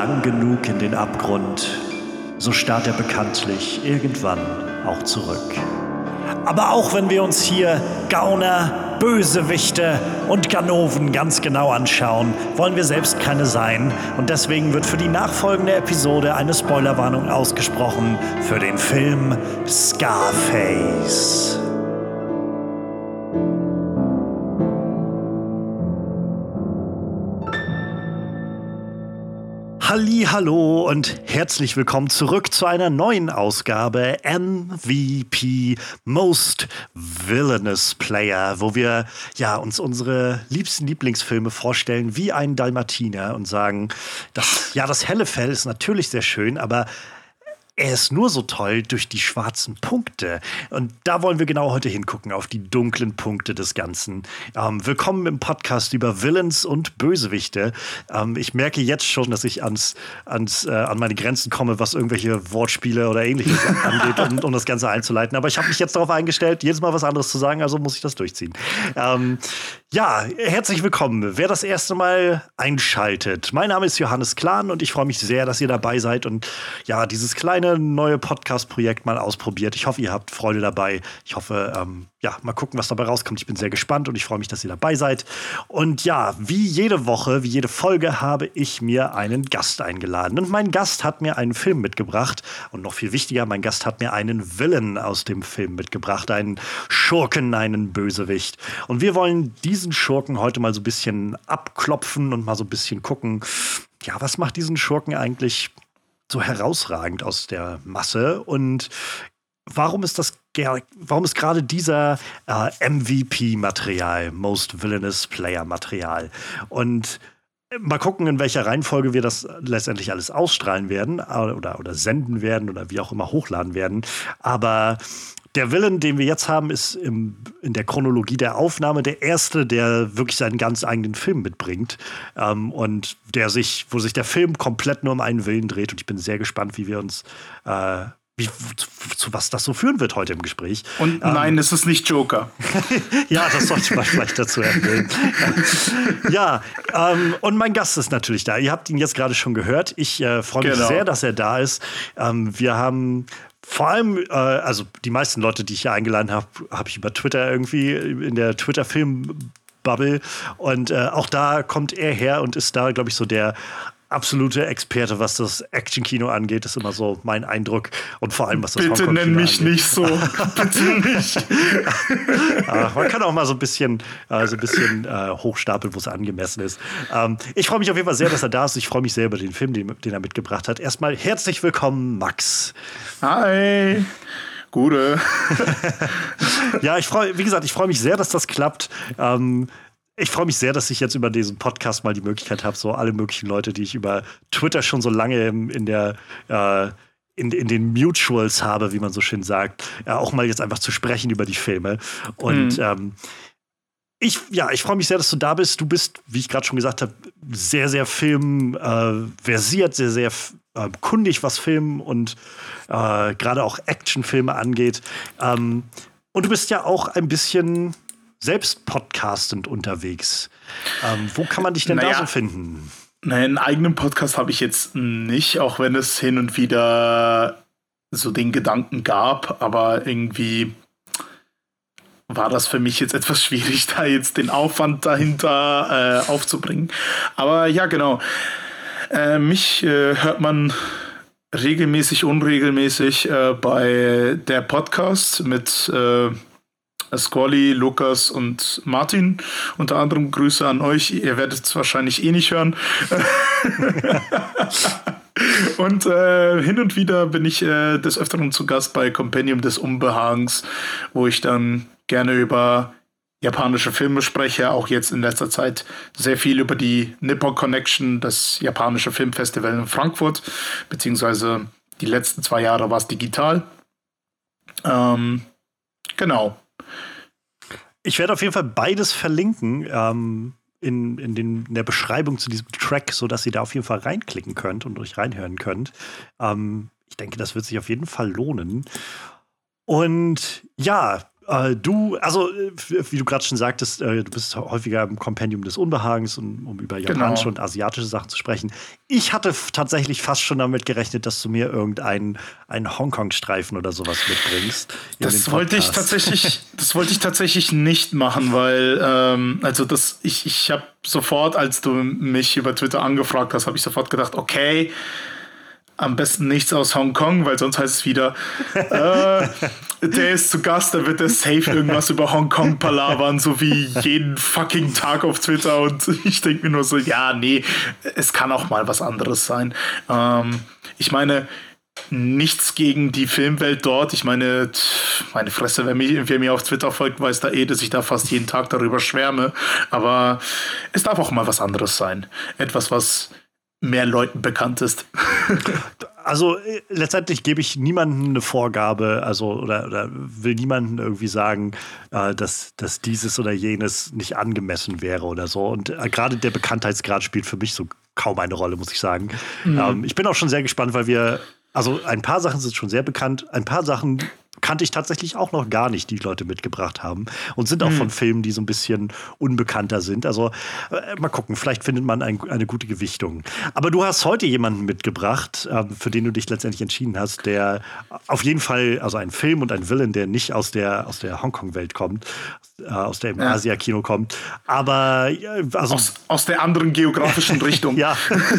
lang genug in den Abgrund, so starrt er bekanntlich irgendwann auch zurück. Aber auch wenn wir uns hier Gauner, Bösewichte und Ganoven ganz genau anschauen, wollen wir selbst keine sein. Und deswegen wird für die nachfolgende Episode eine Spoilerwarnung ausgesprochen für den Film Scarface. Halli, hallo und herzlich willkommen zurück zu einer neuen Ausgabe MVP Most Villainous Player, wo wir ja uns unsere liebsten Lieblingsfilme vorstellen wie ein Dalmatiner und sagen, dass ja das helle Fell ist natürlich sehr schön, aber er ist nur so toll durch die schwarzen Punkte. Und da wollen wir genau heute hingucken, auf die dunklen Punkte des Ganzen. Ähm, willkommen im Podcast über Villains und Bösewichte. Ähm, ich merke jetzt schon, dass ich ans, ans, äh, an meine Grenzen komme, was irgendwelche Wortspiele oder ähnliches angeht, um, um, das Ganze einzuleiten. Aber ich habe mich jetzt darauf eingestellt, jedes Mal was anderes zu sagen, also muss ich das durchziehen. Ähm, ja, herzlich willkommen. Wer das erste Mal einschaltet. Mein Name ist Johannes Klahn und ich freue mich sehr, dass ihr dabei seid und ja, dieses kleine neue Podcast-Projekt mal ausprobiert. Ich hoffe, ihr habt Freude dabei. Ich hoffe, ähm, ja, mal gucken, was dabei rauskommt. Ich bin sehr gespannt und ich freue mich, dass ihr dabei seid. Und ja, wie jede Woche, wie jede Folge habe ich mir einen Gast eingeladen. Und mein Gast hat mir einen Film mitgebracht. Und noch viel wichtiger, mein Gast hat mir einen Villain aus dem Film mitgebracht. Einen Schurken, einen Bösewicht. Und wir wollen diesen Schurken heute mal so ein bisschen abklopfen und mal so ein bisschen gucken, ja, was macht diesen Schurken eigentlich so herausragend aus der Masse und warum ist das warum ist gerade dieser äh, MVP-Material, Most Villainous Player-Material? Und mal gucken, in welcher Reihenfolge wir das letztendlich alles ausstrahlen werden äh, oder, oder senden werden oder wie auch immer hochladen werden. Aber der Villain, den wir jetzt haben, ist im, in der Chronologie der Aufnahme der erste, der wirklich seinen ganz eigenen Film mitbringt. Ähm, und der sich, wo sich der Film komplett nur um einen Willen dreht. Und ich bin sehr gespannt, wie wir uns äh, wie, zu, zu, was das so führen wird heute im Gespräch. Und ähm, nein, es ist nicht Joker. ja, das sollte man vielleicht dazu erwähnen. ja, ähm, und mein Gast ist natürlich da. Ihr habt ihn jetzt gerade schon gehört. Ich äh, freue mich genau. sehr, dass er da ist. Ähm, wir haben vor allem, äh, also die meisten Leute, die ich hier eingeladen habe, habe ich über Twitter irgendwie in der Twitter-Film-Bubble. Und äh, auch da kommt er her und ist da, glaube ich, so der absolute Experte, was das Action-Kino angeht, ist immer so mein Eindruck. Und vor allem, was das Bitte nenn mich angeht. nicht so. Bitte nicht. ja, man kann auch mal so ein bisschen, äh, so ein bisschen äh, hochstapeln, wo es angemessen ist. Ähm, ich freue mich auf jeden Fall sehr, dass er da ist. Ich freue mich sehr über den Film, den, den er mitgebracht hat. Erstmal herzlich willkommen, Max. Hi. Gute. ja, ich freue, wie gesagt, ich freue mich sehr, dass das klappt. Ähm, ich freue mich sehr, dass ich jetzt über diesen Podcast mal die Möglichkeit habe, so alle möglichen Leute, die ich über Twitter schon so lange in, der äh, in, in, den Mutuals habe, wie man so schön sagt, äh, auch mal jetzt einfach zu sprechen über die Filme. Und mhm. ähm, ich, ja, ich freue mich sehr, dass du da bist. Du bist, wie ich gerade schon gesagt habe, sehr, sehr filmversiert, äh, sehr, sehr äh, kundig, was Film und äh, gerade auch Actionfilme angeht. Ähm, und du bist ja auch ein bisschen selbst podcastend unterwegs. Ähm, wo kann man dich denn naja, da so finden? Naja, einen eigenen Podcast habe ich jetzt nicht, auch wenn es hin und wieder so den Gedanken gab, aber irgendwie war das für mich jetzt etwas schwierig, da jetzt den Aufwand dahinter äh, aufzubringen. Aber ja, genau. Äh, mich äh, hört man regelmäßig, unregelmäßig äh, bei der Podcast mit äh, Squally, Lukas und Martin. Unter anderem Grüße an euch. Ihr werdet es wahrscheinlich eh nicht hören. und äh, hin und wieder bin ich äh, des Öfteren zu Gast bei Compendium des Unbehagens, wo ich dann gerne über japanische Filme spreche, auch jetzt in letzter Zeit sehr viel über die Nippon Connection, das japanische Filmfestival in Frankfurt, beziehungsweise die letzten zwei Jahre war es digital. Ähm, genau. Ich werde auf jeden Fall beides verlinken ähm, in, in, den, in, der Beschreibung zu diesem Track, sodass ihr da auf jeden Fall reinklicken könnt und euch reinhören könnt. Ähm, ich denke, das wird sich auf jeden Fall lohnen. Und ja, äh, du, also äh, wie du gerade schon sagtest, äh, du bist häufiger im Kompendium des Unbehagens, um, um über genau. japanische genau. und asiatische Sachen zu sprechen. Ich hatte tatsächlich fast schon damit gerechnet, dass du mir irgendeinen einen Hongkong-Streifen oder sowas mitbringst. Das wollte ich tatsächlich, das wollte ich tatsächlich nicht machen, weil ähm, also das, ich, ich habe sofort, als du mich über Twitter angefragt hast, habe ich sofort gedacht, okay am besten nichts aus Hongkong, weil sonst heißt es wieder, äh, der ist zu Gast, da wird er safe irgendwas über Hongkong palavern, so wie jeden fucking Tag auf Twitter. Und ich denke mir nur so, ja, nee, es kann auch mal was anderes sein. Ähm, ich meine, nichts gegen die Filmwelt dort. Ich meine, meine Fresse, wer, mich, wer mir auf Twitter folgt, weiß da eh, dass ich da fast jeden Tag darüber schwärme. Aber es darf auch mal was anderes sein. Etwas, was mehr Leuten bekannt ist. also äh, letztendlich gebe ich niemandem eine Vorgabe, also oder, oder will niemandem irgendwie sagen, äh, dass, dass dieses oder jenes nicht angemessen wäre oder so. Und äh, gerade der Bekanntheitsgrad spielt für mich so kaum eine Rolle, muss ich sagen. Mhm. Ähm, ich bin auch schon sehr gespannt, weil wir also ein paar Sachen sind schon sehr bekannt, ein paar Sachen kannte ich tatsächlich auch noch gar nicht, die Leute mitgebracht haben. Und sind auch mhm. von Filmen, die so ein bisschen unbekannter sind. Also äh, mal gucken, vielleicht findet man ein, eine gute Gewichtung. Aber du hast heute jemanden mitgebracht, äh, für den du dich letztendlich entschieden hast, der auf jeden Fall, also ein Film und ein Villain, der nicht aus der, aus der Hongkong-Welt kommt, äh, aus der ja. Asia-Kino kommt. Aber also, aus, aus der anderen geografischen Richtung. ja,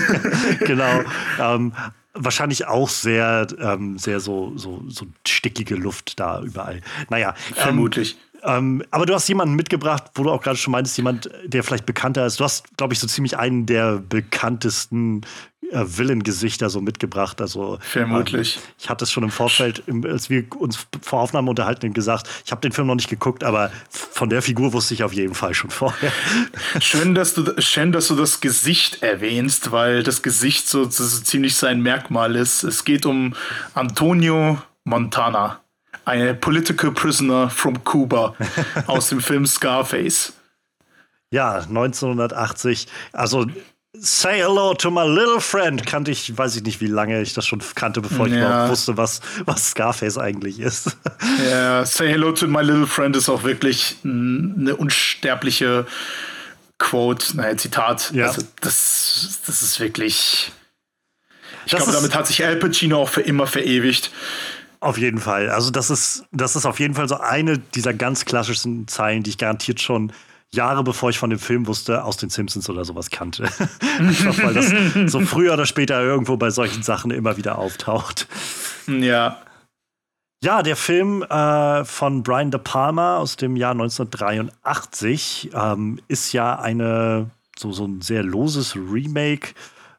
genau. Ähm, wahrscheinlich auch sehr, ähm, sehr so, so, so stickige Luft da überall. Naja. Ähm, Vermutlich. Ähm, aber du hast jemanden mitgebracht, wo du auch gerade schon meintest, jemand, der vielleicht bekannter ist. Du hast, glaube ich, so ziemlich einen der bekanntesten äh, Villain-Gesichter so mitgebracht. Also vermutlich. Ähm, ich hatte es schon im Vorfeld, als wir uns vor Aufnahme unterhalten, gesagt, ich habe den Film noch nicht geguckt, aber von der Figur wusste ich auf jeden Fall schon vorher. Schön, dass du, schön, dass du das Gesicht erwähnst, weil das Gesicht so, so ziemlich sein Merkmal ist. Es geht um Antonio Montana, ein Political Prisoner from Cuba aus dem Film Scarface. Ja, 1980. Also Say hello to my little friend kannte ich, weiß ich nicht, wie lange ich das schon kannte, bevor ich ja. überhaupt wusste, was, was Scarface eigentlich ist. Ja, Say hello to my little friend ist auch wirklich eine unsterbliche Quote, naja, Zitat. Ja. Also das, das ist wirklich. Ich glaube, damit hat sich Al Pacino auch für immer verewigt. Auf jeden Fall. Also, das ist, das ist auf jeden Fall so eine dieser ganz klassischen Zeilen, die ich garantiert schon Jahre bevor ich von dem Film wusste, aus den Simpsons oder sowas kannte. Einfach weil das so früher oder später irgendwo bei solchen Sachen immer wieder auftaucht. Ja. Ja, der Film äh, von Brian De Palma aus dem Jahr 1983 ähm, ist ja eine so, so ein sehr loses Remake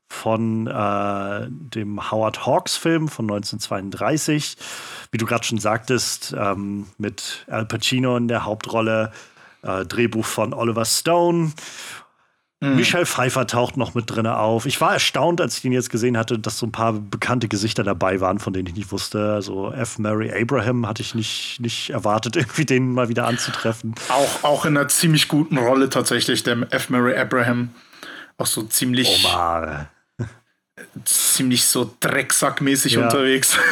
von äh, dem Howard Hawks Film von 1932. Wie du gerade schon sagtest, ähm, mit Al Pacino in der Hauptrolle äh, Drehbuch von Oliver Stone. Mhm. Michelle Pfeiffer taucht noch mit drin auf. Ich war erstaunt, als ich ihn jetzt gesehen hatte, dass so ein paar bekannte Gesichter dabei waren, von denen ich nicht wusste. Also F. Mary Abraham hatte ich nicht, nicht erwartet, irgendwie den mal wieder anzutreffen. Auch, auch in einer ziemlich guten Rolle tatsächlich, der F. Mary Abraham. Auch so ziemlich. Omar ziemlich so Drecksackmäßig ja. unterwegs.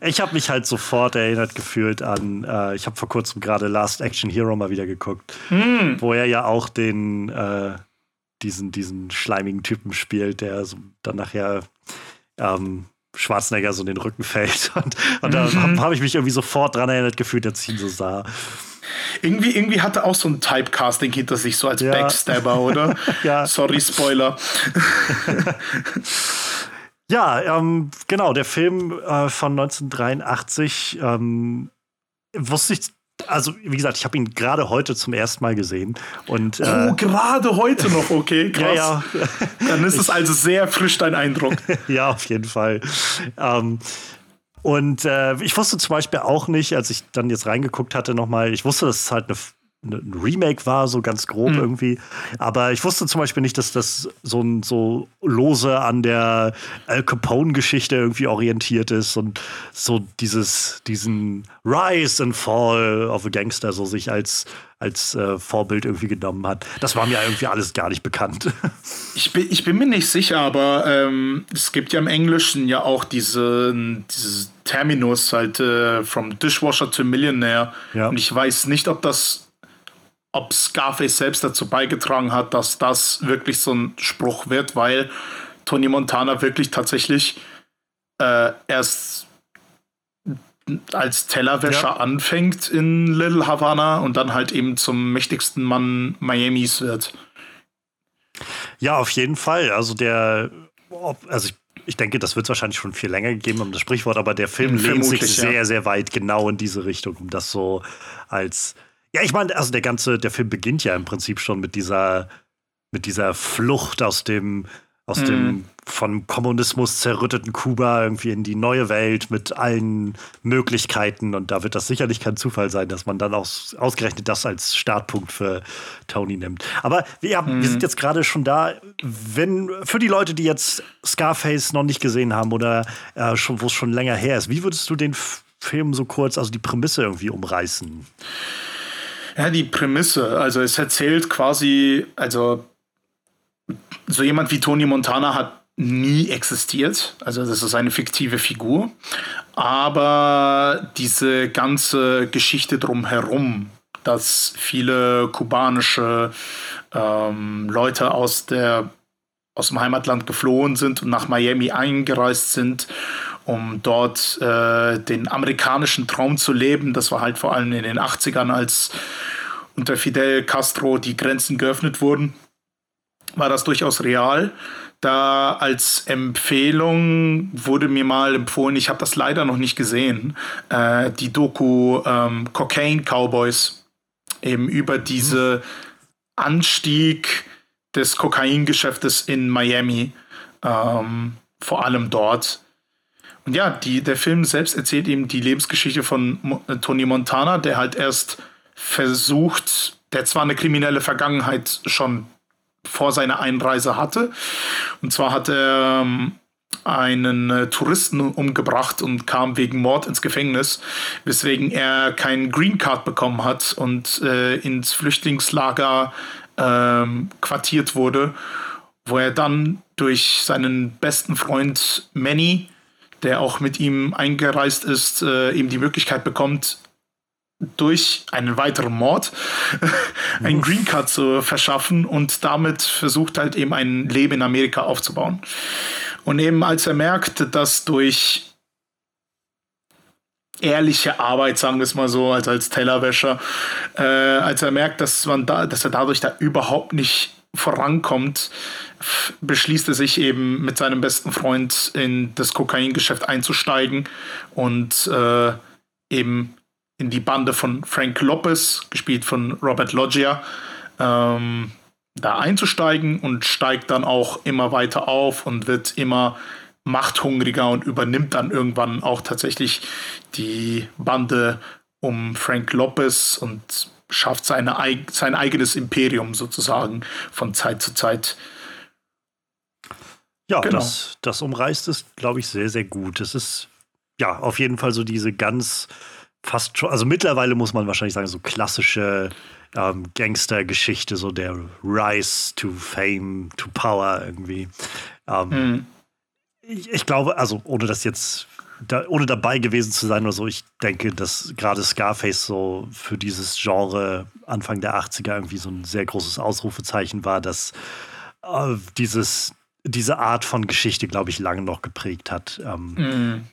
Ich habe mich halt sofort erinnert gefühlt an, äh, ich habe vor kurzem gerade Last Action Hero mal wieder geguckt, mm. wo er ja auch den, äh, diesen, diesen schleimigen Typen spielt, der so dann nachher ähm, Schwarzenegger so in den Rücken fällt. Und, und da mhm. habe hab ich mich irgendwie sofort dran erinnert gefühlt, als ich ihn so sah. Irgendwie, irgendwie hatte auch so ein Typecasting hinter sich, so als ja. Backstabber, oder? ja. Sorry, Spoiler. ja, ähm, genau, der Film äh, von 1983 ähm, wusste ich also wie gesagt, ich habe ihn gerade heute zum ersten Mal gesehen. Und, äh, oh, gerade heute noch, okay, krass. ja, ja. Dann ist es also sehr frisch dein Eindruck. ja, auf jeden Fall. Ähm, und äh, ich wusste zum Beispiel auch nicht, als ich dann jetzt reingeguckt hatte nochmal, ich wusste, dass es halt eine, ein Remake war, so ganz grob mhm. irgendwie. Aber ich wusste zum Beispiel nicht, dass das so ein so lose an der Al Capone-Geschichte irgendwie orientiert ist und so dieses, diesen Rise and Fall of a Gangster so sich als, als äh, Vorbild irgendwie genommen hat. Das war mir irgendwie alles gar nicht bekannt. Ich bin, ich bin mir nicht sicher, aber ähm, es gibt ja im Englischen ja auch diese, diese Terminus halt äh, from Dishwasher to Millionaire. Ja. Und ich weiß nicht, ob das, ob Scarface selbst dazu beigetragen hat, dass das wirklich so ein Spruch wird, weil Tony Montana wirklich tatsächlich äh, erst als Tellerwäscher ja. anfängt in Little Havana und dann halt eben zum mächtigsten Mann Miamis wird. Ja, auf jeden Fall. Also der, also ich, ich denke, das wird es wahrscheinlich schon viel länger gegeben um das Sprichwort, aber der Film lehnt sich sehr, ja. sehr weit genau in diese Richtung, um das so als ja, ich meine, also der ganze, der Film beginnt ja im Prinzip schon mit dieser, mit dieser Flucht aus dem aus mhm. dem von Kommunismus zerrütteten Kuba irgendwie in die neue Welt mit allen Möglichkeiten. Und da wird das sicherlich kein Zufall sein, dass man dann auch ausgerechnet das als Startpunkt für Tony nimmt. Aber ja, mhm. wir sind jetzt gerade schon da. Wenn für die Leute, die jetzt Scarface noch nicht gesehen haben oder äh, schon, wo es schon länger her ist, wie würdest du den Film so kurz, also die Prämisse irgendwie umreißen? Ja, die Prämisse, also es erzählt quasi, also so jemand wie Tony Montana hat nie existiert. Also das ist eine fiktive Figur. Aber diese ganze Geschichte drumherum, dass viele kubanische ähm, Leute aus, der, aus dem Heimatland geflohen sind und nach Miami eingereist sind, um dort äh, den amerikanischen Traum zu leben. Das war halt vor allem in den 80ern, als unter Fidel Castro die Grenzen geöffnet wurden war das durchaus real. Da als Empfehlung wurde mir mal empfohlen, ich habe das leider noch nicht gesehen, äh, die Doku ähm, Cocaine Cowboys, eben über diese Anstieg des Kokaingeschäftes in Miami, ähm, vor allem dort. Und ja, die, der Film selbst erzählt eben die Lebensgeschichte von Mo äh, Tony Montana, der halt erst versucht, der zwar eine kriminelle Vergangenheit schon vor seiner Einreise hatte. Und zwar hat er ähm, einen äh, Touristen umgebracht und kam wegen Mord ins Gefängnis, weswegen er keinen Green Card bekommen hat und äh, ins Flüchtlingslager äh, quartiert wurde, wo er dann durch seinen besten Freund Manny, der auch mit ihm eingereist ist, äh, eben die Möglichkeit bekommt, durch einen weiteren Mord einen Green Card zu verschaffen und damit versucht halt eben ein Leben in Amerika aufzubauen. Und eben als er merkt, dass durch ehrliche Arbeit, sagen wir es mal so, als als Tellerwäscher, äh, als er merkt, dass man da, dass er dadurch da überhaupt nicht vorankommt, beschließt er sich eben mit seinem besten Freund in das Kokaingeschäft einzusteigen und äh, eben in die Bande von Frank Lopez, gespielt von Robert Loggia, ähm, da einzusteigen und steigt dann auch immer weiter auf und wird immer machthungriger und übernimmt dann irgendwann auch tatsächlich die Bande um Frank Lopez und schafft seine, sein eigenes Imperium sozusagen von Zeit zu Zeit. Ja, genau. das, das umreißt es, glaube ich, sehr, sehr gut. Es ist ja auf jeden Fall so diese ganz fast schon, also mittlerweile muss man wahrscheinlich sagen, so klassische ähm, Gangster-Geschichte, so der Rise to Fame, to Power irgendwie. Ähm, mhm. ich, ich, glaube, also ohne das jetzt, da, ohne dabei gewesen zu sein oder so, ich denke, dass gerade Scarface so für dieses Genre Anfang der 80er irgendwie so ein sehr großes Ausrufezeichen war, dass äh, dieses, diese Art von Geschichte, glaube ich, lange noch geprägt hat. Ähm, mhm.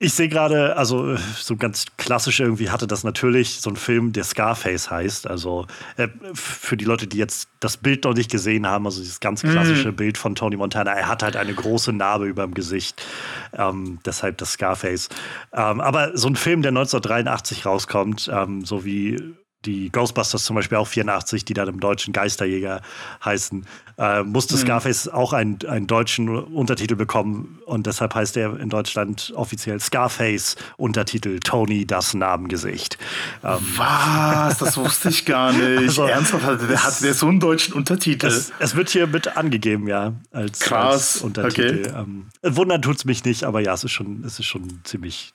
Ich sehe gerade, also so ganz klassisch irgendwie hatte das natürlich so ein Film, der Scarface heißt. Also äh, für die Leute, die jetzt das Bild noch nicht gesehen haben, also dieses ganz klassische mm. Bild von Tony Montana, er hat halt eine große Narbe über dem Gesicht. Ähm, deshalb das Scarface. Ähm, aber so ein Film, der 1983 rauskommt, ähm, so wie die Ghostbusters zum Beispiel auch 84, die dann im deutschen Geisterjäger heißen, äh, musste mhm. Scarface auch einen, einen deutschen Untertitel bekommen und deshalb heißt er in Deutschland offiziell Scarface, Untertitel Tony das Namengesicht. Ähm. Was? Das wusste ich gar nicht. Also, Ernsthaft, hat der, hat der so einen deutschen Untertitel? Es, es, wird hier mit angegeben, ja, als, Krass. Als Untertitel. Okay. Ähm, wundern tut es mich nicht, aber ja, es ist schon, es ist schon ziemlich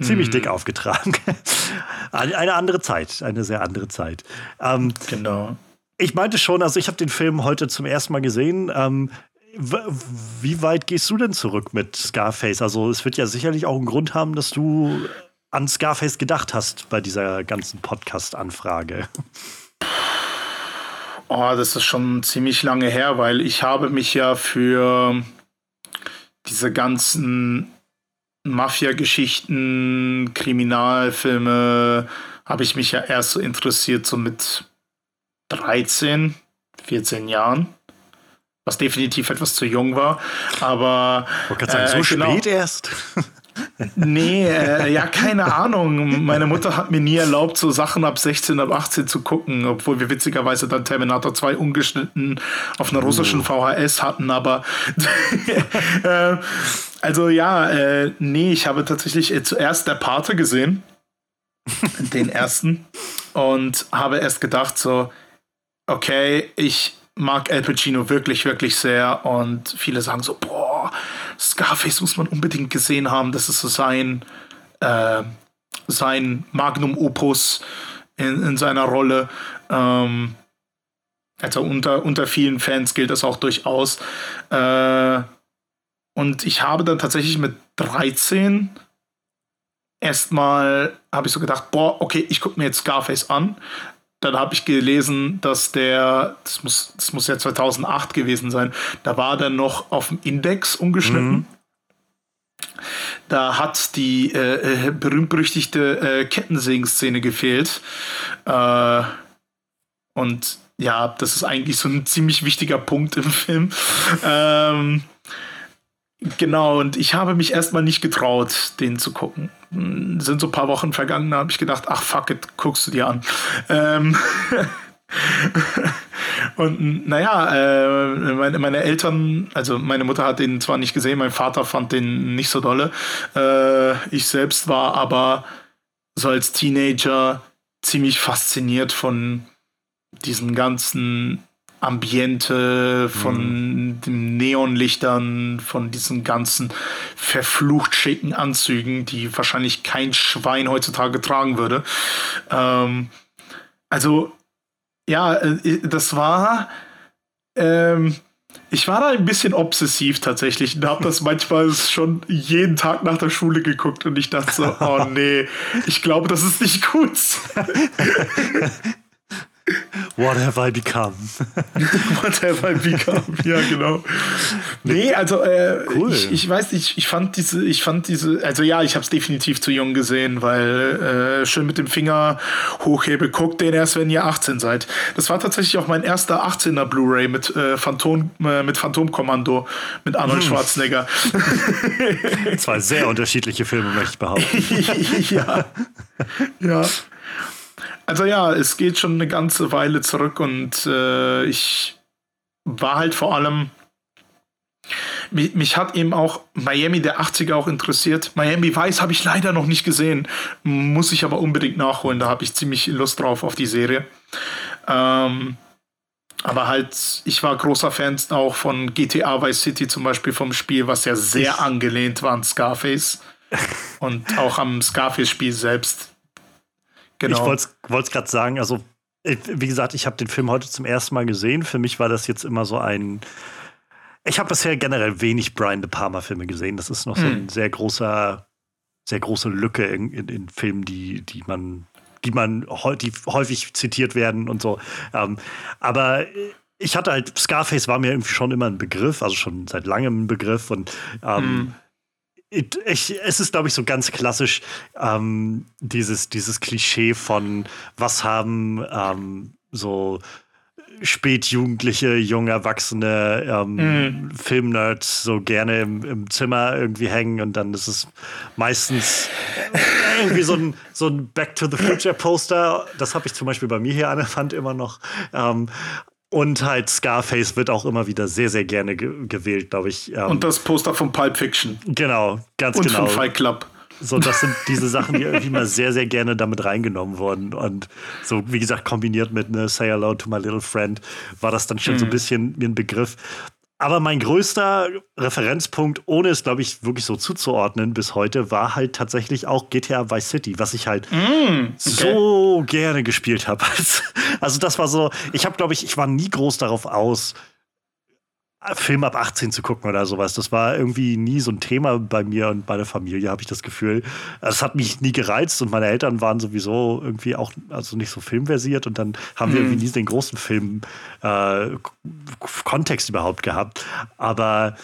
ziemlich mhm. dick aufgetragen. eine andere Zeit, eine sehr andere Zeit. Ähm, genau. ich meinte schon, also ich habe den Film heute zum ersten Mal gesehen. Ähm, wie weit gehst du denn zurück mit Scarface? Also es wird ja sicherlich auch einen Grund haben, dass du an Scarface gedacht hast bei dieser ganzen Podcast-Anfrage. Oh, das ist schon ziemlich lange her, weil ich habe mich ja für diese ganzen Mafia-Geschichten, Kriminalfilme, habe ich mich ja erst so interessiert, so mit 13, 14 Jahren. Was definitiv etwas zu jung war. Aber. Ich wollte sagen, so äh, genau. spät erst. Nee, äh, ja, keine Ahnung. Meine Mutter hat mir nie erlaubt, so Sachen ab 16, ab 18 zu gucken, obwohl wir witzigerweise dann Terminator 2 ungeschnitten auf einer russischen VHS hatten, aber äh, also ja, äh, nee, ich habe tatsächlich äh, zuerst der Pate gesehen, den ersten, und habe erst gedacht so, okay, ich mag Al Pacino wirklich, wirklich sehr und viele sagen so, boah, Scarface muss man unbedingt gesehen haben. Das ist so sein, äh, sein Magnum Opus in, in seiner Rolle. Ähm, also unter, unter vielen Fans gilt das auch durchaus. Äh, und ich habe dann tatsächlich mit 13 erstmal, habe ich so gedacht, boah, okay, ich gucke mir jetzt Scarface an. Dann habe ich gelesen, dass der, das muss, das muss ja 2008 gewesen sein, da war der noch auf dem Index umgeschnitten. Mhm. Da hat die äh, äh, berühmt-berüchtigte äh, Kettensägen-Szene gefehlt. Äh, und ja, das ist eigentlich so ein ziemlich wichtiger Punkt im Film. Ähm, genau, und ich habe mich erstmal nicht getraut, den zu gucken. Sind so ein paar Wochen vergangen, da habe ich gedacht, ach fuck it, guckst du dir an. Ähm und naja, äh, meine, meine, Eltern, also meine Mutter hat den zwar nicht gesehen, mein Vater fand den nicht so dolle. Äh, ich selbst war aber so als Teenager ziemlich fasziniert von diesem ganzen Ambiente, von mhm. den Neonlichtern, von diesen ganzen verflucht schicken Anzügen, die wahrscheinlich kein Schwein heutzutage tragen würde. Ähm, also ja, äh, das war. Ähm, ich war da ein bisschen obsessiv tatsächlich und habe das manchmal schon jeden Tag nach der Schule geguckt und ich dachte so, oh nee, ich glaube, das ist nicht gut. What have I become? What have I become? Ja, genau. Nee, also äh, cool. ich, ich weiß nicht, ich fand diese, ich fand diese, also ja, ich habe es definitiv zu jung gesehen, weil äh, schön mit dem Finger hochhebe, guckt den erst, wenn ihr 18 seid. Das war tatsächlich auch mein erster 18er Blu-ray mit äh, Phantom, äh, mit Phantomkommando mit Arnold hm. Schwarzenegger. Zwei sehr unterschiedliche Filme, möchte ich behaupten. ja. Ja. Also ja, es geht schon eine ganze Weile zurück und äh, ich war halt vor allem. Mich, mich, hat eben auch Miami der 80er auch interessiert. Miami Vice habe ich leider noch nicht gesehen, muss ich aber unbedingt nachholen. Da habe ich ziemlich Lust drauf auf die Serie. Ähm, aber halt, ich war großer Fan auch von GTA Vice City zum Beispiel vom Spiel, was ja sehr angelehnt war an Scarface. und auch am Scarface-Spiel selbst. Genau. Ich wollte es gerade sagen, also wie gesagt, ich habe den Film heute zum ersten Mal gesehen. Für mich war das jetzt immer so ein. Ich habe bisher generell wenig Brian De Palma-Filme gesehen. Das ist noch so ein hm. sehr großer, sehr große Lücke in, in, in, Filmen, die, die man, die man die häufig zitiert werden und so. Ähm, aber ich hatte halt, Scarface war mir irgendwie schon immer ein Begriff, also schon seit langem ein Begriff und ähm, hm ich, es ist, glaube ich, so ganz klassisch ähm, dieses, dieses Klischee von, was haben ähm, so spätjugendliche, junge Erwachsene, ähm, mm. Filmnerds so gerne im, im, Zimmer irgendwie hängen und dann ist es meistens irgendwie so ein, so ein Back to the Future Poster. Das habe ich zum Beispiel bei mir hier an der Wand immer noch. Ähm, und halt Scarface wird auch immer wieder sehr, sehr gerne ge gewählt, glaube ich. Ähm, und das Poster von Pulp Fiction. Genau, ganz und genau. Und von Fight Club. So, das sind diese Sachen, die irgendwie mal sehr, sehr gerne damit reingenommen wurden. Und so, wie gesagt, kombiniert mit ne, Say Hello to My Little Friend war das dann schon mhm. so ein bisschen mir ein Begriff. Aber mein größter Referenzpunkt, ohne es, glaube ich, wirklich so zuzuordnen bis heute, war halt tatsächlich auch GTA Vice City, was ich halt mm, okay. so gerne gespielt habe. Also das war so, ich habe, glaube ich, ich war nie groß darauf aus, Film ab 18 zu gucken oder sowas. Das war irgendwie nie so ein Thema bei mir und bei der Familie, habe ich das Gefühl. Es hat mich nie gereizt und meine Eltern waren sowieso irgendwie auch also nicht so filmversiert und dann haben mhm. wir irgendwie nie den großen Film-Kontext äh, überhaupt gehabt. Aber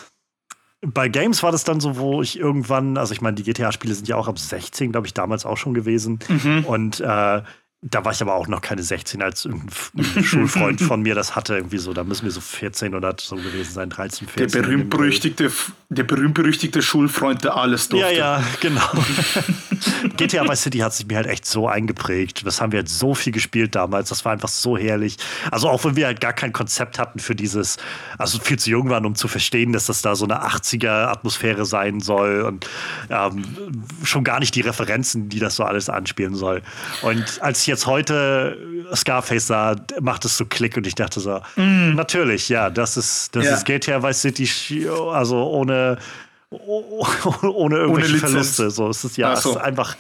bei Games war das dann so, wo ich irgendwann, also ich meine, die GTA-Spiele sind ja auch ab 16, glaube ich, damals auch schon gewesen. Mhm. Und äh, da war ich aber auch noch keine 16, als ein Schulfreund von mir das hatte. Irgendwie so, da müssen wir so 14 oder so gewesen sein, 13, 14. Der berühmt-berüchtigte der berühmt-berüchtigte Schulfreund, der alles durfte. Ja, ja, genau. GTA Vice City hat sich mir halt echt so eingeprägt. Das haben wir halt so viel gespielt damals. Das war einfach so herrlich. Also auch wenn wir halt gar kein Konzept hatten für dieses, also viel zu jung waren, um zu verstehen, dass das da so eine 80er-Atmosphäre sein soll und ähm, schon gar nicht die Referenzen, die das so alles anspielen soll. Und als ich jetzt heute Scarface sah, macht es so Klick und ich dachte so, mm. natürlich, ja, das ist, das ja. ist GTA Vice City, also ohne ohne irgendwelche ohne Verluste. So ist es ja. So. Es ist einfach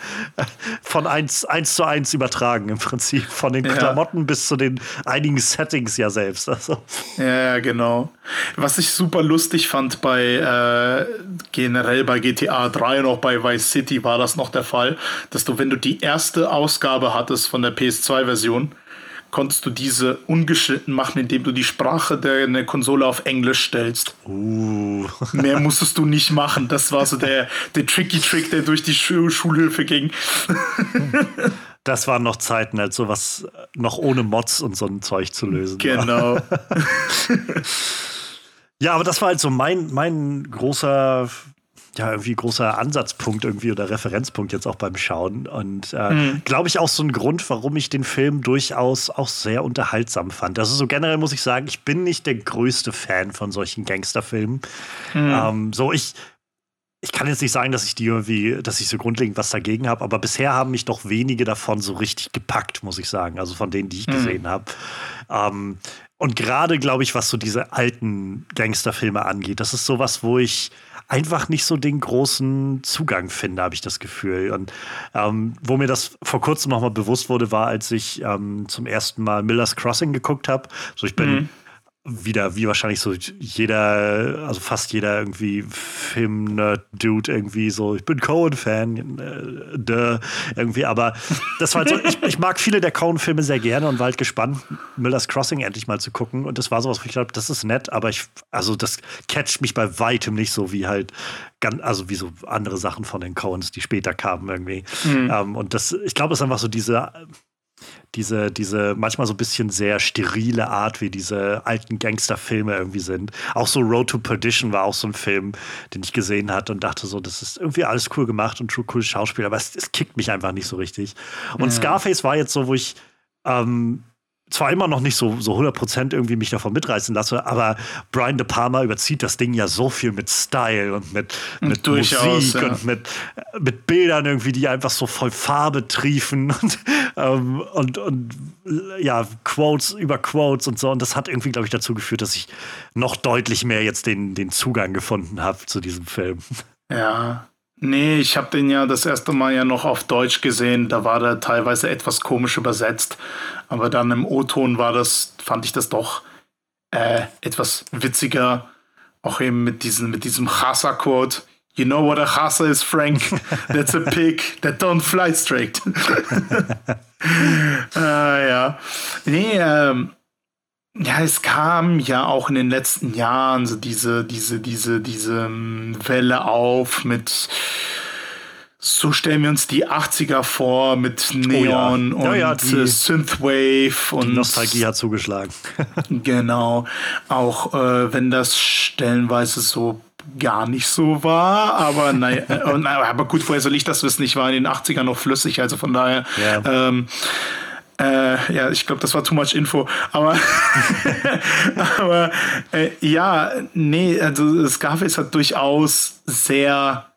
von eins, eins zu eins übertragen im Prinzip. Von den ja. Klamotten bis zu den einigen Settings ja selbst. Also. Ja, genau. Was ich super lustig fand bei äh, generell bei GTA 3 und auch bei Vice City war das noch der Fall, dass du, wenn du die erste Ausgabe hattest von der PS2-Version, konntest du diese ungeschnitten machen, indem du die Sprache der Konsole auf Englisch stellst. Uh. Mehr musstest du nicht machen. Das war so der, der tricky Trick, der durch die Schul Schulhilfe ging. Das waren noch Zeiten, als sowas noch ohne Mods und so ein Zeug zu lösen. Genau. ja, aber das war halt so mein, mein großer ja, irgendwie großer Ansatzpunkt irgendwie oder Referenzpunkt jetzt auch beim Schauen. Und äh, mhm. glaube ich auch so ein Grund, warum ich den Film durchaus auch sehr unterhaltsam fand. Also so generell muss ich sagen, ich bin nicht der größte Fan von solchen Gangsterfilmen. Mhm. Ähm, so ich, ich kann jetzt nicht sagen, dass ich die irgendwie, dass ich so grundlegend was dagegen habe, aber bisher haben mich doch wenige davon so richtig gepackt, muss ich sagen. Also von denen, die ich mhm. gesehen habe. Ähm, und gerade, glaube ich, was so diese alten Gangsterfilme angeht, das ist sowas, wo ich einfach nicht so den großen Zugang finde, habe ich das Gefühl. Und ähm, wo mir das vor kurzem nochmal bewusst wurde, war, als ich ähm, zum ersten Mal Miller's Crossing geguckt habe. So, ich bin mhm wieder, wie wahrscheinlich so jeder, also fast jeder irgendwie Film-Dude irgendwie so, ich bin Cohen-Fan, äh, irgendwie, aber das war halt so, ich, ich mag viele der Cohen-Filme sehr gerne und war halt gespannt, Miller's Crossing endlich mal zu gucken und das war sowas, wo ich glaube, das ist nett, aber ich, also das catcht mich bei weitem nicht so wie halt, also wie so andere Sachen von den Coens, die später kamen irgendwie. Mhm. Um, und das, ich glaube, es ist einfach so diese diese, diese manchmal so ein bisschen sehr sterile Art, wie diese alten Gangsterfilme irgendwie sind. Auch so Road to Perdition war auch so ein Film, den ich gesehen hatte und dachte so, das ist irgendwie alles cool gemacht und cool Schauspiel, aber es, es kickt mich einfach nicht so richtig. Und ja. Scarface war jetzt so, wo ich ähm, zwar immer noch nicht so, so 100% irgendwie mich davon mitreißen lasse, aber Brian De Palma überzieht das Ding ja so viel mit Style und mit, mit Musik ja. und mit, mit Bildern irgendwie, die einfach so voll Farbe triefen und, ähm, und, und ja, Quotes über Quotes und so. Und das hat irgendwie, glaube ich, dazu geführt, dass ich noch deutlich mehr jetzt den, den Zugang gefunden habe zu diesem Film. Ja, Nee, ich habe den ja das erste Mal ja noch auf Deutsch gesehen. Da war der teilweise etwas komisch übersetzt. Aber dann im O-Ton war das, fand ich das doch äh, etwas witziger. Auch eben mit, diesen, mit diesem Chassa-Quote. You know what a Chassa is, Frank? That's a pig that don't fly straight. äh, ja. Nee, ähm, ja, es kam ja auch in den letzten Jahren so diese, diese, diese, diese ähm, Welle auf mit so stellen wir uns die 80er vor mit Neon oh ja. Ja, und ja, Synthwave und die Nostalgie hat zugeschlagen. genau. Auch äh, wenn das stellenweise so gar nicht so war, aber naja, äh, aber gut, woher soll ich das wissen? Ich war in den 80ern noch flüssig, also von daher. Ähm, äh, ja, ich glaube, das war too much Info. Aber, aber äh, ja, nee, also Scarface hat durchaus sehr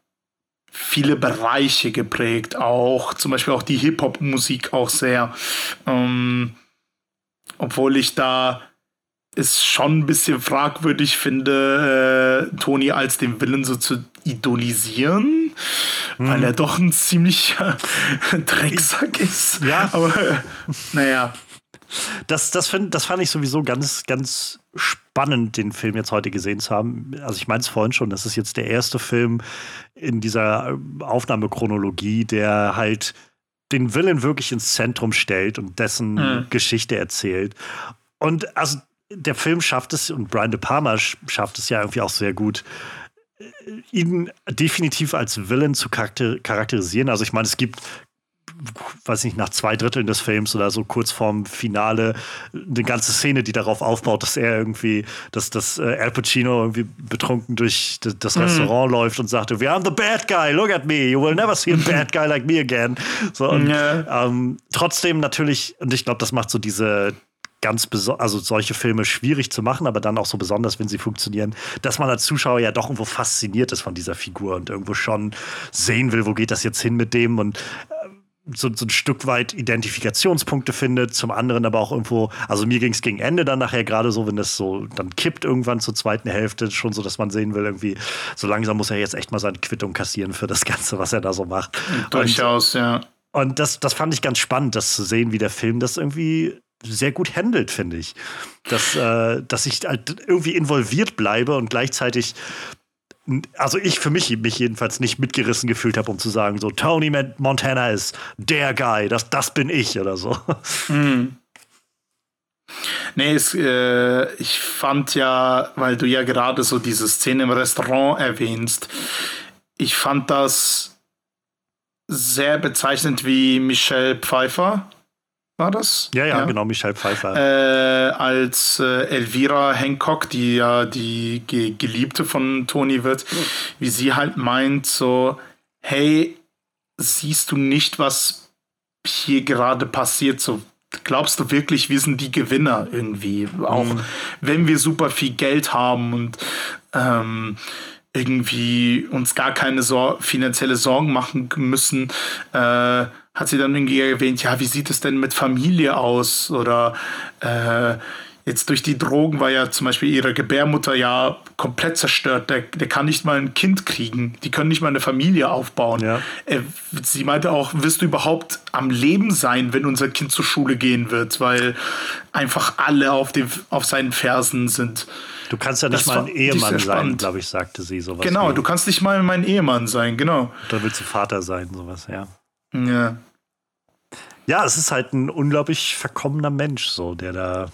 viele Bereiche geprägt. Auch zum Beispiel auch die Hip-Hop-Musik auch sehr. Ähm, obwohl ich da es schon ein bisschen fragwürdig finde, äh, Tony als den Willen so zu idolisieren, hm. weil er doch ein ziemlicher Drecksack ist. Ja. Aber äh, naja. Das, das, find, das fand ich sowieso ganz, ganz spannend, den Film jetzt heute gesehen zu haben. Also ich meine es vorhin schon, das ist jetzt der erste Film in dieser äh, Aufnahmechronologie, der halt den Willen wirklich ins Zentrum stellt und dessen mhm. Geschichte erzählt. Und also der Film schafft es und Brian De Palma schafft es ja irgendwie auch sehr gut, ihn definitiv als Villain zu charakterisieren. Also ich meine, es gibt weiß nicht, nach zwei Dritteln des Films oder so kurz vorm Finale eine ganze Szene, die darauf aufbaut, dass er irgendwie, dass das äh, Al Pacino irgendwie betrunken durch das, mhm. Restaurant läuft und sagte, we are the bad guy, look at me, you will never see a bad guy like me again. So, und, ja. ähm, trotzdem natürlich, und ich glaube, das macht so diese, ganz also solche Filme schwierig zu machen, aber dann auch so besonders, wenn sie funktionieren, dass man als Zuschauer ja doch irgendwo fasziniert ist von dieser Figur und irgendwo schon sehen will, wo geht das jetzt hin mit dem und äh, so, so ein Stück weit Identifikationspunkte findet, zum anderen aber auch irgendwo, also mir ging es gegen Ende dann nachher gerade so, wenn das so dann kippt irgendwann zur zweiten Hälfte, schon so, dass man sehen will, irgendwie, so langsam muss er jetzt echt mal seine Quittung kassieren für das Ganze, was er da so macht. Durchaus, und, ja. Und das, das fand ich ganz spannend, das zu sehen, wie der Film das irgendwie sehr gut handelt, finde ich. Dass, äh, dass ich halt irgendwie involviert bleibe und gleichzeitig also ich für mich mich jedenfalls nicht mitgerissen gefühlt habe, um zu sagen, so Tony Montana ist der Guy, das, das bin ich oder so. Mhm. Nee, es, äh, ich fand ja, weil du ja gerade so diese Szene im Restaurant erwähnst, ich fand das sehr bezeichnend, wie Michelle Pfeiffer war das? Ja, ja, ja. genau, Michelle Pfeiffer. Äh, als äh, Elvira Hancock, die ja die Ge Geliebte von Tony wird, mhm. wie sie halt meint, so, hey, siehst du nicht, was hier gerade passiert? So, glaubst du wirklich, wir sind die Gewinner irgendwie? Auch mhm. wenn wir super viel Geld haben und ähm, irgendwie uns gar keine Sor finanzielle Sorgen machen müssen, äh, hat sie dann irgendwie erwähnt, ja, wie sieht es denn mit Familie aus? Oder äh, jetzt durch die Drogen war ja zum Beispiel ihre Gebärmutter ja komplett zerstört. Der, der kann nicht mal ein Kind kriegen. Die können nicht mal eine Familie aufbauen. Ja. Äh, sie meinte auch, wirst du überhaupt am Leben sein, wenn unser Kind zur Schule gehen wird? Weil einfach alle auf, dem, auf seinen Fersen sind. Du kannst ja nicht das mal ein Ehemann sein, glaube ich, sagte sie sowas. Genau, wie. du kannst nicht mal mein Ehemann sein, genau. Oder willst du Vater sein, sowas, ja. Ja. Ja, es ist halt ein unglaublich verkommener Mensch, so der da.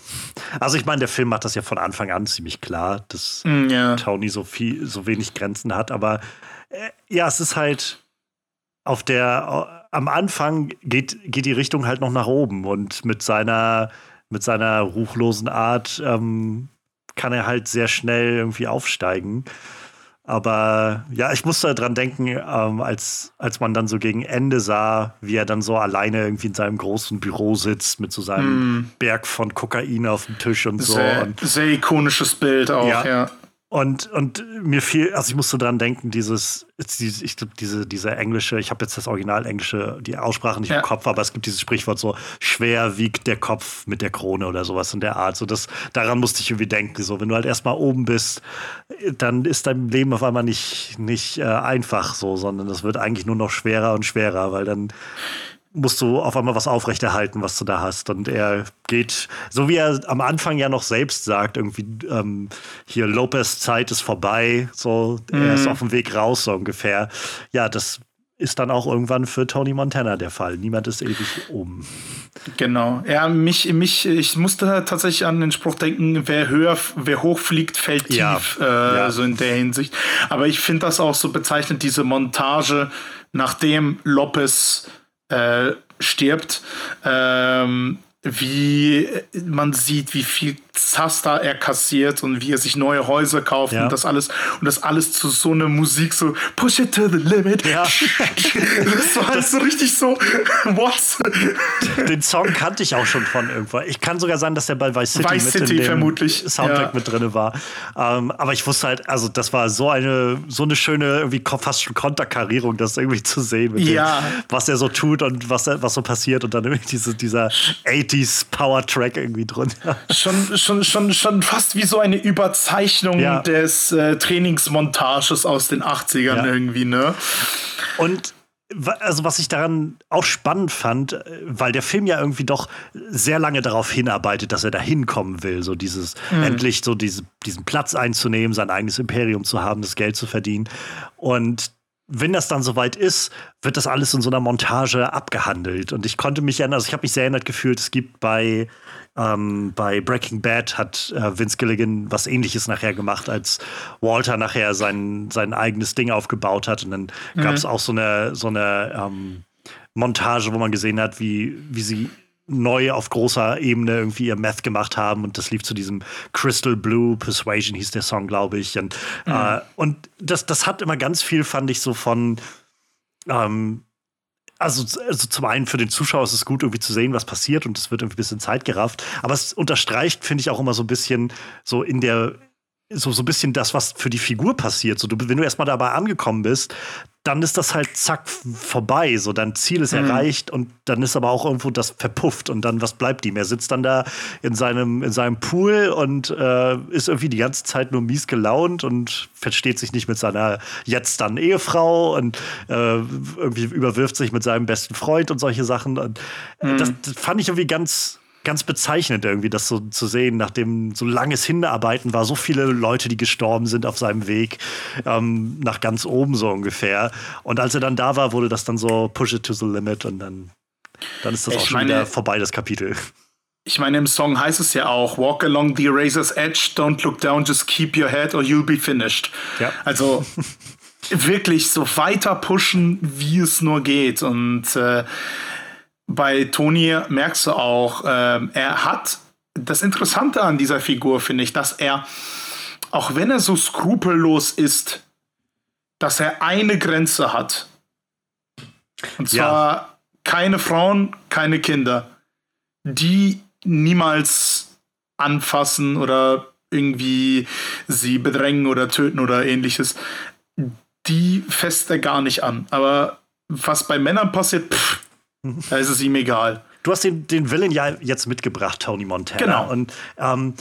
Also ich meine, der Film macht das ja von Anfang an ziemlich klar, dass mm, ja. Tony so viel, so wenig Grenzen hat. Aber äh, ja, es ist halt auf der. Am Anfang geht, geht die Richtung halt noch nach oben und mit seiner mit seiner ruchlosen Art ähm, kann er halt sehr schnell irgendwie aufsteigen. Aber ja, ich musste dran denken, ähm, als, als man dann so gegen Ende sah, wie er dann so alleine irgendwie in seinem großen Büro sitzt mit so seinem mm. Berg von Kokain auf dem Tisch und so. Sehr, und, sehr ikonisches Bild auch, ja. ja. Und, und mir fiel, also ich musste dran denken, dieses, ich glaube, diese, diese englische, ich habe jetzt das Original englische, die Aussprache nicht ja. im Kopf, aber es gibt dieses Sprichwort so, schwer wiegt der Kopf mit der Krone oder sowas in der Art. So das, daran musste ich irgendwie denken. So, wenn du halt erstmal oben bist, dann ist dein Leben auf einmal nicht, nicht äh, einfach so, sondern das wird eigentlich nur noch schwerer und schwerer, weil dann musst du auf einmal was aufrechterhalten, was du da hast. Und er geht, so wie er am Anfang ja noch selbst sagt, irgendwie ähm, hier Lopez Zeit ist vorbei, so mhm. er ist mhm. auf dem Weg raus, so ungefähr. Ja, das ist dann auch irgendwann für Tony Montana der Fall. Niemand ist ewig oben. Genau. Ja, mich, mich, ich musste tatsächlich an den Spruch denken, wer höher, wer hoch fliegt, fällt tief, ja. Äh, ja. so in der Hinsicht. Aber ich finde das auch so bezeichnend, diese Montage, nachdem Lopez äh, stirbt, ähm, wie man sieht, wie viel Zaster er kassiert und wie er sich neue Häuser kauft ja. und das alles und das alles zu so einer Musik so Push it to the limit. Ja. das war halt so richtig so what? Den Song kannte ich auch schon von irgendwo. Ich kann sogar sagen, dass der bei Vice City, Vice mit in dem vermutlich. Soundtrack ja. mit drin war. Ähm, aber ich wusste halt, also das war so eine so eine schöne irgendwie fast schon Konterkarierung, das irgendwie zu sehen, ja. dem, was er so tut und was was so passiert und dann irgendwie diese, dieser 8 80s Power-Track irgendwie drunter. Schon, schon, schon, schon fast wie so eine Überzeichnung ja. des äh, Trainingsmontages aus den 80ern ja. irgendwie, ne? Und also was ich daran auch spannend fand, äh, weil der Film ja irgendwie doch sehr lange darauf hinarbeitet, dass er da hinkommen will, so dieses mhm. endlich so diese, diesen Platz einzunehmen, sein eigenes Imperium zu haben, das Geld zu verdienen. Und wenn das dann soweit ist, wird das alles in so einer Montage abgehandelt. Und ich konnte mich erinnern, also ich habe mich sehr erinnert gefühlt, es gibt bei, ähm, bei Breaking Bad hat äh, Vince Gilligan was ähnliches nachher gemacht, als Walter nachher sein, sein eigenes Ding aufgebaut hat. Und dann mhm. gab es auch so eine, so eine ähm, Montage, wo man gesehen hat, wie, wie sie neu auf großer Ebene irgendwie ihr Meth gemacht haben und das lief zu diesem Crystal Blue Persuasion hieß der Song, glaube ich. Und, mhm. äh, und das, das hat immer ganz viel, fand ich, so von ähm, also, also zum einen für den Zuschauer ist es gut, irgendwie zu sehen, was passiert und es wird irgendwie ein bisschen zeitgerafft. Aber es unterstreicht, finde ich, auch immer so ein bisschen so in der, so, so ein bisschen das, was für die Figur passiert. So, du, wenn du erstmal dabei angekommen bist, dann ist das halt zack vorbei. So, dein Ziel ist mhm. erreicht und dann ist aber auch irgendwo das verpufft und dann, was bleibt ihm? Er sitzt dann da in seinem, in seinem Pool und äh, ist irgendwie die ganze Zeit nur mies gelaunt und versteht sich nicht mit seiner jetzt dann Ehefrau und äh, irgendwie überwirft sich mit seinem besten Freund und solche Sachen. Und mhm. das, das fand ich irgendwie ganz, ganz bezeichnend irgendwie, das so zu sehen, nachdem so langes Hinarbeiten war, so viele Leute, die gestorben sind auf seinem Weg ähm, nach ganz oben so ungefähr. Und als er dann da war, wurde das dann so Push it to the limit und dann, dann ist das ich auch schon wieder vorbei, das Kapitel. Ich meine, im Song heißt es ja auch, walk along the razor's edge, don't look down, just keep your head or you'll be finished. Ja. Also wirklich so weiter pushen, wie es nur geht. Und äh, bei Toni merkst du auch, äh, er hat das Interessante an dieser Figur, finde ich, dass er, auch wenn er so skrupellos ist, dass er eine Grenze hat. Und zwar ja. keine Frauen, keine Kinder, die niemals anfassen oder irgendwie sie bedrängen oder töten oder ähnliches. Die fässt er gar nicht an. Aber was bei Männern passiert, pff, da ist es ihm egal. Du hast den, den Villain ja jetzt mitgebracht, Tony Montana. Genau. Und ähm,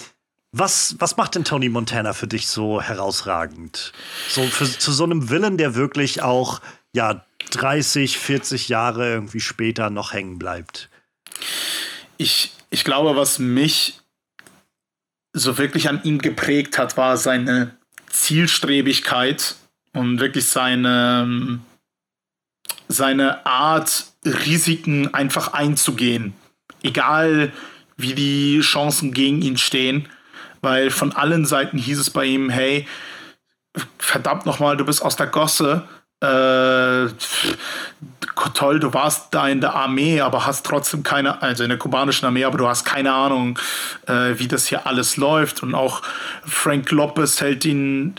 was, was macht denn Tony Montana für dich so herausragend? So für, zu so einem Villain, der wirklich auch ja 30, 40 Jahre irgendwie später noch hängen bleibt. Ich, ich glaube, was mich so wirklich an ihm geprägt hat, war seine Zielstrebigkeit und wirklich seine, seine Art, Risiken einfach einzugehen. Egal wie die Chancen gegen ihn stehen. Weil von allen Seiten hieß es bei ihm, hey, verdammt nochmal, du bist aus der Gosse. Äh, toll, du warst da in der Armee, aber hast trotzdem keine, also in der kubanischen Armee, aber du hast keine Ahnung, äh, wie das hier alles läuft. Und auch Frank Lopez hält ihn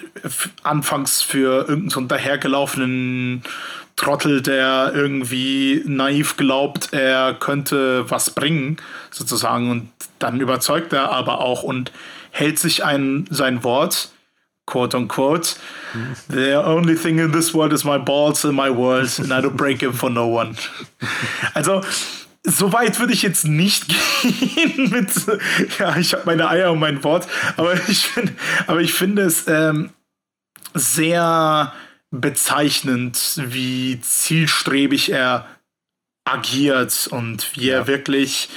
anfangs für irgendeinen so dahergelaufenen Trottel, der irgendwie naiv glaubt, er könnte was bringen, sozusagen. Und dann überzeugt er aber auch und hält sich ein, sein Wort, quote unquote. The only thing in this world is my balls in my world and I don't break them for no one. Also, so weit würde ich jetzt nicht gehen mit, ja, ich habe meine Eier und mein Wort, aber ich, find, aber ich finde es ähm, sehr bezeichnend, wie zielstrebig er agiert und wie ja. er wirklich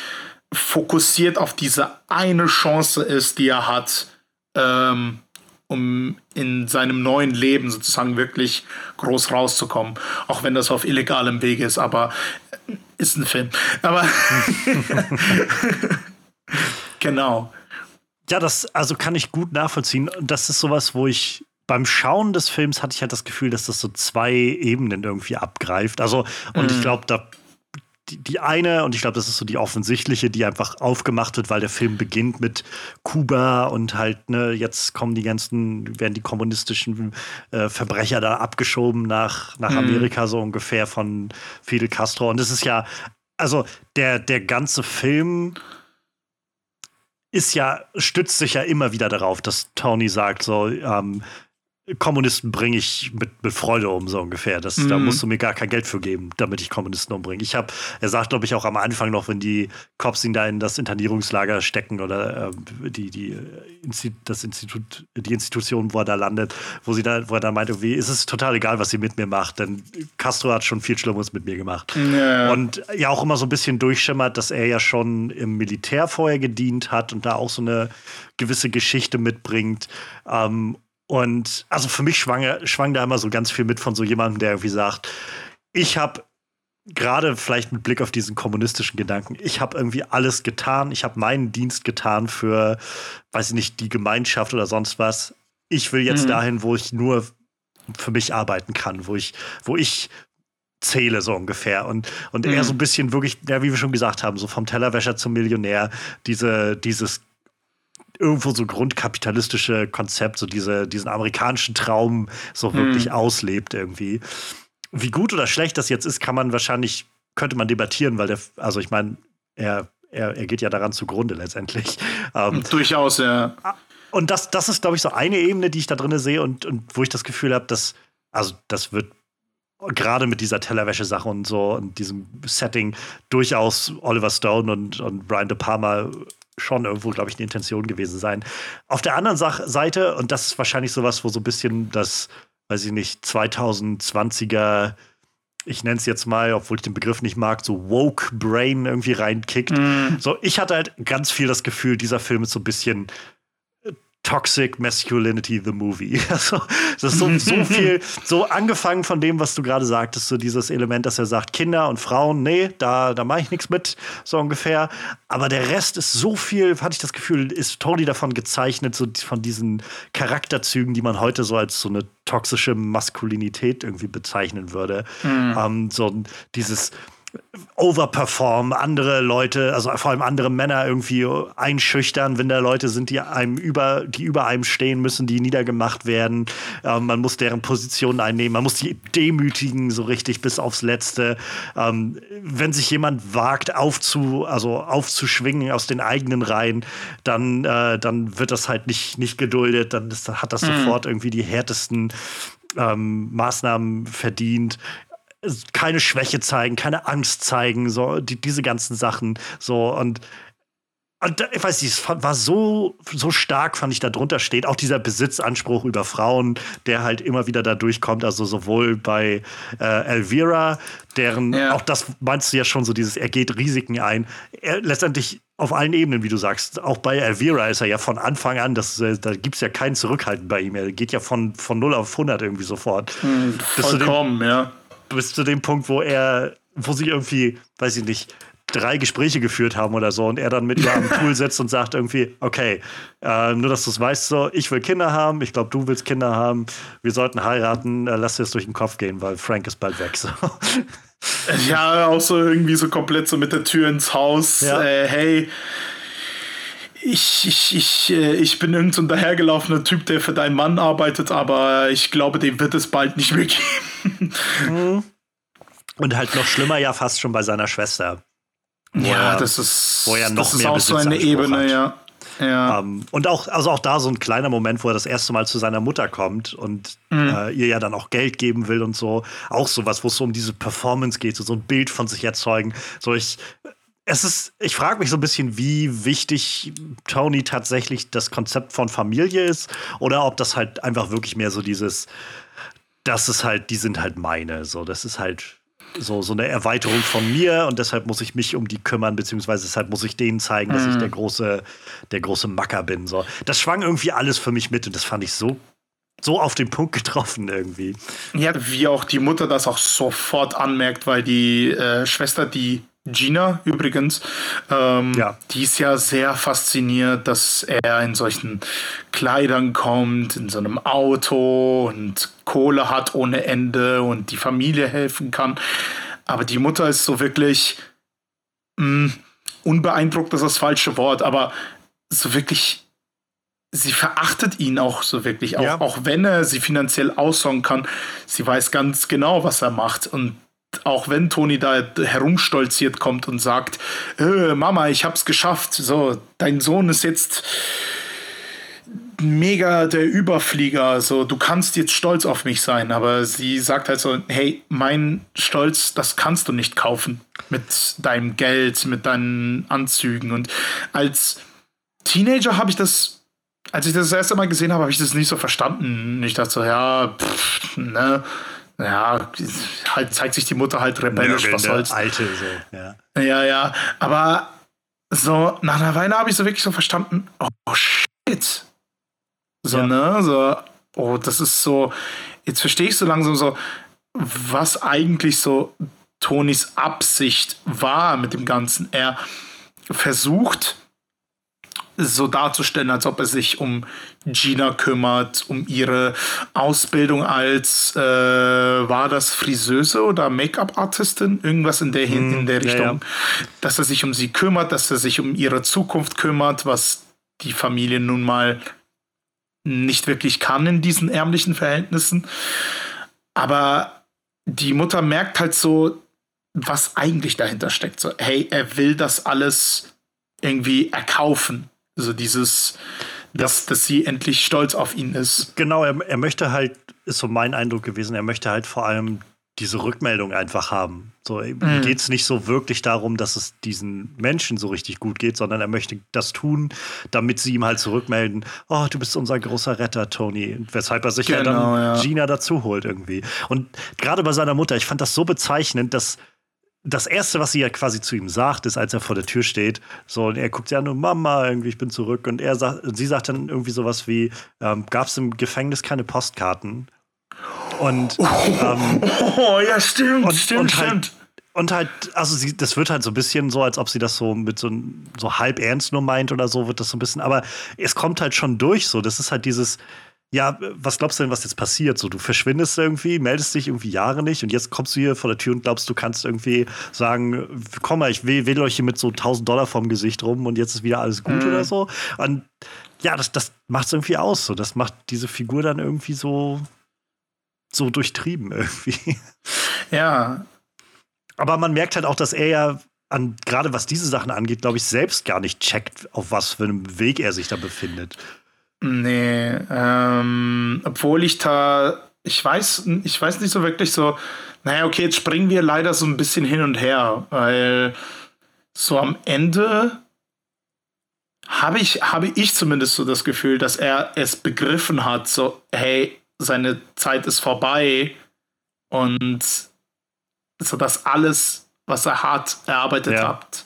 fokussiert auf diese eine Chance ist, die er hat, ähm, um in seinem neuen Leben sozusagen wirklich groß rauszukommen. Auch wenn das auf illegalem Weg ist, aber äh, ist ein Film. Aber genau. Ja, das also kann ich gut nachvollziehen. Das ist sowas, wo ich beim Schauen des Films hatte ich halt das Gefühl, dass das so zwei Ebenen irgendwie abgreift. Also, und mhm. ich glaube, da die, die, eine, und ich glaube, das ist so die offensichtliche, die einfach aufgemacht wird, weil der Film beginnt mit Kuba und halt, ne, jetzt kommen die ganzen, werden die kommunistischen äh, Verbrecher da abgeschoben nach, nach mhm. Amerika, so ungefähr von Fidel Castro. Und es ist ja, also der, der ganze Film ist ja, stützt sich ja immer wieder darauf, dass Tony sagt, so, ähm, Kommunisten bringe ich mit, mit Freude um, so ungefähr. Das, mhm. Da musst du mir gar kein Geld für geben, damit ich Kommunisten umbringe. Ich habe, er sagt, glaube ich, auch am Anfang noch, wenn die Cops ihn da in das Internierungslager stecken oder äh, die, die, das Institut, die Institution, wo er da landet, wo sie da, wo er dann meinte, wie ist es total egal, was sie mit mir macht, denn Castro hat schon viel Schlimmeres mit mir gemacht. Ja. Und ja auch immer so ein bisschen durchschimmert, dass er ja schon im Militär vorher gedient hat und da auch so eine gewisse Geschichte mitbringt. Ähm, und also für mich schwang, schwang da immer so ganz viel mit von so jemandem, der irgendwie sagt, ich habe gerade vielleicht mit Blick auf diesen kommunistischen Gedanken, ich habe irgendwie alles getan, ich habe meinen Dienst getan für, weiß ich nicht, die Gemeinschaft oder sonst was. Ich will jetzt mhm. dahin, wo ich nur für mich arbeiten kann, wo ich, wo ich zähle so ungefähr und und mhm. er so ein bisschen wirklich, ja, wie wir schon gesagt haben, so vom Tellerwäscher zum Millionär, diese dieses irgendwo so grundkapitalistische Konzept, so diese, diesen amerikanischen Traum so hm. wirklich auslebt irgendwie. Wie gut oder schlecht das jetzt ist, kann man wahrscheinlich, könnte man debattieren, weil der, also ich meine, er, er, er geht ja daran zugrunde letztendlich. Ähm, Durchaus, ja. Und das, das ist, glaube ich, so eine Ebene, die ich da drin sehe und, und wo ich das Gefühl habe, dass, also das wird gerade mit dieser Tellerwäsche-Sache und so und diesem Setting durchaus Oliver Stone und, und Brian De Palma schon irgendwo, glaube ich, eine Intention gewesen sein. Auf der anderen Seite, und das ist wahrscheinlich sowas, wo so ein bisschen das, weiß ich nicht, 2020er, ich nenne es jetzt mal, obwohl ich den Begriff nicht mag, so woke Brain irgendwie reinkickt. Mm. So, ich hatte halt ganz viel das Gefühl, dieser Film ist so ein bisschen Toxic Masculinity, the Movie. Also, das ist so, so viel, so angefangen von dem, was du gerade sagtest, so dieses Element, dass er sagt, Kinder und Frauen, nee, da, da mache ich nichts mit, so ungefähr. Aber der Rest ist so viel, hatte ich das Gefühl, ist totally davon gezeichnet, so von diesen Charakterzügen, die man heute so als so eine toxische Maskulinität irgendwie bezeichnen würde. Mhm. Ähm, so dieses overperformen, andere Leute, also vor allem andere Männer irgendwie einschüchtern, wenn da Leute sind, die einem über, die über einem stehen müssen, die niedergemacht werden. Ähm, man muss deren Position einnehmen, man muss die demütigen, so richtig bis aufs Letzte. Ähm, wenn sich jemand wagt, aufzu, also aufzuschwingen aus den eigenen Reihen, dann, äh, dann wird das halt nicht, nicht geduldet, dann ist, hat das mhm. sofort irgendwie die härtesten ähm, Maßnahmen verdient keine Schwäche zeigen, keine Angst zeigen, so die, diese ganzen Sachen. So und und ich weiß nicht, es war so, so stark, fand ich, da drunter steht. Auch dieser Besitzanspruch über Frauen, der halt immer wieder da durchkommt. Also sowohl bei äh, Elvira, deren, ja. auch das meinst du ja schon so, dieses, er geht Risiken ein. Er, letztendlich auf allen Ebenen, wie du sagst. Auch bei Elvira ist er ja von Anfang an, das, äh, da gibt es ja kein Zurückhalten bei ihm. Er geht ja von, von 0 auf 100 irgendwie sofort. Hm, vollkommen, ja bis zu dem Punkt, wo er, wo sie irgendwie, weiß ich nicht, drei Gespräche geführt haben oder so und er dann mit ihr am Pool sitzt und sagt irgendwie, okay, äh, nur dass du es weißt, so, ich will Kinder haben, ich glaube, du willst Kinder haben, wir sollten heiraten, äh, lass dir das durch den Kopf gehen, weil Frank ist bald weg. So. Ja, auch so irgendwie so komplett so mit der Tür ins Haus, ja. äh, hey, ich, ich, ich, äh, ich bin irgendein so dahergelaufener Typ, der für deinen Mann arbeitet, aber ich glaube, dem wird es bald nicht mehr geben. Mhm. Und halt noch schlimmer ja fast schon bei seiner Schwester. Ja, er, das ist, wo er noch das mehr ist auch so eine Ebene, hat. ja. Ja. Um, ähm, und auch, also auch da so ein kleiner Moment, wo er das erste Mal zu seiner Mutter kommt und mhm. äh, ihr ja dann auch Geld geben will und so. Auch sowas, wo es so um diese Performance geht, so, so ein Bild von sich erzeugen. So, ich, es ist, ich frage mich so ein bisschen, wie wichtig Tony tatsächlich das Konzept von Familie ist oder ob das halt einfach wirklich mehr so dieses, das ist halt, die sind halt meine, so, das ist halt so, so eine Erweiterung von mir und deshalb muss ich mich um die kümmern, beziehungsweise deshalb muss ich denen zeigen, dass ich mhm. der große, der große Macker bin. So. Das schwang irgendwie alles für mich mit und das fand ich so so auf den Punkt getroffen irgendwie. Ja, wie auch die Mutter das auch sofort anmerkt, weil die äh, Schwester, die Gina übrigens, ähm, ja. die ist ja sehr fasziniert, dass er in solchen Kleidern kommt, in so einem Auto und Kohle hat ohne Ende und die Familie helfen kann. Aber die Mutter ist so wirklich mh, hm, unbeeindruckt, das ist das falsche Wort, aber so wirklich sie verachtet ihn auch so wirklich, auch, ja. auch wenn er sie finanziell aussorgen kann. Sie weiß ganz genau, was er macht. Und auch wenn Toni da herumstolziert kommt und sagt, äh, Mama, ich hab's geschafft, so, dein Sohn ist jetzt mega der Überflieger, so du kannst jetzt stolz auf mich sein, aber sie sagt halt so, hey, mein Stolz, das kannst du nicht kaufen mit deinem Geld, mit deinen Anzügen. Und als Teenager habe ich das als ich das, das erste Mal gesehen habe, habe ich das nicht so verstanden. Ich dachte so, ja, pff, ne, ja, halt zeigt sich die Mutter halt rebellisch, was soll's. Alte so, ja. Ja, ja, aber so nach einer Weile habe ich so wirklich so verstanden, oh shit. So, ja. ne, so, oh, das ist so, jetzt verstehe ich so langsam so, was eigentlich so Tonys Absicht war mit dem Ganzen. Er versucht, so darzustellen, als ob er sich um Gina kümmert, um ihre Ausbildung als, äh, war das Friseuse oder Make-up-Artistin? Irgendwas in der, mm, in der Richtung. Ja, ja. Dass er sich um sie kümmert, dass er sich um ihre Zukunft kümmert, was die Familie nun mal nicht wirklich kann in diesen ärmlichen Verhältnissen. Aber die Mutter merkt halt so, was eigentlich dahinter steckt. So, hey, er will das alles irgendwie erkaufen. So dieses, dass, dass sie endlich stolz auf ihn ist. Genau, er, er möchte halt, ist so mein Eindruck gewesen, er möchte halt vor allem diese Rückmeldung einfach haben. So mhm. geht es nicht so wirklich darum, dass es diesen Menschen so richtig gut geht, sondern er möchte das tun, damit sie ihm halt zurückmelden, oh, du bist unser großer Retter, Tony. Weshalb er sich genau, ja dann ja. Gina dazu holt irgendwie. Und gerade bei seiner Mutter, ich fand das so bezeichnend, dass das erste, was sie ja quasi zu ihm sagt, ist, als er vor der Tür steht, so, und er guckt ja nur Mama, irgendwie, ich bin zurück. Und er sagt, sie sagt dann irgendwie sowas wie, ähm, gab es im Gefängnis keine Postkarten? Und ähm, oh, ja, stimmt, und, stimmt, und halt, stimmt. Und halt, also sie, das wird halt so ein bisschen so, als ob sie das so mit so, so halb ernst nur meint oder so, wird das so ein bisschen, aber es kommt halt schon durch so. Das ist halt dieses, ja, was glaubst du denn, was jetzt passiert? So, du verschwindest irgendwie, meldest dich irgendwie Jahre nicht und jetzt kommst du hier vor der Tür und glaubst, du kannst irgendwie sagen, komm mal, ich wähle euch hier mit so 1000 Dollar vom Gesicht rum und jetzt ist wieder alles gut mhm. oder so. Und ja, das, das macht es irgendwie aus. So. Das macht diese Figur dann irgendwie so, so durchtrieben irgendwie. Ja. Aber man merkt halt auch, dass er ja an, gerade was diese Sachen angeht, glaube ich, selbst gar nicht checkt, auf was für einem Weg er sich da befindet. Nee, ähm, obwohl ich da, ich weiß, ich weiß nicht so wirklich so, naja, okay, jetzt springen wir leider so ein bisschen hin und her, weil so am Ende habe ich, habe ich zumindest so das Gefühl, dass er es begriffen hat, so, hey, seine Zeit ist vorbei und so dass alles, was er hart erarbeitet ja. hat,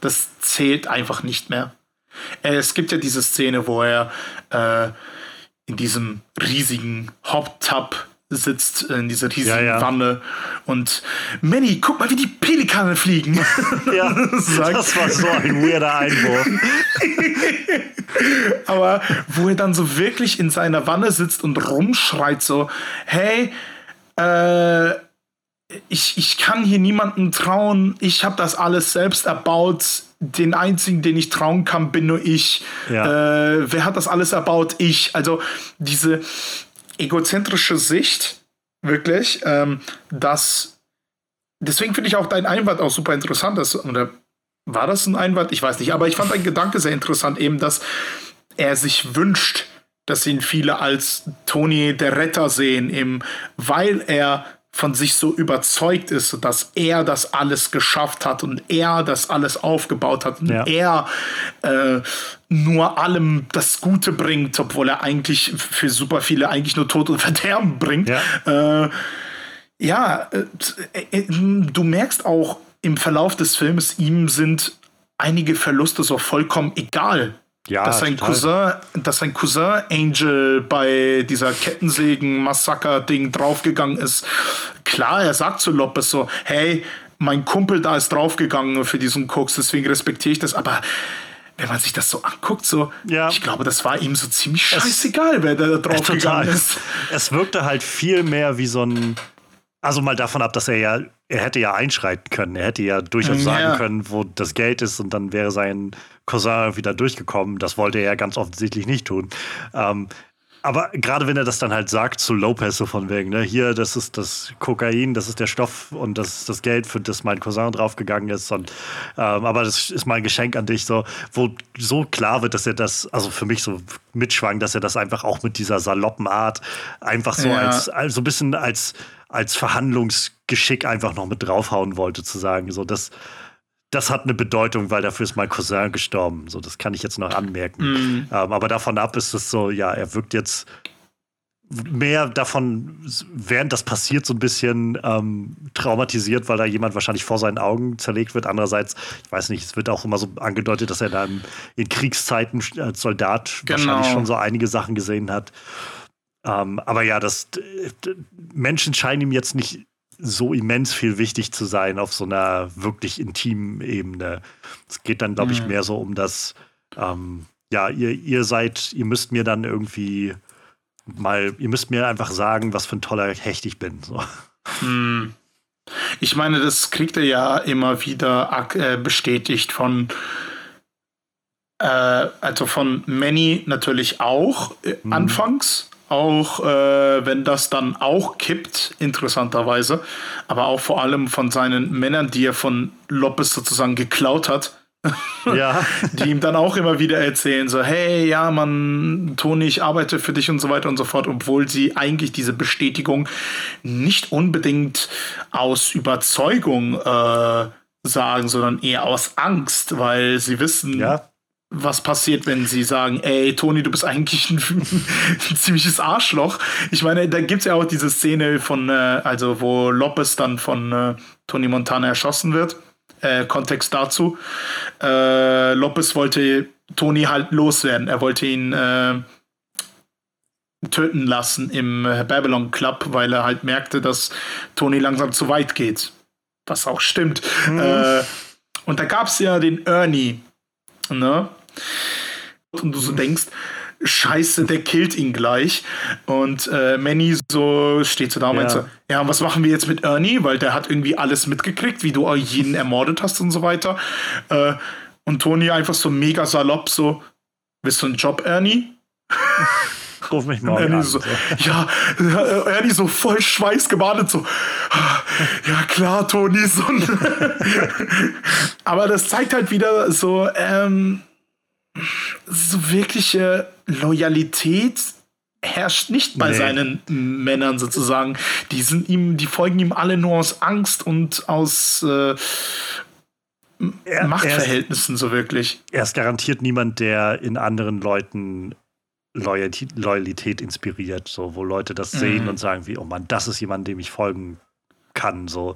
das zählt einfach nicht mehr. Äh, es gibt ja diese Szene, wo er äh, in diesem riesigen Hot-Tub sitzt in dieser riesigen ja, ja. Wanne und Manny, guck mal, wie die Pelikane fliegen. Ja, das war so ein weirder Einwurf. Aber wo er dann so wirklich in seiner Wanne sitzt und rumschreit so, hey, äh, ich, ich kann hier niemandem trauen, ich habe das alles selbst erbaut, den einzigen, den ich trauen kann, bin nur ich. Ja. Äh, wer hat das alles erbaut? Ich. Also diese egozentrische Sicht, wirklich, ähm, dass deswegen finde ich auch dein Einwand auch super interessant. Dass, oder war das ein Einwand? Ich weiß nicht, aber ich fand dein Gedanke sehr interessant, eben, dass er sich wünscht, dass ihn viele als Tony der Retter sehen, eben weil er von sich so überzeugt ist, dass er das alles geschafft hat und er das alles aufgebaut hat und ja. er äh, nur allem das Gute bringt, obwohl er eigentlich für super viele eigentlich nur Tod und Verderben bringt. Ja, äh, ja äh, äh, du merkst auch im Verlauf des Films, ihm sind einige Verluste so vollkommen egal. Ja, dass sein Cousin, dass sein Cousin Angel bei dieser Kettensägen-Massaker-Ding draufgegangen ist. Klar, er sagt zu Lopez so, hey, mein Kumpel da ist draufgegangen für diesen Koks, deswegen respektiere ich das, aber wenn man sich das so anguckt, so, ja. ich glaube, das war ihm so ziemlich scheißegal, es, wer da draufgegangen ist. Es wirkte halt viel mehr wie so ein, also mal davon ab, dass er ja, er hätte ja einschreiten können, er hätte ja durchaus ja. sagen können, wo das Geld ist und dann wäre sein Cousin wieder durchgekommen. Das wollte er ja ganz offensichtlich nicht tun. Ähm, Aber gerade wenn er das dann halt sagt zu Lopez, so von wegen, ne, hier, das ist das Kokain, das ist der Stoff und das ist das Geld, für das mein Cousin draufgegangen ist. Und, ähm, aber das ist mein Geschenk an dich, so, wo so klar wird, dass er das, also für mich so mitschwang, dass er das einfach auch mit dieser saloppen Art einfach so ja. als, also so ein bisschen als, als Verhandlungsgeschick einfach noch mit draufhauen wollte, zu sagen, so, das, das hat eine Bedeutung, weil dafür ist mein Cousin gestorben. So, das kann ich jetzt noch anmerken. Mm. Ähm, aber davon ab ist es so, ja, er wirkt jetzt mehr davon, während das passiert, so ein bisschen ähm, traumatisiert, weil da jemand wahrscheinlich vor seinen Augen zerlegt wird. Andererseits, ich weiß nicht, es wird auch immer so angedeutet, dass er da in Kriegszeiten als Soldat genau. wahrscheinlich schon so einige Sachen gesehen hat. Ähm, aber ja, das Menschen scheinen ihm jetzt nicht so immens viel wichtig zu sein auf so einer wirklich intimen Ebene. Es geht dann, glaube ich, mehr so um das, ähm, ja, ihr, ihr seid, ihr müsst mir dann irgendwie mal, ihr müsst mir einfach sagen, was für ein toller Hecht ich bin. So. Mhm. Ich meine, das kriegt er ja immer wieder äh, bestätigt von äh, also von Manny natürlich auch äh, mhm. anfangs auch äh, wenn das dann auch kippt, interessanterweise, aber auch vor allem von seinen Männern, die er von Lopez sozusagen geklaut hat. ja. die ihm dann auch immer wieder erzählen, so, hey, ja, man, Toni, ich arbeite für dich und so weiter und so fort, obwohl sie eigentlich diese Bestätigung nicht unbedingt aus Überzeugung äh, sagen, sondern eher aus Angst, weil sie wissen, ja was passiert, wenn sie sagen, ey, Toni, du bist eigentlich ein, ein ziemliches Arschloch. Ich meine, da gibt es ja auch diese Szene von, äh, also wo Lopez dann von äh, Tony Montana erschossen wird. Äh, Kontext dazu. Äh, Lopez wollte Toni halt loswerden. Er wollte ihn äh, töten lassen im äh, Babylon Club, weil er halt merkte, dass Toni langsam zu weit geht. Was auch stimmt. Mhm. und da gab es ja den Ernie, ne? Und du so denkst, Scheiße, der killt ihn gleich. Und äh, Manny so steht so da und ja. meint so, ja, was machen wir jetzt mit Ernie? Weil der hat irgendwie alles mitgekriegt, wie du jeden ermordet hast und so weiter. Äh, und Tony einfach so mega salopp so, willst du einen Job, Ernie? Ruf mich mal Ernie an. So, ja, Ernie so voll schweißgebadet, so, ja klar, Toni. So. Aber das zeigt halt wieder so, ähm, so wirkliche Loyalität herrscht nicht bei nee. seinen Männern sozusagen. Die sind ihm, die folgen ihm alle nur aus Angst und aus äh, er, Machtverhältnissen er ist, so wirklich. Er ist garantiert niemand, der in anderen Leuten Loyalität, Loyalität inspiriert, so wo Leute das sehen mhm. und sagen wie, oh Mann, das ist jemand, dem ich folgen kann so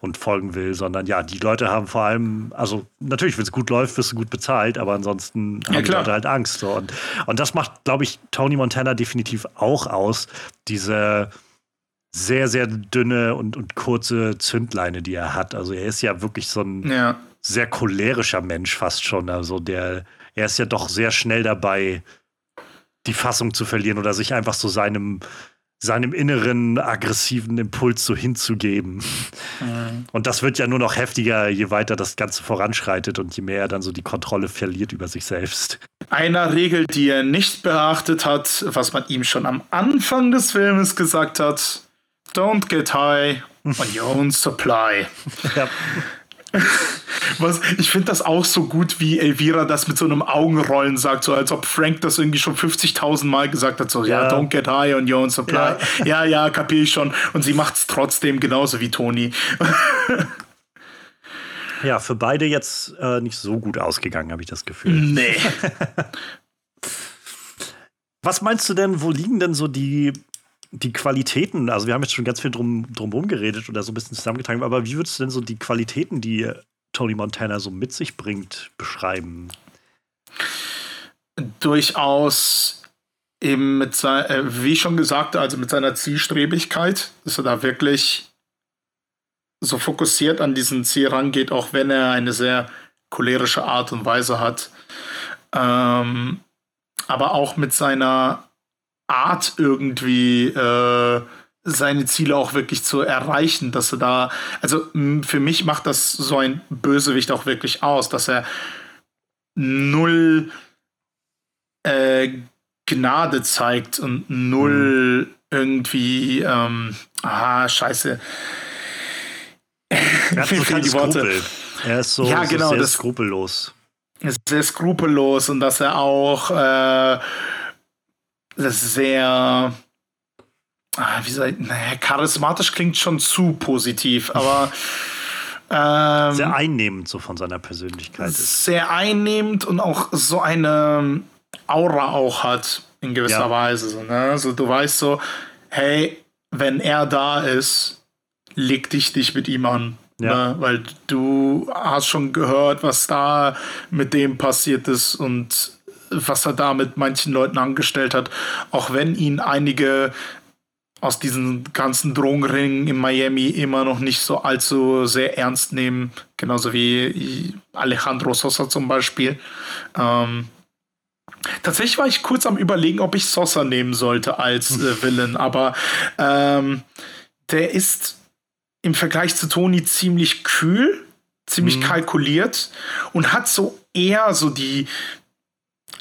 und folgen will, sondern ja, die Leute haben vor allem, also natürlich, wenn es gut läuft, wirst du gut bezahlt, aber ansonsten ja, haben die Leute halt Angst. So. Und, und das macht, glaube ich, Tony Montana definitiv auch aus, diese sehr, sehr dünne und, und kurze Zündleine, die er hat. Also er ist ja wirklich so ein ja. sehr cholerischer Mensch fast schon. Also der, er ist ja doch sehr schnell dabei, die Fassung zu verlieren oder sich einfach so seinem seinem inneren aggressiven Impuls so hinzugeben. Mhm. Und das wird ja nur noch heftiger, je weiter das Ganze voranschreitet und je mehr er dann so die Kontrolle verliert über sich selbst. Einer Regel, die er nicht beachtet hat, was man ihm schon am Anfang des Filmes gesagt hat: Don't get high on your own supply. ja. Was, ich finde das auch so gut, wie Elvira das mit so einem Augenrollen sagt, so als ob Frank das irgendwie schon 50.000 Mal gesagt hat, so, ja, yeah, don't get high on your own supply. Ja, ja, ja kapiere ich schon. Und sie macht es trotzdem genauso wie Toni. ja, für beide jetzt äh, nicht so gut ausgegangen, habe ich das Gefühl. Nee. Was meinst du denn, wo liegen denn so die die Qualitäten, also wir haben jetzt schon ganz viel drum, drum geredet oder so ein bisschen zusammengetragen, aber wie würdest du denn so die Qualitäten, die Tony Montana so mit sich bringt, beschreiben? Durchaus eben mit seiner, äh, wie schon gesagt, also mit seiner Zielstrebigkeit, dass er da wirklich so fokussiert an diesen Ziel rangeht, auch wenn er eine sehr cholerische Art und Weise hat. Ähm, aber auch mit seiner Art irgendwie äh, seine Ziele auch wirklich zu erreichen, dass er da, also für mich macht das so ein Bösewicht auch wirklich aus, dass er null äh, Gnade zeigt und null mhm. irgendwie, ähm, ah, scheiße. Er hat so die Worte. Er ist so, ja, genau, sehr das, skrupellos. Ist sehr skrupellos und dass er auch äh, sehr, ah, wie soll ich, naja, charismatisch klingt schon zu positiv, aber ähm, sehr einnehmend so von seiner Persönlichkeit ist. Sehr einnehmend und auch so eine Aura auch hat in gewisser ja. Weise. So, ne? also du weißt so, hey, wenn er da ist, leg dich nicht mit ihm an. Ja. Ne? Weil du hast schon gehört, was da mit dem passiert ist und was er da mit manchen Leuten angestellt hat. Auch wenn ihn einige aus diesen ganzen Drogenringen in Miami immer noch nicht so allzu sehr ernst nehmen, genauso wie Alejandro Sosa zum Beispiel. Ähm, tatsächlich war ich kurz am überlegen, ob ich Sosa nehmen sollte als äh, Villain, aber ähm, der ist im Vergleich zu Tony ziemlich kühl, ziemlich mhm. kalkuliert und hat so eher so die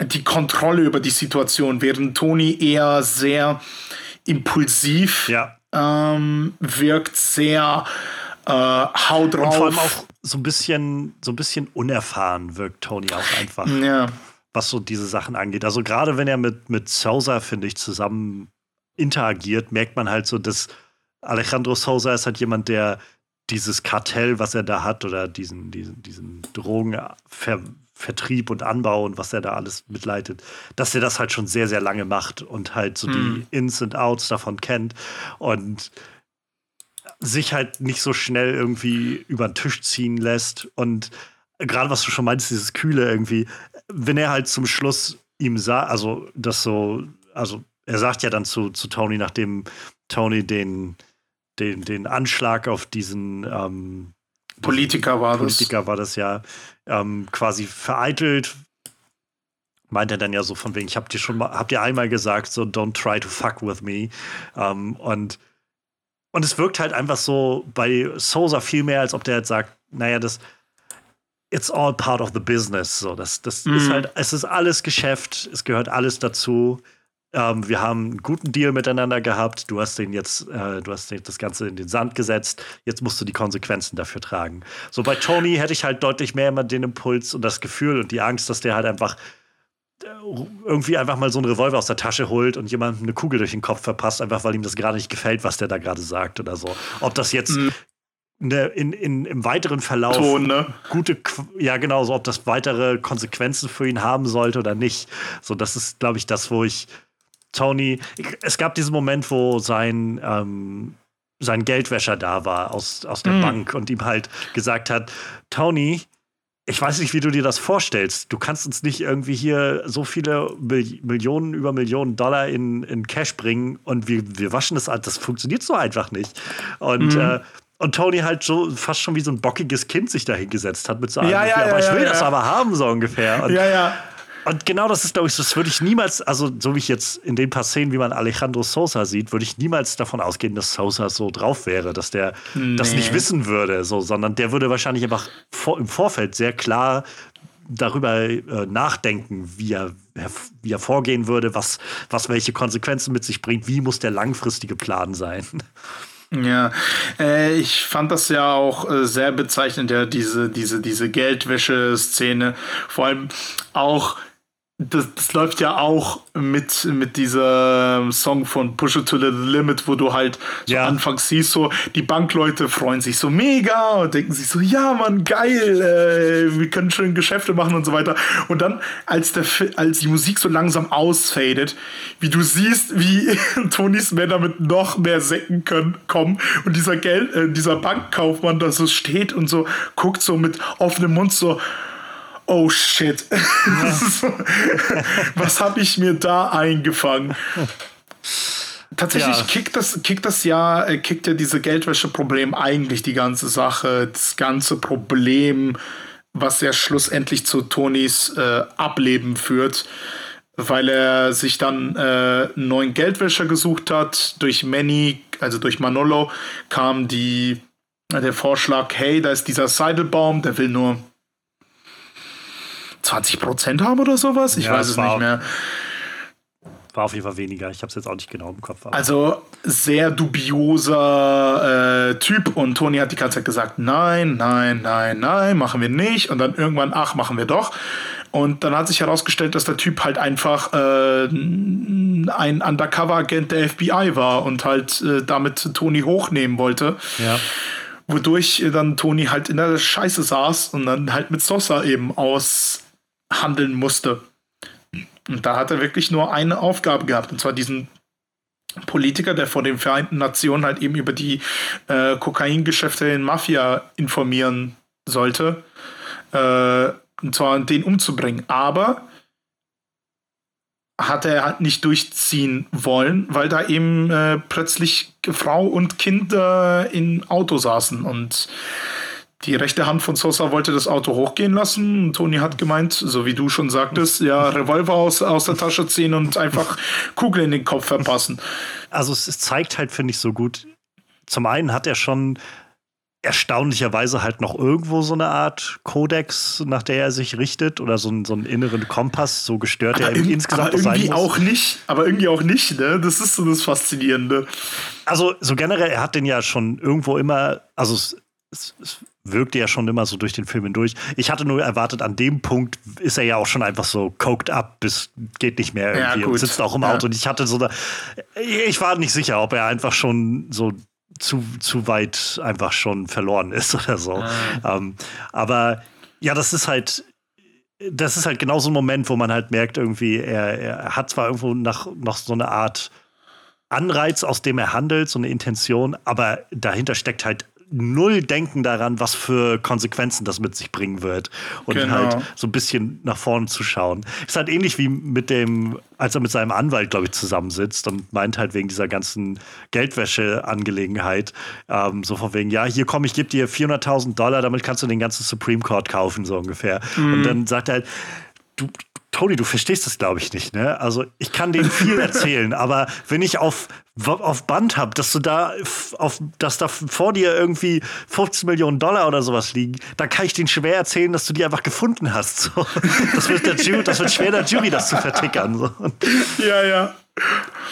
die Kontrolle über die Situation, während Tony eher sehr impulsiv ja. ähm, wirkt, sehr äh, haut drauf. Und vor allem auch so ein bisschen, so ein bisschen unerfahren wirkt Tony auch einfach. Ja. Was so diese Sachen angeht. Also gerade wenn er mit, mit Sousa, finde ich, zusammen interagiert, merkt man halt so, dass Alejandro Sousa ist halt jemand, der dieses Kartell, was er da hat, oder diesen, diesen, diesen Drogenver Vertrieb und Anbau und was er da alles mitleitet, dass er das halt schon sehr, sehr lange macht und halt so hm. die Ins und Outs davon kennt und sich halt nicht so schnell irgendwie über den Tisch ziehen lässt. Und gerade was du schon meinst, dieses Kühle irgendwie, wenn er halt zum Schluss ihm sah, also das so, also er sagt ja dann zu, zu Tony, nachdem Tony den, den, den Anschlag auf diesen ähm, Politiker war das. Politiker war das ja ähm, quasi vereitelt. Meint er dann ja so von wegen, ich hab dir schon mal, hab dir einmal gesagt, so don't try to fuck with me. Ähm, und, und es wirkt halt einfach so bei Sosa viel mehr, als ob der jetzt sagt, naja, das, it's all part of the business. So, das, das mhm. ist halt, es ist alles Geschäft, es gehört alles dazu. Ähm, wir haben einen guten Deal miteinander gehabt. Du hast den jetzt, äh, du hast das Ganze in den Sand gesetzt. Jetzt musst du die Konsequenzen dafür tragen. So bei Tony hätte ich halt deutlich mehr immer den Impuls und das Gefühl und die Angst, dass der halt einfach äh, irgendwie einfach mal so einen Revolver aus der Tasche holt und jemandem eine Kugel durch den Kopf verpasst, einfach weil ihm das gerade nicht gefällt, was der da gerade sagt oder so. Ob das jetzt mhm. ne, in, in, im weiteren Verlauf Ton, ne? gute, ja genau, so ob das weitere Konsequenzen für ihn haben sollte oder nicht. So, das ist, glaube ich, das, wo ich Tony, es gab diesen Moment, wo sein, ähm, sein Geldwäscher da war aus, aus der mm. Bank und ihm halt gesagt hat, Tony, ich weiß nicht, wie du dir das vorstellst. Du kannst uns nicht irgendwie hier so viele Millionen über Millionen Dollar in, in Cash bringen und wir, wir waschen das. Das funktioniert so einfach nicht. Und, mm. äh, und Tony halt so fast schon wie so ein bockiges Kind sich da hingesetzt hat mit so einem, ja, ja, aber ja, ich will ja, das aber haben, so ungefähr. Und, ja, ja. Und genau das ist, glaube ich, das würde ich niemals, also so wie ich jetzt in den paar Szenen, wie man Alejandro Sosa sieht, würde ich niemals davon ausgehen, dass Sosa so drauf wäre, dass der nee. das nicht wissen würde, so, sondern der würde wahrscheinlich einfach vor, im Vorfeld sehr klar darüber äh, nachdenken, wie er, wie er vorgehen würde, was, was welche Konsequenzen mit sich bringt, wie muss der langfristige Plan sein. Ja, äh, ich fand das ja auch äh, sehr bezeichnend, ja, diese, diese, diese Geldwäsche-Szene. Vor allem auch das, das läuft ja auch mit, mit diesem Song von Push It to the Limit, wo du halt so ja. anfangs siehst, so die Bankleute freuen sich so mega und denken sich so, ja Mann, geil, äh, wir können schön Geschäfte machen und so weiter. Und dann, als, der, als die Musik so langsam ausfadet, wie du siehst, wie Tonys Männer mit noch mehr Säcken können, kommen und dieser Geld, äh, dieser Bankkaufmann da so steht und so guckt so mit offenem Mund so, oh shit, was habe ich mir da eingefangen? Tatsächlich ja. kickt, das, kickt das ja, äh, kickt ja diese Geldwäsche-Problem eigentlich die ganze Sache, das ganze Problem, was ja schlussendlich zu Tonys äh, Ableben führt, weil er sich dann äh, einen neuen Geldwäscher gesucht hat. Durch Manny, also durch Manolo, kam die, der Vorschlag, hey, da ist dieser Seidelbaum, der will nur 20 Prozent haben oder sowas. Ich ja, weiß es nicht mehr. war auf jeden Fall weniger. Ich habe es jetzt auch nicht genau im Kopf. Also sehr dubioser äh, Typ und Tony hat die ganze Zeit gesagt, nein, nein, nein, nein, machen wir nicht. Und dann irgendwann, ach, machen wir doch. Und dann hat sich herausgestellt, dass der Typ halt einfach äh, ein Undercover-Agent der FBI war und halt äh, damit Tony hochnehmen wollte. Ja. Wodurch dann Tony halt in der Scheiße saß und dann halt mit Sosa eben aushandeln musste. Und da hat er wirklich nur eine Aufgabe gehabt, und zwar diesen Politiker, der vor den Vereinten Nationen halt eben über die äh, Kokaingeschäfte in Mafia informieren sollte. Äh, und zwar den umzubringen. Aber hat er halt nicht durchziehen wollen, weil da eben äh, plötzlich Frau und Kinder im Auto saßen und die rechte Hand von Sosa wollte das Auto hochgehen lassen. Und Tony hat gemeint, so wie du schon sagtest, ja, Revolver aus, aus der Tasche ziehen und einfach Kugel in den Kopf verpassen. Also es, zeigt halt, finde ich, so gut. Zum einen hat er schon erstaunlicherweise halt noch irgendwo so eine Art Kodex, nach der er sich richtet oder so, so einen inneren Kompass, so gestört aber er insgesamt aber irgendwie auch nicht, aber irgendwie auch nicht, ne? Das ist so das Faszinierende. Also so generell, er hat den ja schon irgendwo immer, also es, es, es wirkte ja schon immer so durch den Film hindurch. Ich hatte nur erwartet, an dem Punkt ist er ja auch schon einfach so coked up, bis geht nicht mehr irgendwie ja, und sitzt auch im Auto. Ja. Und ich hatte so da, ich war nicht sicher, ob er einfach schon so zu, zu weit einfach schon verloren ist oder so. Ah. Ähm, aber ja, das ist halt, das ist halt genau so ein Moment, wo man halt merkt, irgendwie, er, er hat zwar irgendwo nach, noch so eine Art Anreiz, aus dem er handelt, so eine Intention, aber dahinter steckt halt null Denken daran, was für Konsequenzen das mit sich bringen wird. Und genau. halt so ein bisschen nach vorne zu schauen. Ist halt ähnlich wie mit dem, als er mit seinem Anwalt, glaube ich, zusammensitzt und meint halt wegen dieser ganzen Geldwäsche-Angelegenheit, ähm, so von wegen, ja, hier komm, ich gebe dir 400.000 Dollar, damit kannst du den ganzen Supreme Court kaufen, so ungefähr. Mhm. Und dann sagt er halt, du, Tony, du verstehst das, glaube ich, nicht. Ne? Also ich kann denen viel erzählen, aber wenn ich auf, auf Band habe, dass du da auf, dass da vor dir irgendwie 15 Millionen Dollar oder sowas liegen, dann kann ich denen schwer erzählen, dass du die einfach gefunden hast. So. Das, wird der Jury, das wird schwer der Jury, das zu vertickern. So. Ja, ja.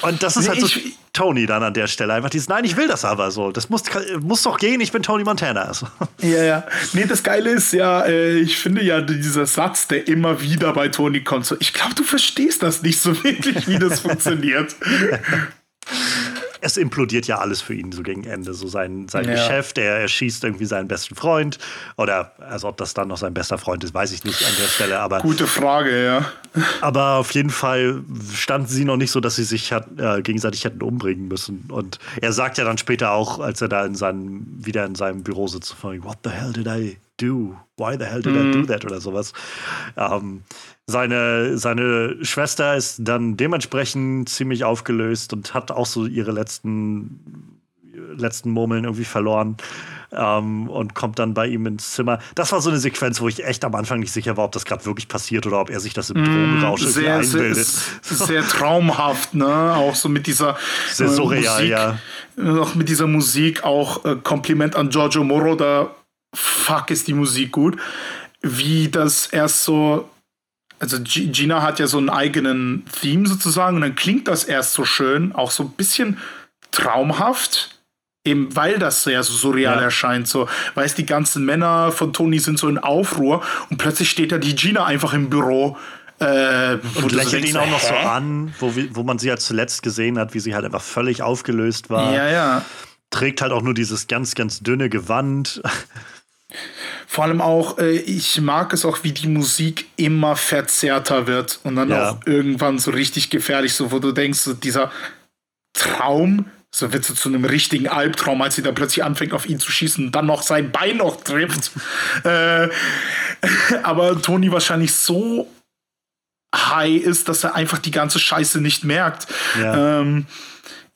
Und das ist nee, halt so Tony dann an der Stelle. Einfach dieses, nein, ich will das aber so. Das muss, muss doch gehen, ich bin Tony Montana. Also. Ja, ja. Nee, das Geile ist ja, äh, ich finde ja dieser Satz, der immer wieder bei Tony kommt, so, ich glaube, du verstehst das nicht so wirklich, wie das funktioniert. Es implodiert ja alles für ihn so gegen Ende. So sein, sein ja. Geschäft, er, er schießt irgendwie seinen besten Freund. Oder also ob das dann noch sein bester Freund ist, weiß ich nicht an der Stelle. Aber, Gute Frage, ja. Aber auf jeden Fall standen sie noch nicht so, dass sie sich hat, äh, gegenseitig hätten umbringen müssen. Und er sagt ja dann später auch, als er da in seinem, wieder in seinem Büro sitzt, What the hell did I do? Why the hell did mm. I do mhm. that? Oder sowas. Ähm, seine, seine Schwester ist dann dementsprechend ziemlich aufgelöst und hat auch so ihre letzten, letzten Murmeln irgendwie verloren. Ähm, und kommt dann bei ihm ins Zimmer. Das war so eine Sequenz, wo ich echt am Anfang nicht sicher war, ob das gerade wirklich passiert oder ob er sich das im Drogenrausch mm, sehr, einbildet. Sehr, sehr traumhaft, ne? Auch so mit dieser sehr surreal, Musik, ja. Auch mit dieser Musik, auch äh, Kompliment an Giorgio Moro, da fuck ist die Musik gut. Wie das erst so also Gina hat ja so einen eigenen Theme sozusagen und dann klingt das erst so schön, auch so ein bisschen traumhaft. Eben weil das ja so surreal ja. erscheint, so, weißt die ganzen Männer von Tony sind so in Aufruhr und plötzlich steht da die Gina einfach im Büro äh, und lächelt ihn auch noch so an, wo, wo man sie ja zuletzt gesehen hat, wie sie halt einfach völlig aufgelöst war. Ja, ja. Trägt halt auch nur dieses ganz, ganz dünne Gewand. Vor allem auch, äh, ich mag es auch, wie die Musik immer verzerrter wird und dann ja. auch irgendwann so richtig gefährlich, so wo du denkst, so dieser Traum, so wird so zu einem richtigen Albtraum, als sie da plötzlich anfängt, auf ihn zu schießen und dann noch sein Bein noch trifft. äh, aber Toni wahrscheinlich so high ist, dass er einfach die ganze Scheiße nicht merkt. Ja, ähm,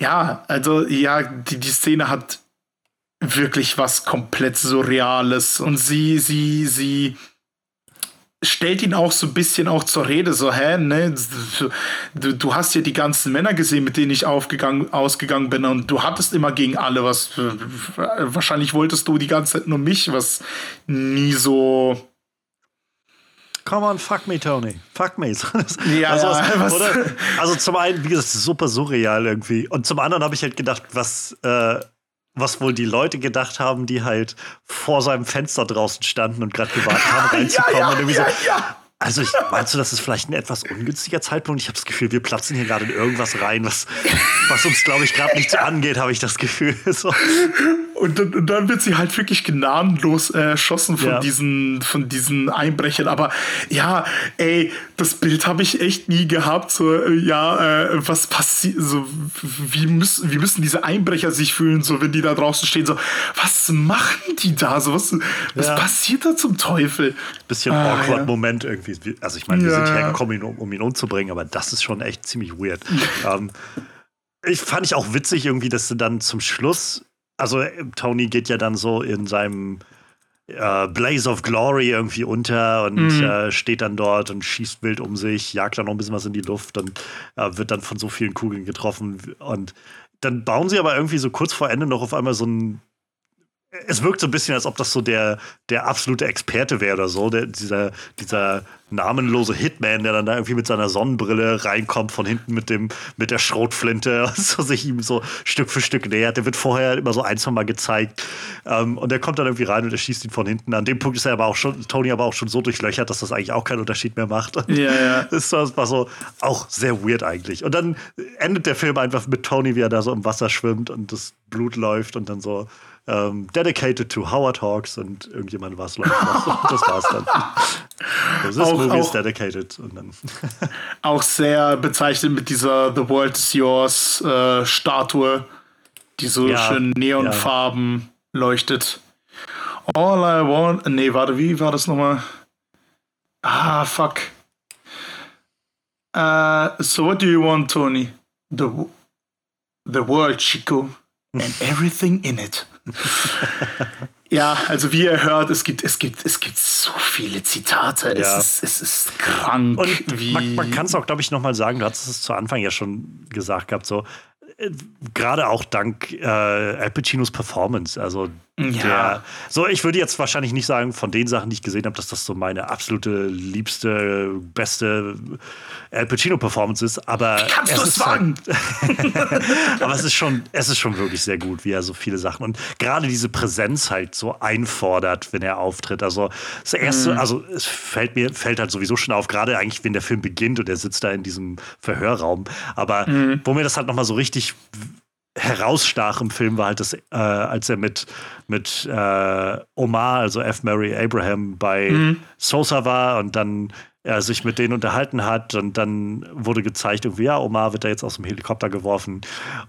ja also ja, die, die Szene hat wirklich was komplett Surreales. Und sie, sie, sie stellt ihn auch so ein bisschen auch zur Rede, so, hä, ne, du, du hast ja die ganzen Männer gesehen, mit denen ich aufgegangen, ausgegangen bin und du hattest immer gegen alle was, wahrscheinlich wolltest du die ganze Zeit nur mich, was nie so come on, fuck me, Tony. Fuck me. ja, also, oder, also zum einen, wie gesagt, super surreal irgendwie. Und zum anderen habe ich halt gedacht, was, äh, was wohl die Leute gedacht haben, die halt vor seinem Fenster draußen standen und gerade gewartet haben, reinzukommen. ja, ja, und irgendwie so, also ich, meinst du, das ist vielleicht ein etwas ungünstiger Zeitpunkt? Ich habe das Gefühl, wir platzen hier gerade in irgendwas rein, was, was uns, glaube ich, gerade nicht so angeht, habe ich das Gefühl. So. Und, und, dann wird sie halt wirklich gnadenlos erschossen von, ja. diesen, von diesen Einbrechern. Aber ja, ey, das Bild habe ich echt nie gehabt. So, äh, ja, äh, was passiert, so, wie müssen, wie müssen diese Einbrecher sich fühlen, so, wenn die da draußen stehen, so, was machen die da? So, was, was ja. passiert da zum Teufel? Bisschen ah, awkward ja. Moment irgendwie. Also, ich meine, wir sind hergekommen, um, um ihn umzubringen, aber das ist schon echt ziemlich weird. ähm, ich fand ich auch witzig irgendwie, dass sie dann zum Schluss also äh, Tony geht ja dann so in seinem äh, Blaze of Glory irgendwie unter und mhm. äh, steht dann dort und schießt wild um sich, jagt dann noch ein bisschen was in die Luft und äh, wird dann von so vielen Kugeln getroffen. Und dann bauen sie aber irgendwie so kurz vor Ende noch auf einmal so ein es wirkt so ein bisschen, als ob das so der, der absolute Experte wäre oder so. Der, dieser, dieser namenlose Hitman, der dann da irgendwie mit seiner Sonnenbrille reinkommt von hinten mit, dem, mit der Schrotflinte und so sich ihm so Stück für Stück nähert. Der wird vorher immer so ein, zwei Mal gezeigt. Ähm, und der kommt dann irgendwie rein und er schießt ihn von hinten. An dem Punkt ist er aber auch schon, Tony aber auch schon so durchlöchert, dass das eigentlich auch keinen Unterschied mehr macht. Ja, ja. Das war so auch sehr weird eigentlich. Und dann endet der Film einfach mit Tony, wie er da so im Wasser schwimmt und das Blut läuft und dann so ähm, dedicated to Howard Hawks und irgendjemand war es, glaube ich. Das war's dann. This auch, movie is dedicated. Und dann auch sehr bezeichnet mit dieser The World is Yours äh, Statue, die so ja, schön Neonfarben ja. leuchtet. All I want. Nee, warte, wie war das nochmal? Ah, fuck. Uh, so what do you want, Tony? The, the world, Chico. And everything in it. ja, also wie ihr hört, es gibt, es gibt, es gibt so viele Zitate. Ja. Es, ist, es ist krank. Und man, man kann es auch, glaube ich, nochmal sagen, du hast es zu Anfang ja schon gesagt gehabt, so äh, gerade auch dank äh, Al Pacinos Performance. Also ja. Der, so, ich würde jetzt wahrscheinlich nicht sagen, von den Sachen, die ich gesehen habe, dass das so meine absolute liebste, beste Al Pacino-Performance ist, aber Kannst es ist halt, aber es ist schon, es ist schon wirklich sehr gut, wie er so viele Sachen und gerade diese Präsenz halt so einfordert, wenn er auftritt. Also das erste, mhm. also es fällt mir, fällt halt sowieso schon auf, gerade eigentlich, wenn der Film beginnt und er sitzt da in diesem Verhörraum. Aber mhm. wo mir das halt nochmal so richtig herausstach im Film war halt das, äh, als er mit, mit äh, Omar, also F. Mary Abraham, bei mhm. Sosa war und dann er sich mit denen unterhalten hat und dann wurde gezeigt, irgendwie, ja, Omar wird da jetzt aus dem Helikopter geworfen.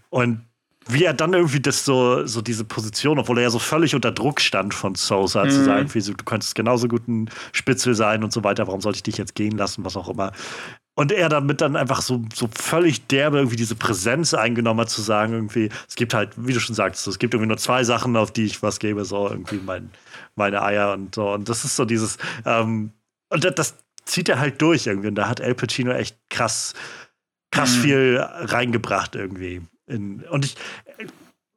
Und wie er dann irgendwie das so, so diese Position, obwohl er ja so völlig unter Druck stand von Sosa, mhm. zu sagen, wie, du könntest genauso gut ein Spitzel sein und so weiter, warum sollte ich dich jetzt gehen lassen, was auch immer. Und er damit dann einfach so, so völlig derbe irgendwie diese Präsenz eingenommen hat, zu sagen, irgendwie, es gibt halt, wie du schon sagst, es gibt irgendwie nur zwei Sachen, auf die ich was gebe, so irgendwie mein, meine Eier und so. Und das ist so dieses, ähm, und das, das, zieht er halt durch irgendwie. Und da hat El Pacino echt krass, krass mhm. viel reingebracht irgendwie. In, und ich,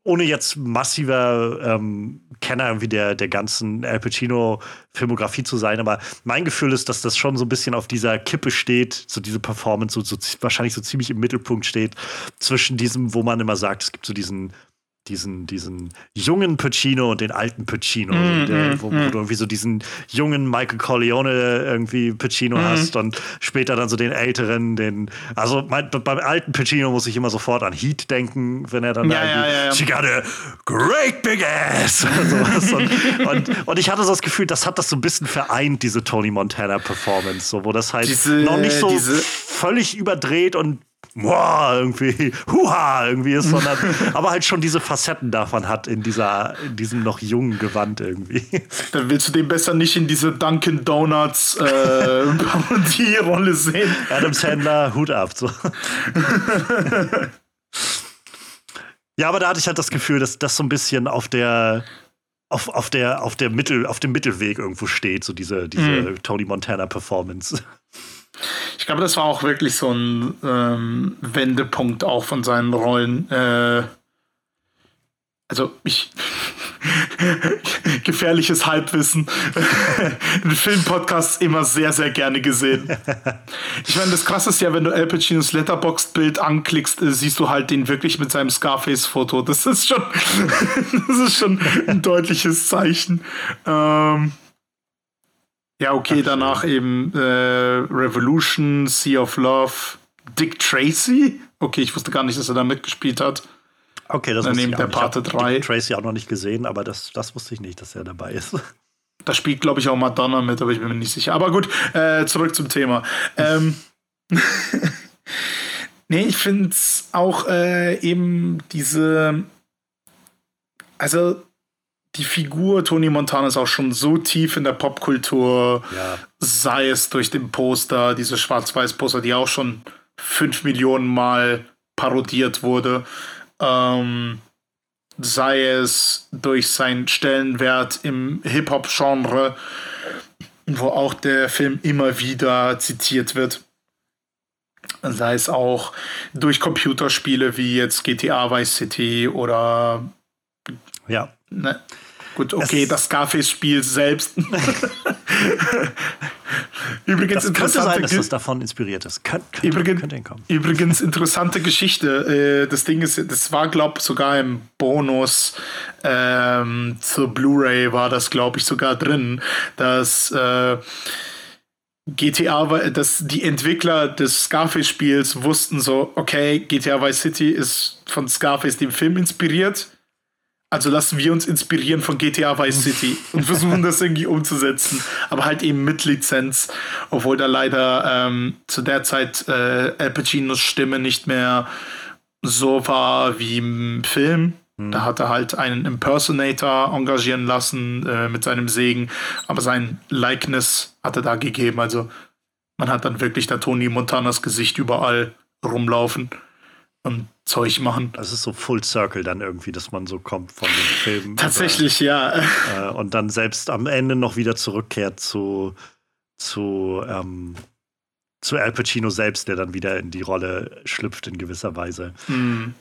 ohne jetzt massiver ähm, Kenner irgendwie der, der ganzen Al Pacino-Filmografie zu sein, aber mein Gefühl ist, dass das schon so ein bisschen auf dieser Kippe steht, so diese Performance, so, so wahrscheinlich so ziemlich im Mittelpunkt steht, zwischen diesem, wo man immer sagt, es gibt so diesen diesen, diesen jungen Pacino und den alten Pacino, mm, der, wo, wo, mm. du irgendwie so diesen jungen Michael Corleone irgendwie Pacino mm. hast und später dann so den älteren, den, also mein, beim alten Pacino muss ich immer sofort an Heat denken, wenn er dann ja, da ja, ja, ja. She got a great big ass und, sowas. und, und, und, ich hatte so das Gefühl, das hat das so ein bisschen vereint, diese Tony Montana Performance, so, wo das halt diese, noch nicht so völlig überdreht und boah, irgendwie, huha, irgendwie ist, sondern aber halt schon diese Facetten davon hat in dieser, in diesem noch jungen Gewand irgendwie. Dann willst du den besser nicht in diese Dunkin' Donuts äh, Parodie-Rolle sehen. Adam Sandler, Hut ab. So. ja, aber da hatte ich halt das Gefühl, dass das so ein bisschen auf der auf, auf, der, auf, der Mittel, auf dem Mittelweg irgendwo steht, so diese, diese mhm. Tony Montana Performance. Ich glaube, das war auch wirklich so ein ähm, Wendepunkt auch von seinen Rollen. Äh, also ich, Gefährliches Halbwissen. In Filmpodcasts immer sehr, sehr gerne gesehen. Ich meine, das krasse ist ja, wenn du Al Pacinos Letterboxd-Bild anklickst, äh, siehst du halt den wirklich mit seinem Scarface-Foto. Das ist schon, das ist schon ein deutliches Zeichen. Ähm ja, okay, danach eben äh, Revolution, Sea of Love, Dick Tracy. Okay, ich wusste gar nicht, dass er da mitgespielt hat. Okay, das Daneben ich der nicht. Ich Pate hab 3. Dick Tracy auch noch nicht gesehen, aber das, das wusste ich nicht, dass er dabei ist. Da spielt, glaube ich, auch Madonna mit, aber ich bin mir nicht sicher. Aber gut, äh, zurück zum Thema. Ähm, nee, ich finde es auch äh, eben diese. Also, die Figur Tony Montana ist auch schon so tief in der Popkultur, Ja. sei es durch den Poster, diese Schwarz-Weiß-Poster, die auch schon fünf Millionen Mal parodiert wurde. Ähm, sei es durch seinen Stellenwert im Hip-Hop-Genre, wo auch der Film immer wieder zitiert wird. Sei es auch durch Computerspiele wie jetzt GTA Vice City oder Ja. Ne. Gut, okay, Es- das Scarface-Spiel selbst. Übrigens Das könnte sein, interessante, dass das davon inspiriert ist. Kön könnte, Übrigens- könnte hinkommen. übrigens interessante Geschichte. Äh, Das Ding ist, das war, glaube ich, sogar im Bonus ähm, zur Blu-ray war das, glaube ich, sogar drin, dass äh, GTA, dass die Entwickler des Scarface-Spiels wussten so, okay, GTA Vice City ist von Scarface dem Film inspiriert. Also lassen wir uns inspirieren von GTA Vice City und versuchen das irgendwie umzusetzen, aber halt eben mit Lizenz, obwohl da leider ähm, zu der Zeit äh, Al Pacinos Stimme nicht mehr so war wie im Film. Da hat er halt einen Impersonator engagieren lassen äh, mit seinem Segen, aber sein Likeness hat er da gegeben. Also man hat dann wirklich da Tony Montanas Gesicht überall rumlaufen und Zeug machen. Das ist so Full Circle dann irgendwie, dass man so kommt von dem Film. Tatsächlich, ja. Äh, und dann selbst am Ende noch wieder zurückkehrt zu, zu, ähm, zu Al Pacino selbst, der dann wieder in die Rolle schlüpft in gewisser Weise. Hm.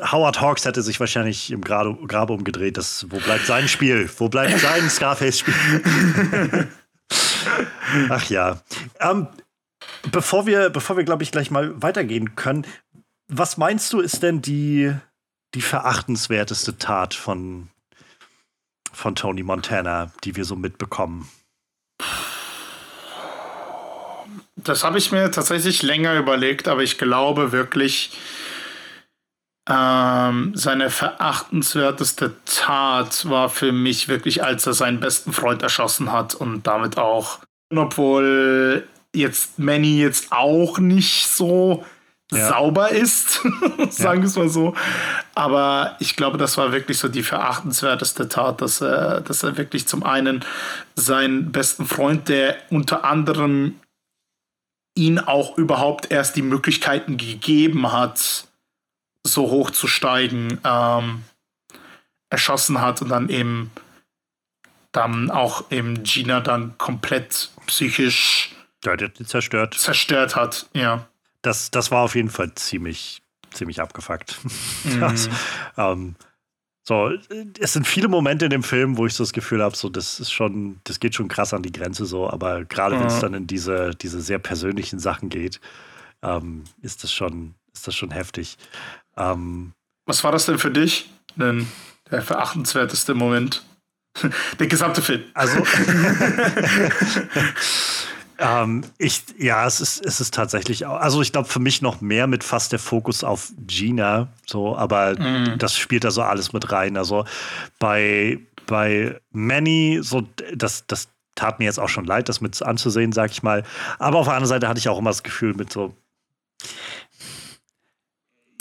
Howard Hawks hätte sich wahrscheinlich im Grabe, Grabe umgedreht. Das, wo bleibt sein Spiel? Wo bleibt sein Scarface-Spiel? Ach ja. Ähm, bevor wir, bevor wir glaube ich, gleich mal weitergehen können, was meinst du, ist denn die, die verachtenswerteste Tat von, von Tony Montana, die wir so mitbekommen? Das habe ich mir tatsächlich länger überlegt, aber ich glaube wirklich, ähm, seine verachtenswerteste Tat war für mich wirklich, als er seinen besten Freund erschossen hat und damit auch, obwohl jetzt Manny jetzt auch nicht so Ja. sauber ist, sagen wir es mal so. Aber ich glaube, das war wirklich so die verachtenswerteste Tat, dass er, dass er wirklich zum einen seinen besten Freund, der unter anderem ihn auch überhaupt erst die Möglichkeiten gegeben hat, so hoch zu steigen, ähm, erschossen hat und dann eben dann auch eben Gina dann komplett psychisch Ja, zerstört. zerstört hat. Ja. Das, das war auf jeden Fall ziemlich, ziemlich abgefuckt. Das, ähm, so, es sind viele Momente in dem Film, wo ich so das Gefühl habe, so, das ist schon, das geht schon krass an die Grenze so, aber gerade wenn es Ja. dann in diese, diese sehr persönlichen Sachen geht, ähm, ist das schon, ist das schon heftig. Ähm, Was war das denn für dich? Denn der verachtenswerteste Moment? Der gesamte Film. Also, ähm, ich, ja, es ist, es ist tatsächlich, auch- also ich glaube für mich noch mehr mit fast der Fokus auf Gina, so, aber das spielt da so alles mit rein. Also bei, bei Manny, so, das, das tat mir jetzt auch schon leid, das mit anzusehen, sag ich mal. Aber auf der anderen Seite hatte ich auch immer das Gefühl mit so,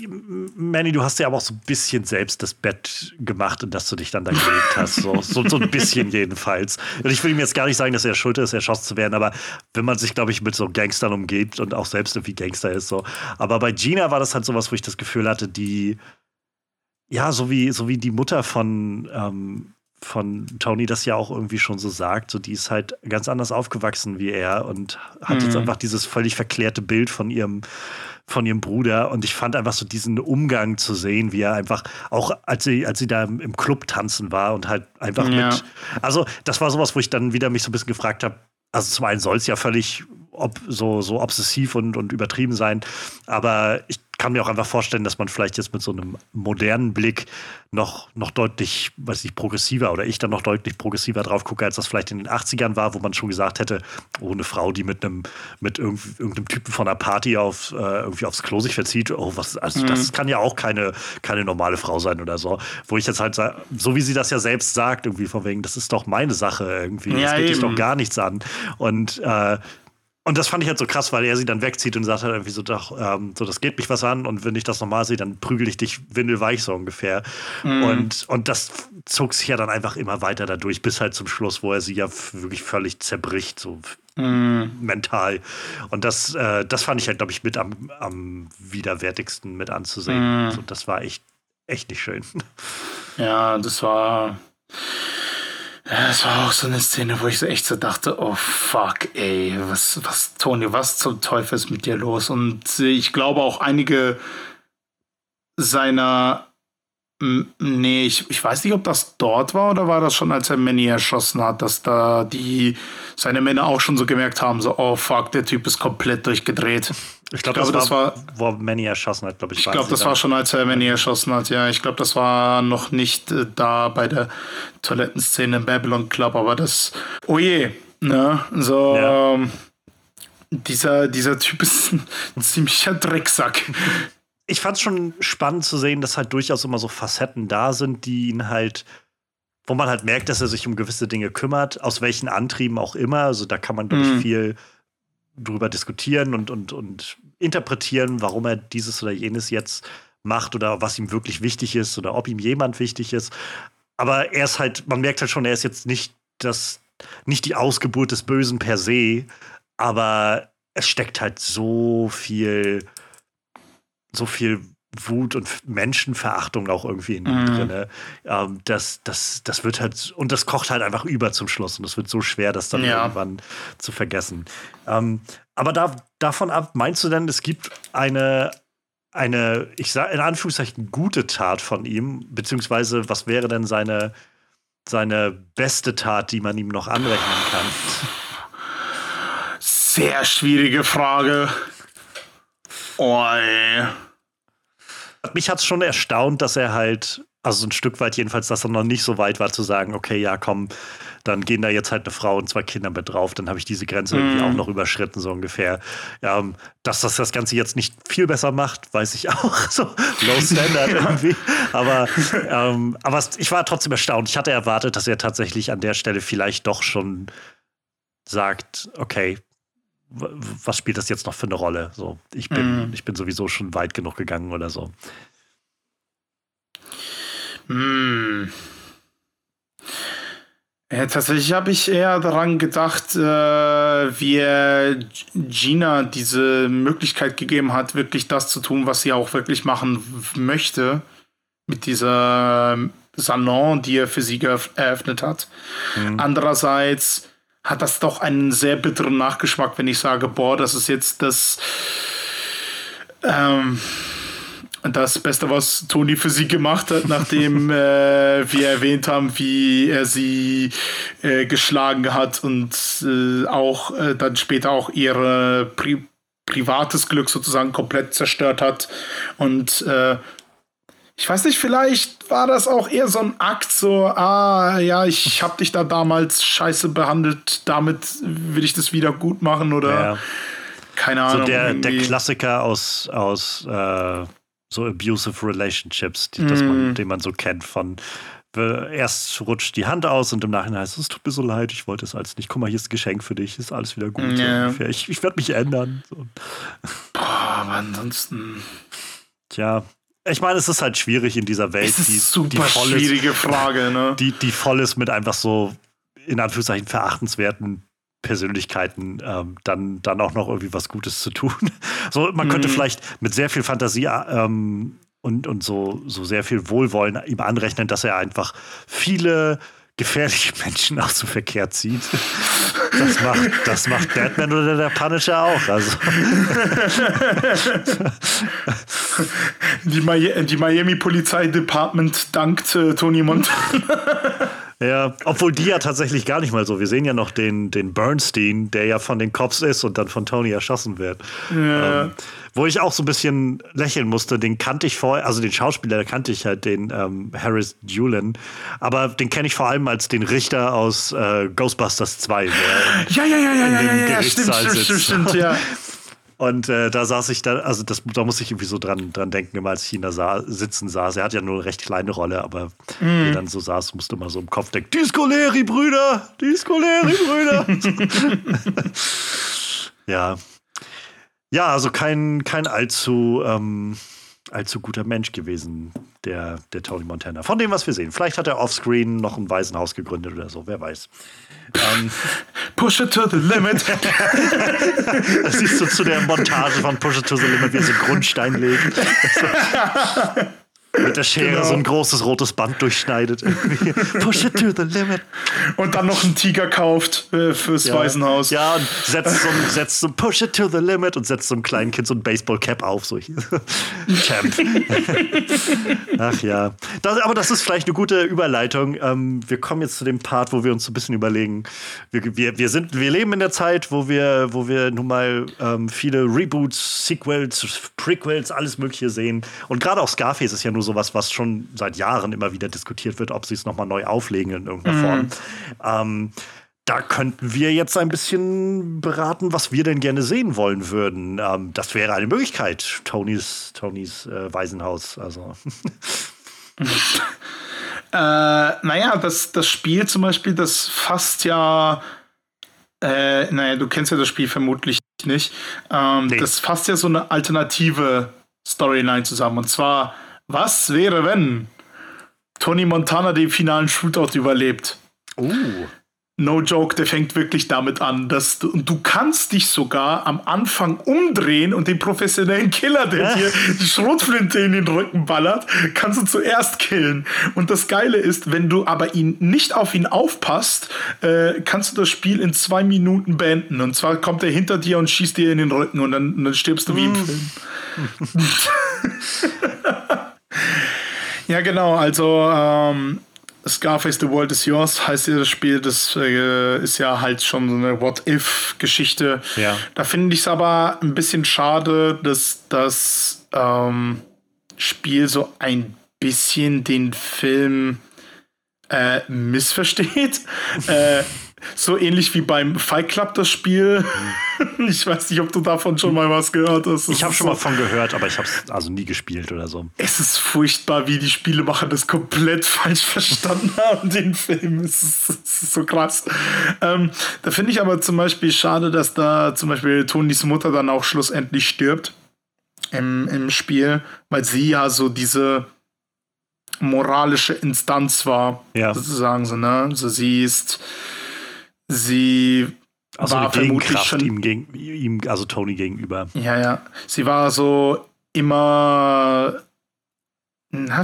Manny, du hast ja aber auch so ein bisschen selbst das Bett gemacht, in das du dich dann da gelegt hast. So, so, so ein bisschen jedenfalls. Und ich will ihm jetzt gar nicht sagen, dass er schuld ist, erschossen zu werden, aber wenn man sich, glaube ich, mit so Gangstern umgeht und auch selbst irgendwie Gangster ist, so. Aber bei Gina war das halt sowas, wo ich das Gefühl hatte, die, ja, so wie, so wie die Mutter von, ähm, von Tony das ja auch irgendwie schon so sagt, so die ist halt ganz anders aufgewachsen wie er und hat jetzt Mhm. einfach dieses völlig verklärte Bild von ihrem von ihrem Bruder und ich fand einfach so diesen Umgang zu sehen, wie er einfach auch als sie als sie da im Club tanzen war und halt einfach ja. mit also das war sowas, wo ich dann wieder mich so ein bisschen gefragt habe, also zum einen soll es ja völlig ob, so, so obsessiv und, und übertrieben sein, aber ich kann mir auch einfach vorstellen, dass man vielleicht jetzt mit so einem modernen Blick noch, noch deutlich, weiß ich, progressiver oder ich dann noch deutlich progressiver drauf gucke, als das vielleicht in den 80ern war, wo man schon gesagt hätte, oh, eine Frau, die mit einem, mit irgendeinem Typen von einer Party auf, äh, irgendwie aufs Klo sich verzieht, oh, was, also mhm. das kann ja auch keine, keine normale Frau sein oder so. Wo ich jetzt halt sage, so wie sie das ja selbst sagt, irgendwie von wegen, das ist doch meine Sache irgendwie, ja, das geht dich doch gar nichts an. Und äh, und das fand ich halt so krass, weil er sie dann wegzieht und sagt halt irgendwie so, doch, ähm, so, das geht mich was an und wenn ich das nochmal sehe, dann prügel ich dich windelweich so ungefähr. Mhm. Und, und das zog sich ja dann einfach immer weiter dadurch, bis halt zum Schluss, wo er sie ja wirklich völlig zerbricht, so mhm. mental. Und das, äh, das fand ich halt, glaube ich, mit am, am widerwärtigsten mit anzusehen. Mhm. So, das war echt, echt nicht schön. Ja, das war. Das war auch so eine Szene, wo ich so echt so dachte, oh fuck, ey, was, was, Toni, was zum Teufel ist mit dir los? Und ich glaube auch einige seiner Nee, ich, ich weiß nicht, ob das dort war oder war das schon, als er Manny erschossen hat, dass da die seine Männer auch schon so gemerkt haben, so, oh fuck, der Typ ist komplett durchgedreht. Ich, glaub, ich glaube, das, war, wo Manny erschossen hat, glaube ich. Ich glaube, das war schon, als er Manny erschossen hat, ja. Ich glaube, das war noch nicht äh, da bei der Toilettenszene im Babylon Club, aber das, oh je, ne, so, ja. ähm, dieser, dieser Typ ist ein ziemlicher Drecksack ich fand es schon spannend zu sehen, dass halt durchaus immer so Facetten da sind, die ihn halt, wo man halt merkt, dass er sich um gewisse Dinge kümmert, aus welchen Antrieben auch immer. Also da kann man, ich, mhm. viel drüber diskutieren und, und, und interpretieren, warum er dieses oder jenes jetzt macht oder was ihm wirklich wichtig ist oder ob ihm jemand wichtig ist. Aber er ist halt, man merkt halt schon, er ist jetzt nicht das, nicht die Ausgeburt des Bösen per se, aber es steckt halt so viel so viel Wut und Menschenverachtung auch irgendwie in ihm mm. drin. Ähm, das, das, das wird halt, und das kocht halt einfach über zum Schluss. Und es wird so schwer, das dann ja. irgendwann zu vergessen. Ähm, aber da, davon ab, meinst du denn, es gibt eine, eine, ich sage in Anführungszeichen, gute Tat von ihm? Beziehungsweise, was wäre denn seine, seine beste Tat, die man ihm noch anrechnen kann? Sehr schwierige Frage. Oh, ey. Mich hat es schon erstaunt, dass er halt, also ein Stück weit jedenfalls, dass er noch nicht so weit war zu sagen, okay, ja, komm, dann gehen da jetzt halt eine Frau und zwei Kinder mit drauf, dann habe ich diese Grenze mm. irgendwie auch noch überschritten, so ungefähr. Ja, dass das das Ganze jetzt nicht viel besser macht, weiß ich auch. So low standard irgendwie. Aber, ähm, aber ich war trotzdem erstaunt. Ich hatte erwartet, dass er tatsächlich an der Stelle vielleicht doch schon sagt, okay, was spielt das jetzt noch für eine Rolle? So, ich bin, mm. ich bin sowieso schon weit genug gegangen oder so. Mm. Ja, tatsächlich habe ich eher daran gedacht, äh, wie er Gina diese Möglichkeit gegeben hat, wirklich das zu tun, was sie auch wirklich machen möchte. Mit dieser Salon, die er für sie eröffnet hat. Mhm. Andererseits hat das doch einen sehr bitteren Nachgeschmack, wenn ich sage, boah, das ist jetzt das, ähm, das Beste, was Toni für sie gemacht hat, nachdem äh, wir erwähnt haben, wie er sie äh, geschlagen hat und äh, auch äh, dann später auch ihr Pri privates Glück sozusagen komplett zerstört hat. Und äh, ich weiß nicht, vielleicht war das auch eher so ein Akt, so, ah, ja, ich habe dich da damals scheiße behandelt, damit will ich das wieder gut machen oder ja. keine Ahnung. So der, der Klassiker aus, aus äh, so abusive relationships, die, mm. man, den man so kennt von erst rutscht die Hand aus und im Nachhinein heißt es, es tut mir so leid, ich wollte es als nicht. Guck mal, hier ist ein Geschenk für dich, ist alles wieder gut. Ja. Ich ich werde mich ändern. So. Boah, aber ansonsten. Tja, ich meine, es ist halt schwierig in dieser Welt, es ist die, die voll schwierige ist, Frage, ne? Die, die voll ist mit einfach so, in Anführungszeichen, verachtenswerten Persönlichkeiten, ähm, dann, dann auch noch irgendwie was Gutes zu tun. so, man mhm. könnte vielleicht mit sehr viel Fantasie ähm, und, und so, so sehr viel Wohlwollen ihm anrechnen, dass er einfach viele gefährliche Menschen aus dem Verkehr zieht. Das macht, das macht Batman oder der Punisher auch. Also. Die, Mi die Miami Polizei Department dankt äh, Tony Montana. Ja, obwohl die ja tatsächlich gar nicht mal so. Wir sehen ja noch den, den Bernstein, der ja von den Cops ist und dann von Tony erschossen wird. Ja. Ähm, wo ich auch so ein bisschen lächeln musste, den kannte ich vorher, also den Schauspieler, da kannte ich halt den ähm, Harris Dulin, aber den kenne ich vor allem als den Richter aus äh, Ghostbusters 2. ja, ja, ja, ja, ja, ja, ja, stimmt, stimmt, stimmt, stimmt, ja. Und äh, da saß ich da, also das, da muss ich irgendwie so dran, dran denken, immer als ich ihn da sah, sitzen saß. Er hat ja nur eine recht kleine Rolle, aber mm. wie er dann so saß, musste immer so im Kopf denken: Discoleri, Brüder! Discoleri, Brüder! ja. Ja, also kein, kein allzu, ähm, allzu guter Mensch gewesen, der, der Tony Montana. Von dem, was wir sehen. Vielleicht hat er offscreen noch ein Waisenhaus gegründet oder so, wer weiß. Ähm, Push it to the limit. das siehst du zu der Montage von Push it to the limit, wie er so Grundstein legt. Mit der Schere genau. so ein großes rotes Band durchschneidet. Push it to the limit. Und dann noch einen Tiger kauft äh, fürs ja. Waisenhaus. Ja, und setzt so, setzt so Push it to the limit und setzt so einem kleinen Kind so ein Baseball-Cap auf. So. Champ. Ach ja. Das, aber das ist vielleicht eine gute Überleitung. Ähm, wir kommen jetzt zu dem Part, wo wir uns so ein bisschen überlegen. Wir, wir, wir, sind, wir leben in der Zeit, wo wir, wo wir nun mal ähm, viele Reboots, Sequels, Prequels, alles Mögliche sehen. Und gerade auch Scarface ist ja nur nur sowas, was schon seit Jahren immer wieder diskutiert wird, ob sie es nochmal neu auflegen in irgendeiner mhm. Form. Ähm, da könnten wir jetzt ein bisschen beraten, was wir denn gerne sehen wollen würden. Ähm, das wäre eine Möglichkeit, Tonys, Tonys äh, Waisenhaus. Also. äh, naja, das, das Spiel zum Beispiel, das fasst ja. Äh, naja, du kennst ja das Spiel vermutlich nicht. Ähm, nee. Das fasst ja so eine alternative Storyline zusammen. Und zwar was wäre, wenn Tony Montana den finalen Shootout überlebt? Uh. No joke, der fängt wirklich damit an, dass du, du kannst dich sogar am Anfang umdrehen und den professionellen Killer, der dir die Schrotflinte in den Rücken ballert, kannst du zuerst killen. Und das Geile ist, wenn du aber ihn nicht auf ihn aufpasst, äh, kannst du das Spiel in zwei Minuten beenden. Und zwar kommt er hinter dir und schießt dir in den Rücken und dann, dann stirbst du wie im. Film. Ja, genau. Also ähm, Scarface The World is Yours heißt ja das Spiel. Das äh, ist ja halt schon so eine What-If-Geschichte. Ja. Da finde ich es aber ein bisschen schade, dass das ähm, Spiel so ein bisschen den Film äh, missversteht. äh, so ähnlich wie beim Fight Club das Spiel. ich weiß nicht, ob du davon schon mal was gehört hast. ich habe schon so, mal von gehört, aber ich habe es also nie gespielt oder so. Es ist furchtbar, wie die Spielemacher das komplett falsch verstanden haben, den Film. Es ist, es ist so krass. Ähm, da finde ich aber zum Beispiel schade, dass da zum Beispiel Tonys Mutter dann auch schlussendlich stirbt im, im Spiel, weil sie ja so diese moralische Instanz war, ja. sozusagen so, ne? Also sie ist Sie also war vermutlich schon ihm, gegen, ihm, also Tony gegenüber. Ja, ja. Sie war so immer na,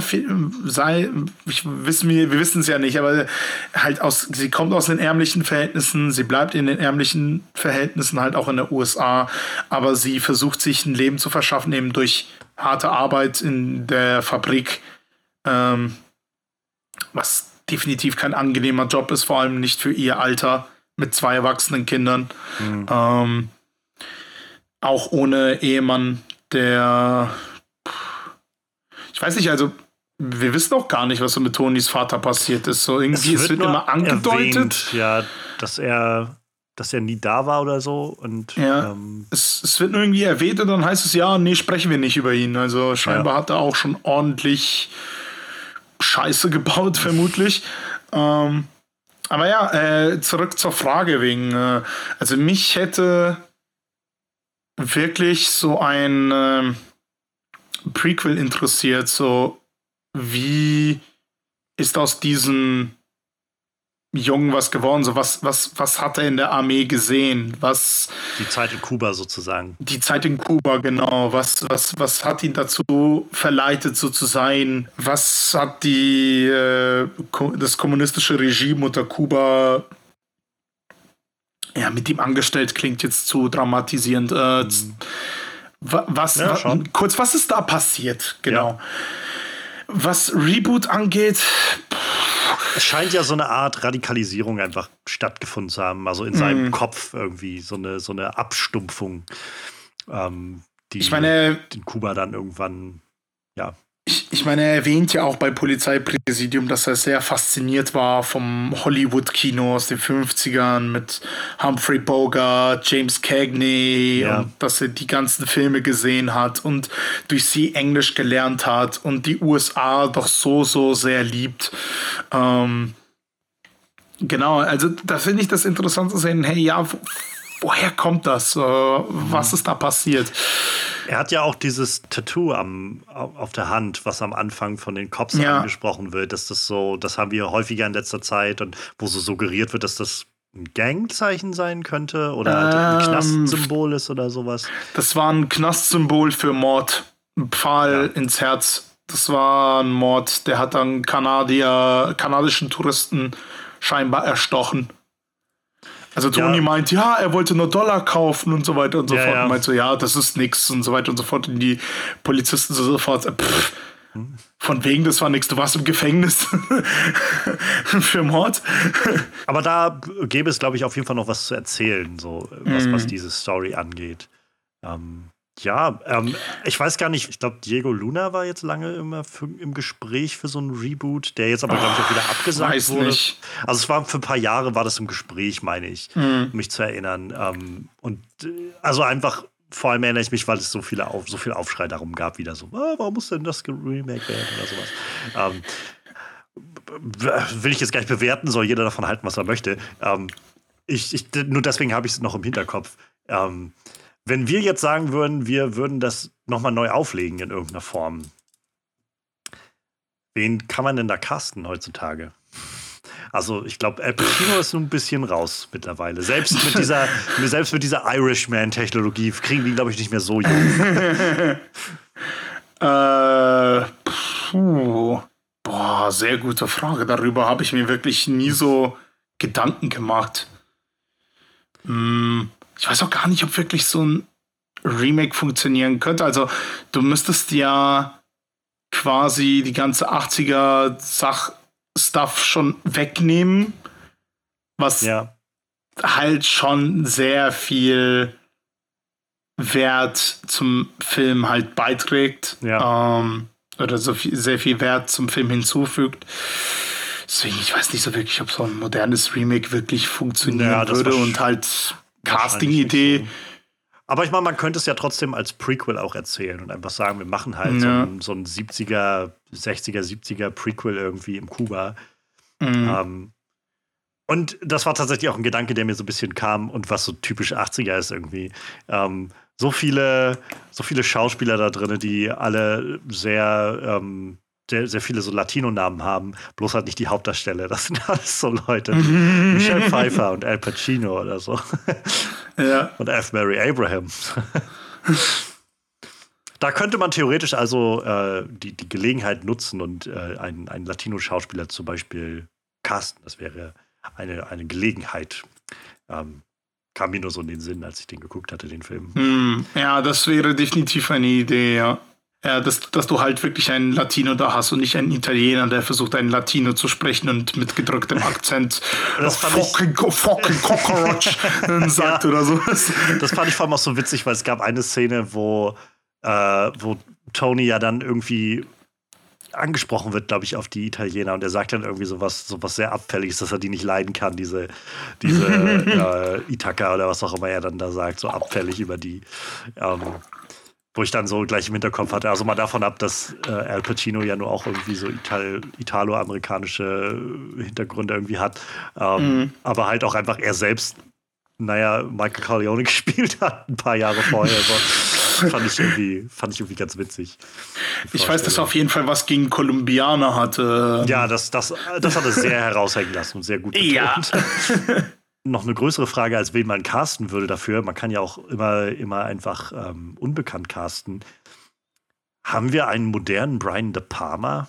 sei, ich wissen wir, wir wissen es ja nicht, aber halt aus, sie kommt aus den ärmlichen Verhältnissen, sie bleibt in den ärmlichen Verhältnissen halt auch in der USA, aber sie versucht sich ein Leben zu verschaffen, eben durch harte Arbeit in der Fabrik, ähm, was definitiv kein angenehmer Job ist, vor allem nicht für ihr Alter mit zwei erwachsenen Kindern. Mhm. Ähm, auch ohne Ehemann, der. Ich weiß nicht, also wir wissen auch gar nicht, was so mit Tonys Vater passiert ist. So irgendwie, es wird, es wird immer angedeutet. Erwähnt, ja, dass er, dass er nie da war oder so. Und, ja, ähm, es, es wird nur irgendwie erwähnt und dann heißt es, ja, nee, sprechen wir nicht über ihn. Also scheinbar ja. hat er auch schon ordentlich Scheiße gebaut, vermutlich. Ähm, aber ja, äh, zurück zur Frage wegen, äh, also mich hätte wirklich so ein äh, Prequel interessiert, so wie ist aus diesen Jungen was geworden? So was, was, was hat er in der Armee gesehen? Was die Zeit in Kuba sozusagen. Die Zeit in Kuba, genau. Was, was, was hat ihn dazu verleitet, so zu sein? Was hat die, äh, das kommunistische Regime unter Kuba ja, mit ihm angestellt? Klingt jetzt zu dramatisierend. Äh, mhm. Was, ja, was kurz, was ist da passiert? Genau. Ja. Was Reboot angeht, es scheint ja so eine Art Radikalisierung einfach stattgefunden zu haben, also in mm. seinem Kopf irgendwie so eine, so eine Abstumpfung, ähm, die meine, in Kuba dann irgendwann, ja. Ich, ich meine, er erwähnt ja auch bei Polizeipräsidium, dass er sehr fasziniert war vom Hollywood-Kino aus den 50ern mit Humphrey Bogart, James Cagney ja. und dass er die ganzen Filme gesehen hat und durch sie Englisch gelernt hat und die USA doch so, so sehr liebt. Ähm, genau, also da finde ich das interessant zu sehen, hey, ja, woher kommt das? Äh, was ist da passiert? Er hat ja auch dieses Tattoo am, auf der Hand, was am Anfang von den Cops ja. angesprochen wird. Dass das so, das haben wir häufiger in letzter Zeit und wo so suggeriert wird, dass das ein Gangzeichen sein könnte oder halt ein ähm, Knastsymbol ist oder sowas. Das war ein Knastsymbol für Mord. Ein Pfahl ja. ins Herz. Das war ein Mord, der hat dann Kanadier, kanadischen Touristen scheinbar erstochen. Also Toni ja. meint, ja, er wollte nur Dollar kaufen und so weiter und so ja, fort. Ja. Und meint so, ja, das ist nix und so weiter und so fort. Und die Polizisten so sofort, äh, pff, von wegen, das war nichts, du warst im Gefängnis für Mord. Aber da gäbe es, glaube ich, auf jeden Fall noch was zu erzählen, so was, mm. was diese Story angeht. Ähm, ja, ähm, ich weiß gar nicht, ich glaube, Diego Luna war jetzt lange immer für, im Gespräch für so einen Reboot, der jetzt aber, glaube ich, auch wieder abgesagt weiß wurde. Nicht. Also es war für ein paar Jahre war das im Gespräch, meine ich, mhm. mich zu erinnern. Ähm, und äh, also einfach, vor allem erinnere ich mich, weil es so, viele auf, so viel Aufschrei darum gab, wieder so, ah, warum muss denn das Remake werden oder sowas. Ähm, will ich jetzt gar nicht bewerten, soll jeder davon halten, was er möchte. Ähm, ich, ich, nur deswegen habe ich es noch im Hinterkopf. Ähm, wenn wir jetzt sagen würden, wir würden das nochmal neu auflegen in irgendeiner Form, wen kann man denn da casten heutzutage? Also ich glaube, Al Pacino ist so ein bisschen raus mittlerweile. Selbst mit dieser, selbst mit dieser Irishman-Technologie kriegen die, glaube ich, nicht mehr so jung. äh, puh. Boah, sehr gute Frage. Darüber habe ich mir wirklich nie so Gedanken gemacht. Hm, ich weiß auch gar nicht, ob wirklich so ein Remake funktionieren könnte. Also du müsstest ja quasi die ganze 80er Sach Stuff schon wegnehmen, was ja. halt schon sehr viel Wert zum Film halt beiträgt. Ja. Ähm, oder so viel, sehr viel Wert zum Film hinzufügt. Deswegen, ich weiß nicht so wirklich, ob so ein modernes Remake wirklich funktionieren ja, würde und halt Casting-Idee. Aber ich meine, man könnte es ja trotzdem als Prequel auch erzählen und einfach sagen, wir machen halt ja. so, ein, so, ein, 70er, 60er, 70er Prequel irgendwie im Kuba. Mhm. Ähm, und das war tatsächlich auch ein Gedanke, der mir so ein bisschen kam und was so typisch 80er ist irgendwie. Ähm, so viele, so viele Schauspieler da drin, die alle sehr ähm, sehr, sehr viele so Latino-Namen haben, bloß halt nicht die Hauptdarsteller. Das sind alles so Leute. Michelle Pfeiffer und Al Pacino oder so. Ja. Und F. Mary Abraham. da könnte man theoretisch also äh, die, die Gelegenheit nutzen und äh, einen, einen Latino-Schauspieler zum Beispiel casten. Das wäre eine, eine Gelegenheit. Ähm, kam mir nur so in den Sinn, als ich den geguckt hatte, den Film. Hm, ja, das wäre definitiv eine Idee, ja. Ja, dass, dass du halt wirklich einen Latino da hast und nicht einen Italiener, der versucht, einen Latino zu sprechen und mit gedrücktem Akzent das fucking, fucking cockroach sagt ja, oder so. Das fand ich vor allem auch so witzig, weil es gab eine Szene, wo, äh, wo Tony ja dann irgendwie angesprochen wird, glaube ich, auf die Italiener und er sagt dann irgendwie sowas, sowas sehr Abfälliges, dass er die nicht leiden kann, diese, diese äh, Ithaka oder was auch immer er dann da sagt, so abfällig über die. Ähm, wo ich dann so gleich im Hinterkopf hatte. Also mal davon ab, dass äh, Al Pacino ja nur auch irgendwie so Ital italo-amerikanische Hintergründe irgendwie hat. Ähm, mhm. Aber halt auch einfach er selbst, naja, Michael Corleone gespielt hat, ein paar Jahre vorher. So. fand, ich irgendwie, fand ich irgendwie ganz witzig. Ich weiß, dass er auf jeden Fall was gegen Kolumbianer hatte. Ja, das, das, das hat er sehr heraushängen lassen und sehr gut betont. Ja. Noch eine größere Frage, als wen man casten würde dafür. Man kann ja auch immer, immer einfach ähm, unbekannt casten. Haben wir einen modernen Brian De Palma?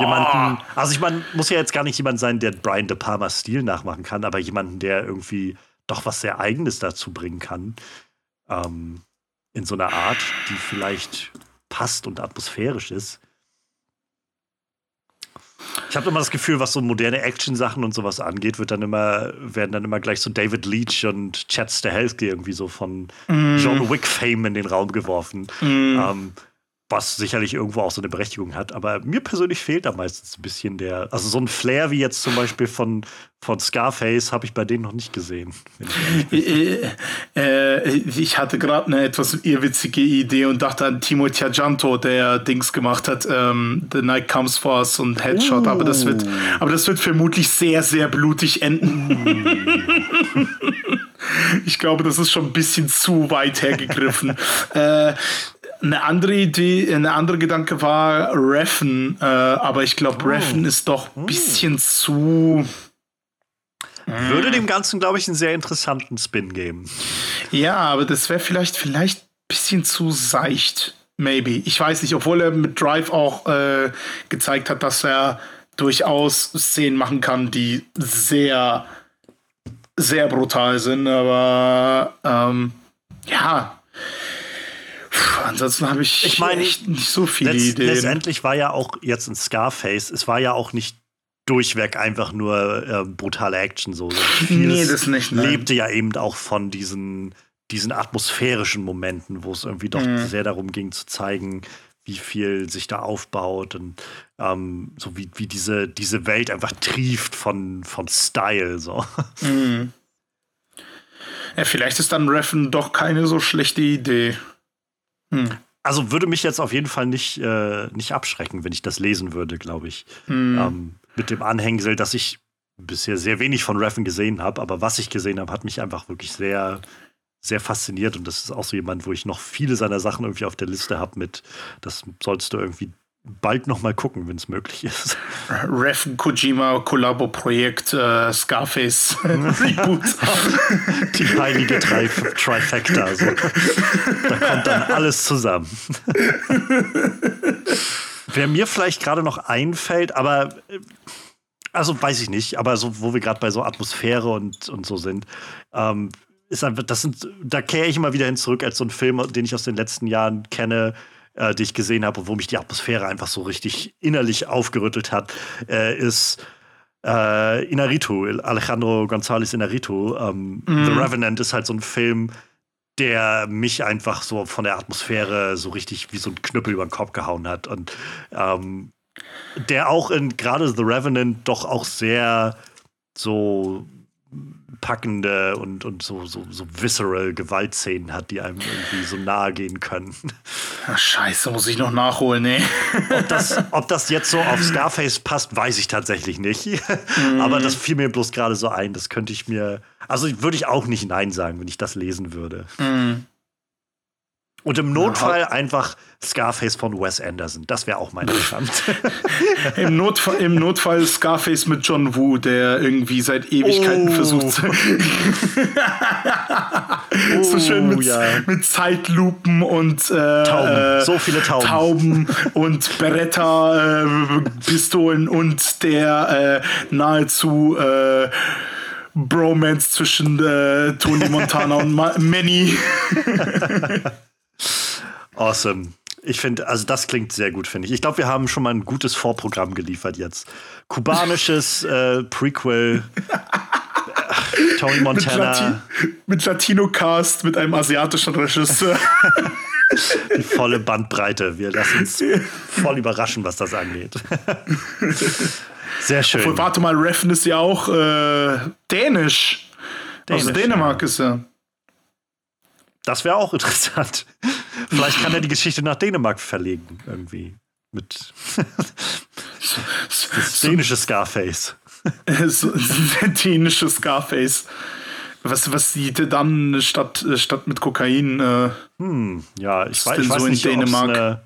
Jemanden, also ich meine, muss ja jetzt gar nicht jemand sein, der Brian De Palma Stil nachmachen kann, aber jemanden, der irgendwie doch was sehr Eigenes dazu bringen kann. Ähm, in so einer Art, die vielleicht passt und atmosphärisch ist. Ich habe immer das Gefühl, was so moderne Action-Sachen und sowas angeht, wird dann immer, werden dann immer gleich so David Leach und Chad Stahelski irgendwie so von mm. John Wick-Fame in den Raum geworfen. Mm. Ähm, was sicherlich irgendwo auch so eine Berechtigung hat. Aber mir persönlich fehlt da meistens ein bisschen der, also so ein Flair wie jetzt zum Beispiel von, von Scarface habe ich bei denen noch nicht gesehen. Ich, äh, äh, ich hatte gerade eine etwas irrwitzige Idee und dachte an Timo Tiajanto, der Dings gemacht hat, ähm, The Night Comes For Us und Headshot. Uh. Aber, das wird, aber das wird vermutlich sehr, sehr blutig enden. Ich glaube, das ist schon ein bisschen zu weit hergegriffen. äh, eine andere Idee, eine andere Gedanke war Reffen, äh, aber ich glaube, oh. Reffen ist doch ein hm. bisschen zu. Würde dem Ganzen, glaube ich, einen sehr interessanten Spin geben. Ja, aber das wäre vielleicht, vielleicht ein bisschen zu seicht. Maybe. Ich weiß nicht, obwohl er mit Drive auch äh, gezeigt hat, dass er durchaus Szenen machen kann, die sehr, sehr brutal sind. Aber ähm, ja, Puh, ansonsten habe ich, ich meine, echt nicht so viele letzt, Ideen. Letztendlich war ja auch jetzt ein Scarface, es war ja auch nicht durchweg einfach nur äh, brutale Action so. nee, das nicht. Nein. Lebte ja eben auch von diesen, diesen atmosphärischen Momenten, wo es irgendwie doch mhm. sehr darum ging zu zeigen, wie viel sich da aufbaut und ähm, so wie, wie diese, diese Welt einfach trieft von, von Style. So. Mhm. Ja, vielleicht ist dann Reffen doch keine so schlechte Idee. Hm. Also würde mich jetzt auf jeden Fall nicht, äh, nicht abschrecken, wenn ich das lesen würde, glaube ich. Hm. Ähm, mit dem Anhängsel, dass ich bisher sehr wenig von Reffen gesehen habe, aber was ich gesehen habe, hat mich einfach wirklich sehr, sehr fasziniert. Und das ist auch so jemand, wo ich noch viele seiner Sachen irgendwie auf der Liste habe mit, das sollst du irgendwie bald noch mal gucken, wenn es möglich ist. Ref Kojima Kollabo Projekt äh, Scarface Reboot. Die heilige Tri Trifecta. Also. Da kommt dann alles zusammen. Wer mir vielleicht gerade noch einfällt, aber äh, also weiß ich nicht, aber so, wo wir gerade bei so Atmosphäre und, und so sind, ähm, ist einfach, das sind, da kehre ich immer wieder hin zurück als so ein Film, den ich aus den letzten Jahren kenne, äh, die ich gesehen habe, wo mich die Atmosphäre einfach so richtig innerlich aufgerüttelt hat, äh, ist äh, Inarito, Alejandro González Inarito. Ähm, mm. The Revenant ist halt so ein Film, der mich einfach so von der Atmosphäre so richtig wie so ein Knüppel über den Kopf gehauen hat. Und ähm, der auch in gerade The Revenant doch auch sehr so packende und, und so, so, so visceral Gewaltszenen hat, die einem irgendwie so nahe gehen können. Ach, scheiße, muss ich noch nachholen, ne? ob, das, ob das jetzt so auf Scarface passt, weiß ich tatsächlich nicht. Mhm. Aber das fiel mir bloß gerade so ein. Das könnte ich mir. Also würde ich auch nicht Nein sagen, wenn ich das lesen würde. Mhm. Und im Notfall ja. einfach Scarface von Wes Anderson. Das wäre auch mein Bestand. Im, Notfall, Im Notfall Scarface mit John Woo, der irgendwie seit Ewigkeiten oh. versucht. oh, so schön mit, ja. mit Zeitlupen und äh, Tauben. So viele Tauben. Tauben und Beretta-Pistolen äh, und der äh, nahezu äh, Bromance zwischen äh, Tony Montana und Manny. Awesome. Ich finde, also das klingt sehr gut, finde ich. Ich glaube, wir haben schon mal ein gutes Vorprogramm geliefert jetzt. Kubanisches äh, Prequel. Tony Montana. Mit, Lati mit Latino-Cast, mit einem asiatischen Regisseur. Die volle Bandbreite. Wir lassen uns voll überraschen, was das angeht. Sehr schön. Obwohl, warte mal, Reffen ist ja auch äh, dänisch. Dänisch. Aus Dänemark ja. ist er. Das wäre auch interessant. Vielleicht kann er die Geschichte nach Dänemark verlegen, irgendwie. Mit das dänische Scarface. so, dänische Scarface. Was, was sieht dann statt, statt mit Kokain? Äh, hm, ja, ich weiß, ich weiß so nicht, Dänemark? Eine,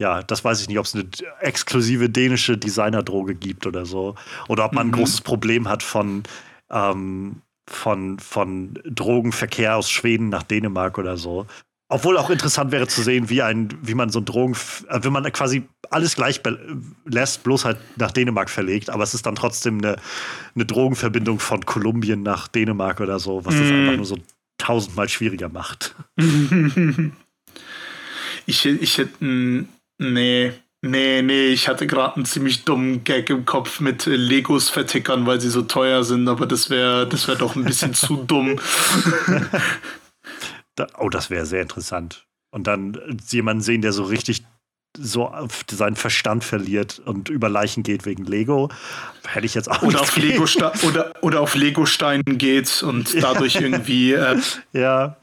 ja, das weiß ich nicht, ob es eine exklusive dänische Designerdroge gibt oder so. Oder ob man mhm. ein großes Problem hat von, ähm, von, von Drogenverkehr aus Schweden nach Dänemark oder so. Obwohl auch interessant wäre zu sehen, wie, ein, wie man so ein Drogen, äh, wenn man quasi alles gleich lässt, bloß halt nach Dänemark verlegt, aber es ist dann trotzdem eine, eine Drogenverbindung von Kolumbien nach Dänemark oder so, was mm. das einfach nur so tausendmal schwieriger macht. ich, ich hätte, nee, nee, nee, ich hatte gerade einen ziemlich dummen Gag im Kopf mit Legos vertickern, weil sie so teuer sind, aber das wäre das wär doch ein bisschen zu dumm. Da, oh, das wäre sehr interessant. Und dann jemanden sehen, der so richtig so seinen Verstand verliert und über Leichen geht wegen Lego, hätte ich jetzt auch oder auf Lego oder, oder auf Lego-Steinen geht und dadurch irgendwie. Äh ja.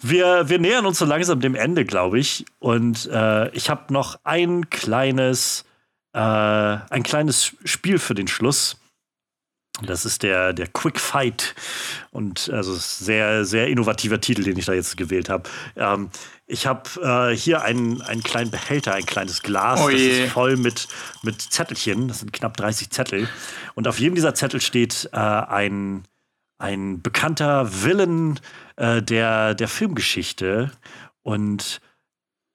Wir, wir nähern uns so langsam dem Ende, glaube ich. Und äh, ich habe noch ein kleines, äh, ein kleines Spiel für den Schluss. Das ist der, der Quick Fight. Und also sehr, sehr innovativer Titel, den ich da jetzt gewählt habe. Ähm, ich habe äh, hier einen, einen kleinen Behälter, ein kleines Glas, oh das ist voll mit, mit Zettelchen. Das sind knapp 30 Zettel. Und auf jedem dieser Zettel steht äh, ein, ein bekannter Villain äh, der, der Filmgeschichte. Und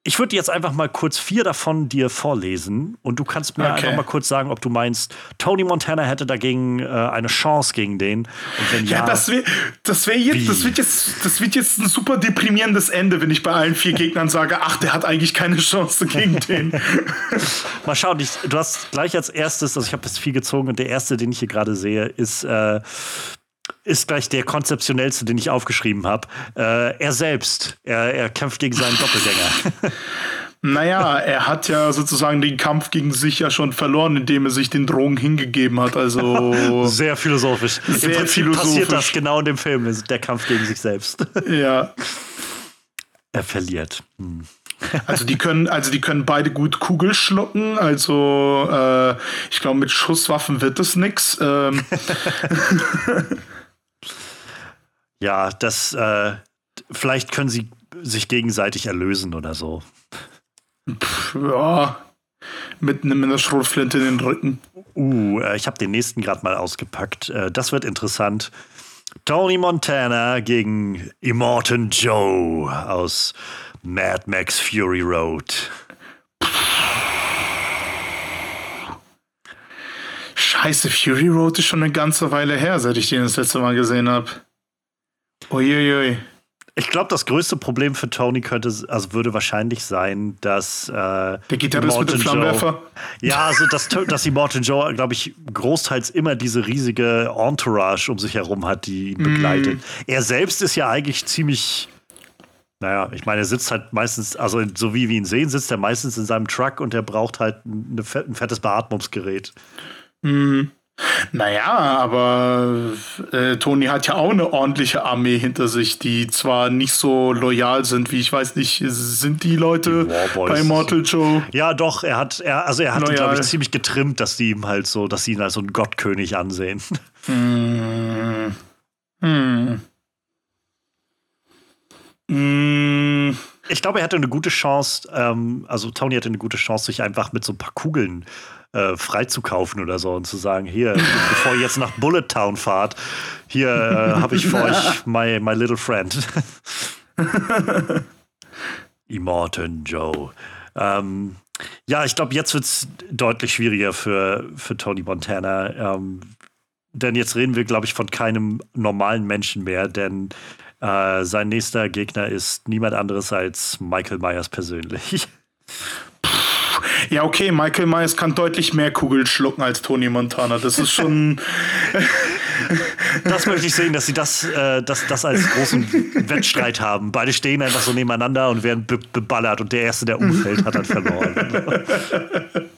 ich würde jetzt einfach mal kurz vier davon dir vorlesen und du kannst mir okay. einfach mal kurz sagen, ob du meinst, Tony Montana hätte dagegen äh, eine Chance gegen den. Und wenn ja, ja das, wär, das, wär jetzt, das, wird jetzt, das wird jetzt ein super deprimierendes Ende, wenn ich bei allen vier Gegnern sage, ach, der hat eigentlich keine Chance gegen den. mal schauen, ich, du hast gleich als erstes, also ich habe jetzt viel gezogen und der erste, den ich hier gerade sehe, ist äh, ist gleich der konzeptionellste, den ich aufgeschrieben habe. Äh, er selbst, er, er kämpft gegen seinen Doppelgänger. Naja, er hat ja sozusagen den Kampf gegen sich ja schon verloren, indem er sich den Drogen hingegeben hat. Also sehr philosophisch. Sehr Im Prinzip philosophisch. passiert das genau in dem Film, der Kampf gegen sich selbst. Ja. Er verliert. Hm. Also die können, also die können beide gut Kugel schlucken. Also äh, ich glaube, mit Schusswaffen wird es nix. Ähm. Ja, das äh, vielleicht können sie sich gegenseitig erlösen oder so. Pff, ja, mit, einer Schrotflinte in den Rücken. Uh, äh, ich habe den nächsten gerade mal ausgepackt. Äh, das wird interessant. Tony Montana gegen Immortan Joe aus Mad Max Fury Road. Scheiße, Fury Road ist schon eine ganze Weile her, seit ich den das letzte Mal gesehen habe. Uiuiui. Ich glaube, das größte Problem für Tony könnte, also würde wahrscheinlich sein, dass äh, der Gitarrist mit dem Flammenwerfer. Ja, also dass, dass die Morton Joe, glaube ich, großteils immer diese riesige Entourage um sich herum hat, die ihn begleitet. Mm. Er selbst ist ja eigentlich ziemlich naja, ich meine, er sitzt halt meistens, also so wie wir ihn sehen, sitzt er meistens in seinem Truck und er braucht halt eine, ein fettes Beatmungsgerät. Mhm. Naja, aber äh, Tony hat ja auch eine ordentliche Armee hinter sich, die zwar nicht so loyal sind, wie ich weiß nicht, sind die Leute die bei Mortal Joe? Ja, doch, er hat, er, also er hat glaube ich, ziemlich getrimmt, dass die ihm halt so, dass sie ihn als so einen Gottkönig ansehen. Hm. Hm. Mm, ich glaube, er hatte eine gute Chance, ähm, also Tony hatte eine gute Chance, sich einfach mit so ein paar Kugeln äh, freizukaufen oder so und zu sagen, hier, bevor ihr jetzt nach Bullet Town fahrt, hier äh, habe ich für euch my, my little friend. Immortan Joe. Ähm, ja, ich glaube, jetzt wird es deutlich schwieriger für, für Tony Montana. Ähm, denn jetzt reden wir, glaube ich, von keinem normalen Menschen mehr, denn äh, sein nächster Gegner ist niemand anderes als Michael Myers persönlich. Ja, okay, Michael Myers kann deutlich mehr Kugeln schlucken als Tony Montana. Das ist schon. das möchte ich sehen, dass sie das, äh, das, das als großen Wettstreit haben. Beide stehen einfach so nebeneinander und werden be beballert und der Erste, der umfällt, hat dann verloren.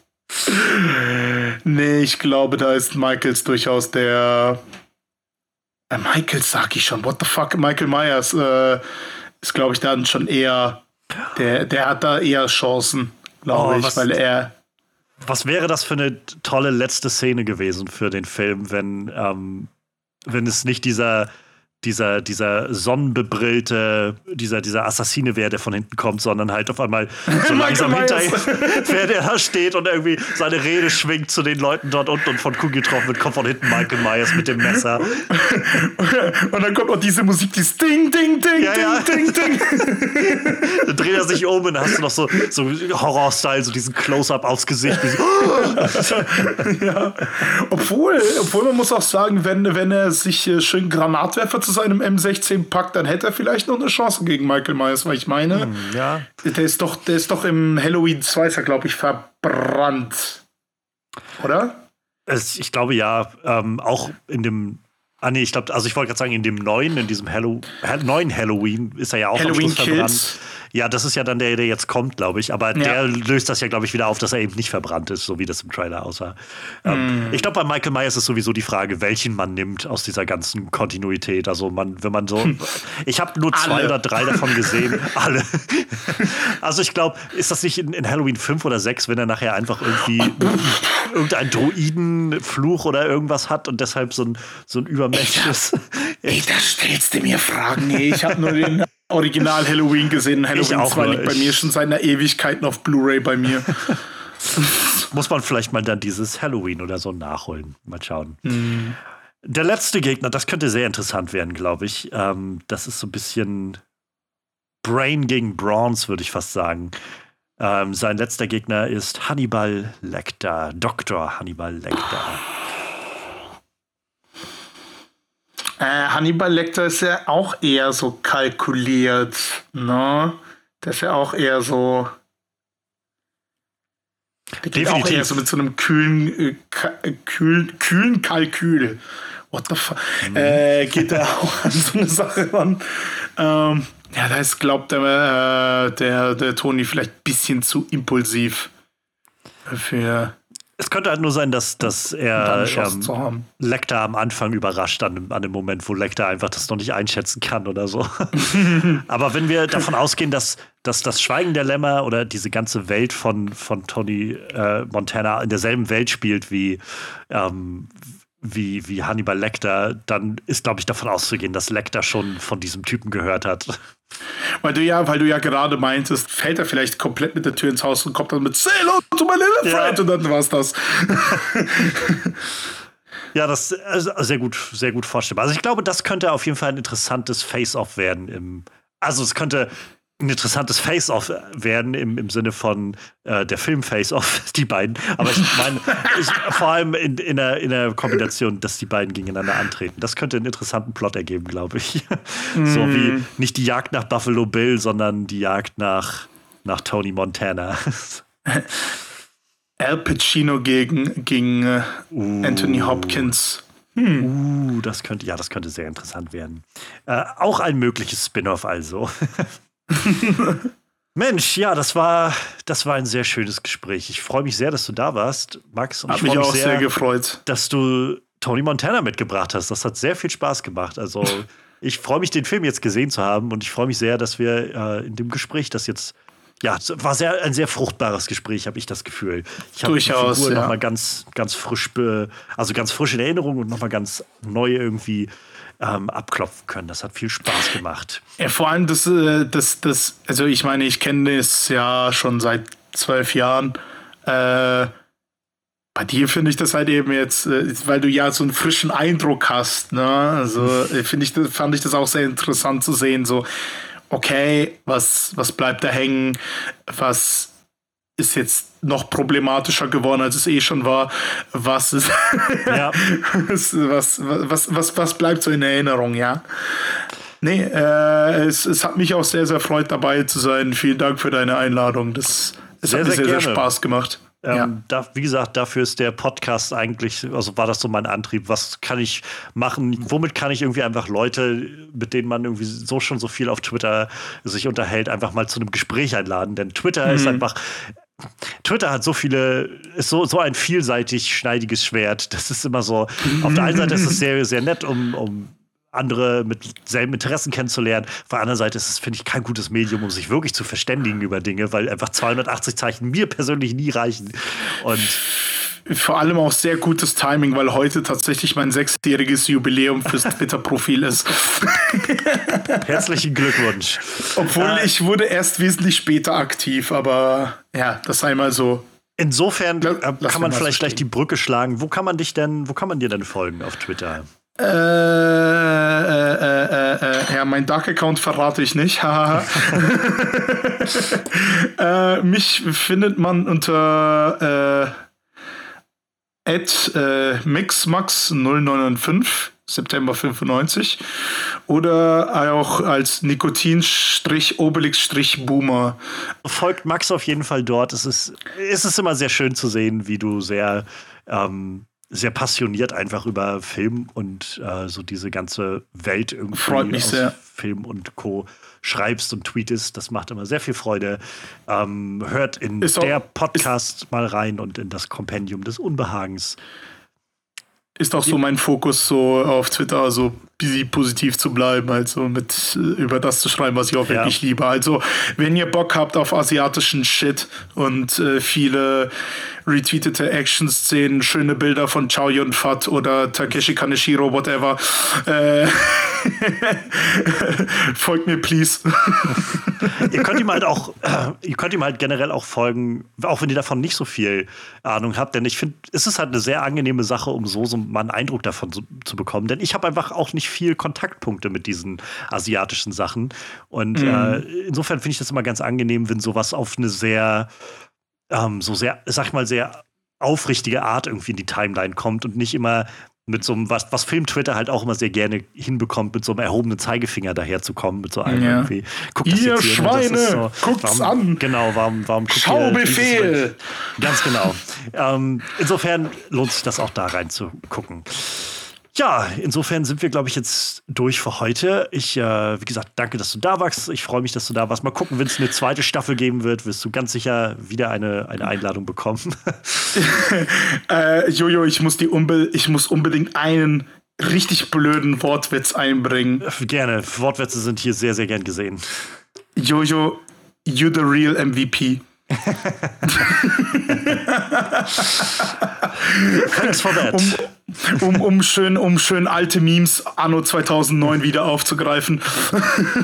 nee, ich glaube, da ist Michaels durchaus der äh, Michael sag ich schon, what the fuck, Michael Myers äh, ist, glaube ich, dann schon eher, der, der hat da eher Chancen, glaube oh, ich, was, weil er. Was wäre das für eine tolle letzte Szene gewesen für den Film, wenn, ähm, wenn es nicht dieser dieser, dieser sonnenbebrillte, dieser, dieser Assassine wäre, der von hinten kommt, sondern halt auf einmal so langsam hinter wer der da steht und irgendwie seine Rede schwingt zu den Leuten dort unten und von Kuh getroffen wird, kommt von hinten Michael Myers mit dem Messer. und dann kommt auch diese Musik, die Ding, Ding, Ding, ja, ja. Ding, Ding, Ding. dann dreht er sich um und dann hast du noch so, so Horror-Style, so diesen Close-Up aufs Gesicht. ja. Obwohl, obwohl man muss auch sagen, wenn, wenn er sich äh, schön Granatwerfer zu seinem M16 packt, dann hätte er vielleicht noch eine Chance gegen Michael Myers, weil ich meine, hm, ja. der ist doch, der ist doch im Halloween 2, glaube ich, verbrannt. Oder? Es, ich glaube ja, ähm, auch in dem Ah nee, ich glaube, also ich wollte gerade sagen, in dem neuen, in diesem Hallo neuen Halloween ist er ja auch Halloween am Schluss verbrannt. Ja, das ist ja dann der, der jetzt kommt, glaube ich. Aber ja. der löst das ja, glaube ich, wieder auf, dass er eben nicht verbrannt ist, so wie das im Trailer aussah. Mm. Ähm, ich glaube, bei Michael Myers ist sowieso die Frage, welchen man nimmt aus dieser ganzen Kontinuität. Also man, wenn man so. ich habe nur zwei Alle. oder drei davon gesehen. Alle. also ich glaube, ist das nicht in, in, Halloween 5 oder 6, wenn er nachher einfach irgendwie irgendein Druidenfluch oder irgendwas hat und deshalb so ein, so ein übermenschliches. Ey, da stellst du mir Fragen. Nee, ich habe nur den Original Halloween gesehen. Halloween auch 2 liegt bei mir schon seit einer Ewigkeit auf Blu-ray bei mir. Muss man vielleicht mal dann dieses Halloween oder so nachholen. Mal schauen. Mm. Der letzte Gegner, das könnte sehr interessant werden, glaube ich. Ähm, das ist so ein bisschen Brain gegen Bronze, würde ich fast sagen. Ähm, sein letzter Gegner ist Hannibal Lecter, Dr. Hannibal Lecter. Äh, Hannibal Lecter ist ja auch eher so kalkuliert, ne? Der ist ja auch eher so. Der geht Definitiv. auch eher so mit so einem kühlen, äh, äh, kühlen, kühlen Kalkül. What the fuck? Mhm. Äh, geht er auch an so eine Sache ran. Ähm, ja, da ist, glaubt der, äh, der, der Toni vielleicht ein bisschen zu impulsiv für es könnte halt nur sein, dass, dass er ähm, Lecter am Anfang überrascht an dem, an dem Moment, wo Lecter einfach das noch nicht einschätzen kann oder so. Aber wenn wir davon ausgehen, dass, dass das Schweigen der Lämmer oder diese ganze Welt von, von Tony äh, Montana in derselben Welt spielt wie, ähm, wie, wie Hannibal Lecter, dann ist, glaube ich, davon auszugehen, dass Lecter schon von diesem Typen gehört hat. Weil du ja, weil du ja gerade meintest, fällt er vielleicht komplett mit der Tür ins Haus und kommt dann mit Say hello to my little friend ja. und dann war's das. ja, das ist sehr gut, sehr gut vorstellbar. Also ich glaube, das könnte auf jeden Fall ein interessantes Face-Off werden im also es könnte ein interessantes Face-Off werden im, im Sinne von äh, der Film Face-Off, die beiden. Aber ich meine, vor allem in, in, der, in der Kombination, dass die beiden gegeneinander antreten. Das könnte einen interessanten Plot ergeben, glaube ich. Mm. So wie nicht die Jagd nach Buffalo Bill, sondern die Jagd nach, nach Tony Montana. Al Pacino gegen, gegen äh, uh. Anthony Hopkins. Hm. Uh, das könnte, ja, das könnte sehr interessant werden. Äh, auch ein mögliches Spin-off also. Mensch, ja, das war, das war ein sehr schönes Gespräch. Ich freue mich sehr, dass du da warst, Max. Und hat ich mich auch sehr, sehr, gefreut, dass du Tony Montana mitgebracht hast. Das hat sehr viel Spaß gemacht. Also ich freue mich, den Film jetzt gesehen zu haben und ich freue mich sehr, dass wir äh, in dem Gespräch das jetzt ja, war sehr, ein sehr fruchtbares Gespräch, habe ich das Gefühl. Ich habe die Figur ja. nochmal ganz, ganz frisch, also ganz frisch in Erinnerung und nochmal ganz neu irgendwie ähm, abklopfen können. Das hat viel Spaß gemacht. Ja, vor allem das, äh, das, das, also ich meine, ich kenne das ja schon seit zwölf Jahren. Äh, bei dir finde ich das halt eben jetzt, äh, weil du ja so einen frischen Eindruck hast, ne? Also äh, finde ich, fand ich das auch sehr interessant zu sehen. So, okay, was, was bleibt da hängen? Was ist jetzt noch problematischer geworden, als es eh schon war. Was ist, ja. was, was, was, was, was bleibt so in Erinnerung, ja? Nee, äh, es, es hat mich auch sehr, sehr freut, dabei zu sein. Vielen Dank für deine Einladung. Das, es sehr, hat mir sehr, sehr, sehr Spaß gemacht. Ähm, ja. da, wie gesagt, dafür ist der Podcast eigentlich, also war das so mein Antrieb. Was kann ich machen? Womit kann ich irgendwie einfach Leute, mit denen man irgendwie so schon so viel auf Twitter sich unterhält, einfach mal zu einem Gespräch einladen? Denn Twitter mhm. ist einfach Twitter hat so viele, ist so, so ein vielseitig schneidiges Schwert. Das ist immer so, auf der einen Seite ist es sehr, sehr nett, um, um andere mit selben Interessen kennenzulernen. Auf der anderen Seite ist es, finde ich, kein gutes Medium, um sich wirklich zu verständigen über Dinge, weil einfach 280 Zeichen mir persönlich nie reichen. Und vor allem auch sehr gutes Timing, weil heute tatsächlich mein sechsjähriges Jubiläum fürs Twitter-Profil ist. Herzlichen Glückwunsch. Obwohl äh, ich wurde erst wesentlich später aktiv, aber ja, das sei mal so. Insofern äh, kann man vielleicht gleich die Brücke schlagen. Wo kann man dich denn, wo kann man dir denn folgen auf Twitter? Äh, äh, äh, äh, ja, mein Dark-Account verrate ich nicht. äh, mich findet man unter äh, äh, mixmax095 September 95 oder auch als Nikotin-Obelix-Boomer. Folgt Max auf jeden Fall dort. Es ist, es ist immer sehr schön zu sehen, wie du sehr ähm, sehr passioniert einfach über Film und äh, so diese ganze Welt irgendwie Freut mich sehr. Film und Co. schreibst und tweetest. Das macht immer sehr viel Freude. Ähm, hört in ist der auch, Podcast mal rein und in das Kompendium des Unbehagens. Ist auch so mein Fokus, so auf Twitter, also positiv zu bleiben, also mit äh, über das zu schreiben, was ich auch ja. wirklich liebe. Also, wenn ihr Bock habt auf asiatischen Shit und äh, viele retweetete Action-Szenen, schöne Bilder von Chow Yun-Fat oder Takeshi Kaneshiro, whatever. Äh, folgt mir, please. ihr könnt ihm halt auch, äh, ihr könnt ihm halt generell auch folgen, auch wenn ihr davon nicht so viel Ahnung habt, denn ich finde, es ist halt eine sehr angenehme Sache, um so, so mal einen Eindruck davon zu, zu bekommen, denn ich habe einfach auch nicht viel Kontaktpunkte mit diesen asiatischen Sachen und mhm. äh, insofern finde ich das immer ganz angenehm, wenn sowas auf eine sehr ähm, so sehr, sag ich mal, sehr aufrichtige Art irgendwie in die Timeline kommt und nicht immer mit so einem, was, was Film-Twitter halt auch immer sehr gerne hinbekommt, mit so einem erhobenen Zeigefinger daherzukommen, mit so einem ja. irgendwie. Guck das Ihr Schweine, so, guckt's warum, an. Genau, warum, warum guckt Schaubefehl. Ganz genau. ähm, insofern lohnt sich das auch da reinzugucken. Ja, insofern sind wir, glaube ich, jetzt durch für heute. Ich, äh, wie gesagt, danke, dass du da warst. Ich freue mich, dass du da warst. Mal gucken, wenn es eine zweite Staffel geben wird, wirst du ganz sicher wieder eine, eine Einladung bekommen. äh, Jojo, ich muss, die unbe ich muss unbedingt einen richtig blöden Wortwitz einbringen. Gerne. Wortwitze sind hier sehr, sehr gern gesehen. Jojo, you the real MVP. Thanks for that. Um, um, um, schön, um schön alte Memes anno 2009 wieder aufzugreifen.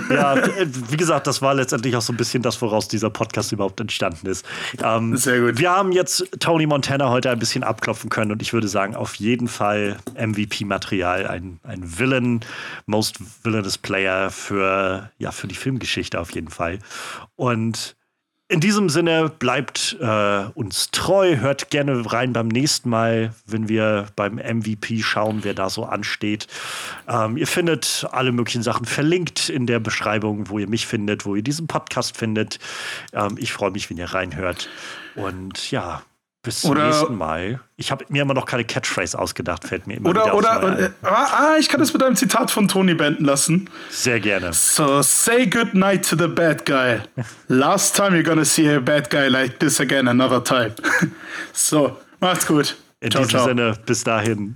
Ja, wie gesagt, das war letztendlich auch so ein bisschen das, woraus dieser Podcast überhaupt entstanden ist. Ähm, Sehr gut. Wir haben jetzt Tony Montana heute ein bisschen abklopfen können und ich würde sagen, auf jeden Fall MVP-Material, ein, ein Villain, Most Villainous Player für, ja, für die Filmgeschichte auf jeden Fall. Und in diesem Sinne bleibt äh, uns treu, hört gerne rein beim nächsten Mal, wenn wir beim MVP schauen, wer da so ansteht. Ähm, ihr findet alle möglichen Sachen verlinkt in der Beschreibung, wo ihr mich findet, wo ihr diesen Podcast findet. Ähm, ich freue mich, wenn ihr reinhört. Und ja, bis zum oder, nächsten Mal. Ich habe mir immer noch keine Catchphrase ausgedacht, fällt mir immer oder, Oder, äh, ah, ich kann das mit einem Zitat von Tony beenden lassen. Sehr gerne. So, say good night to the bad guy. Last time you're gonna see a bad guy like this again another time. so, macht's gut. In ciao, diesem ciao. Sinne, bis dahin.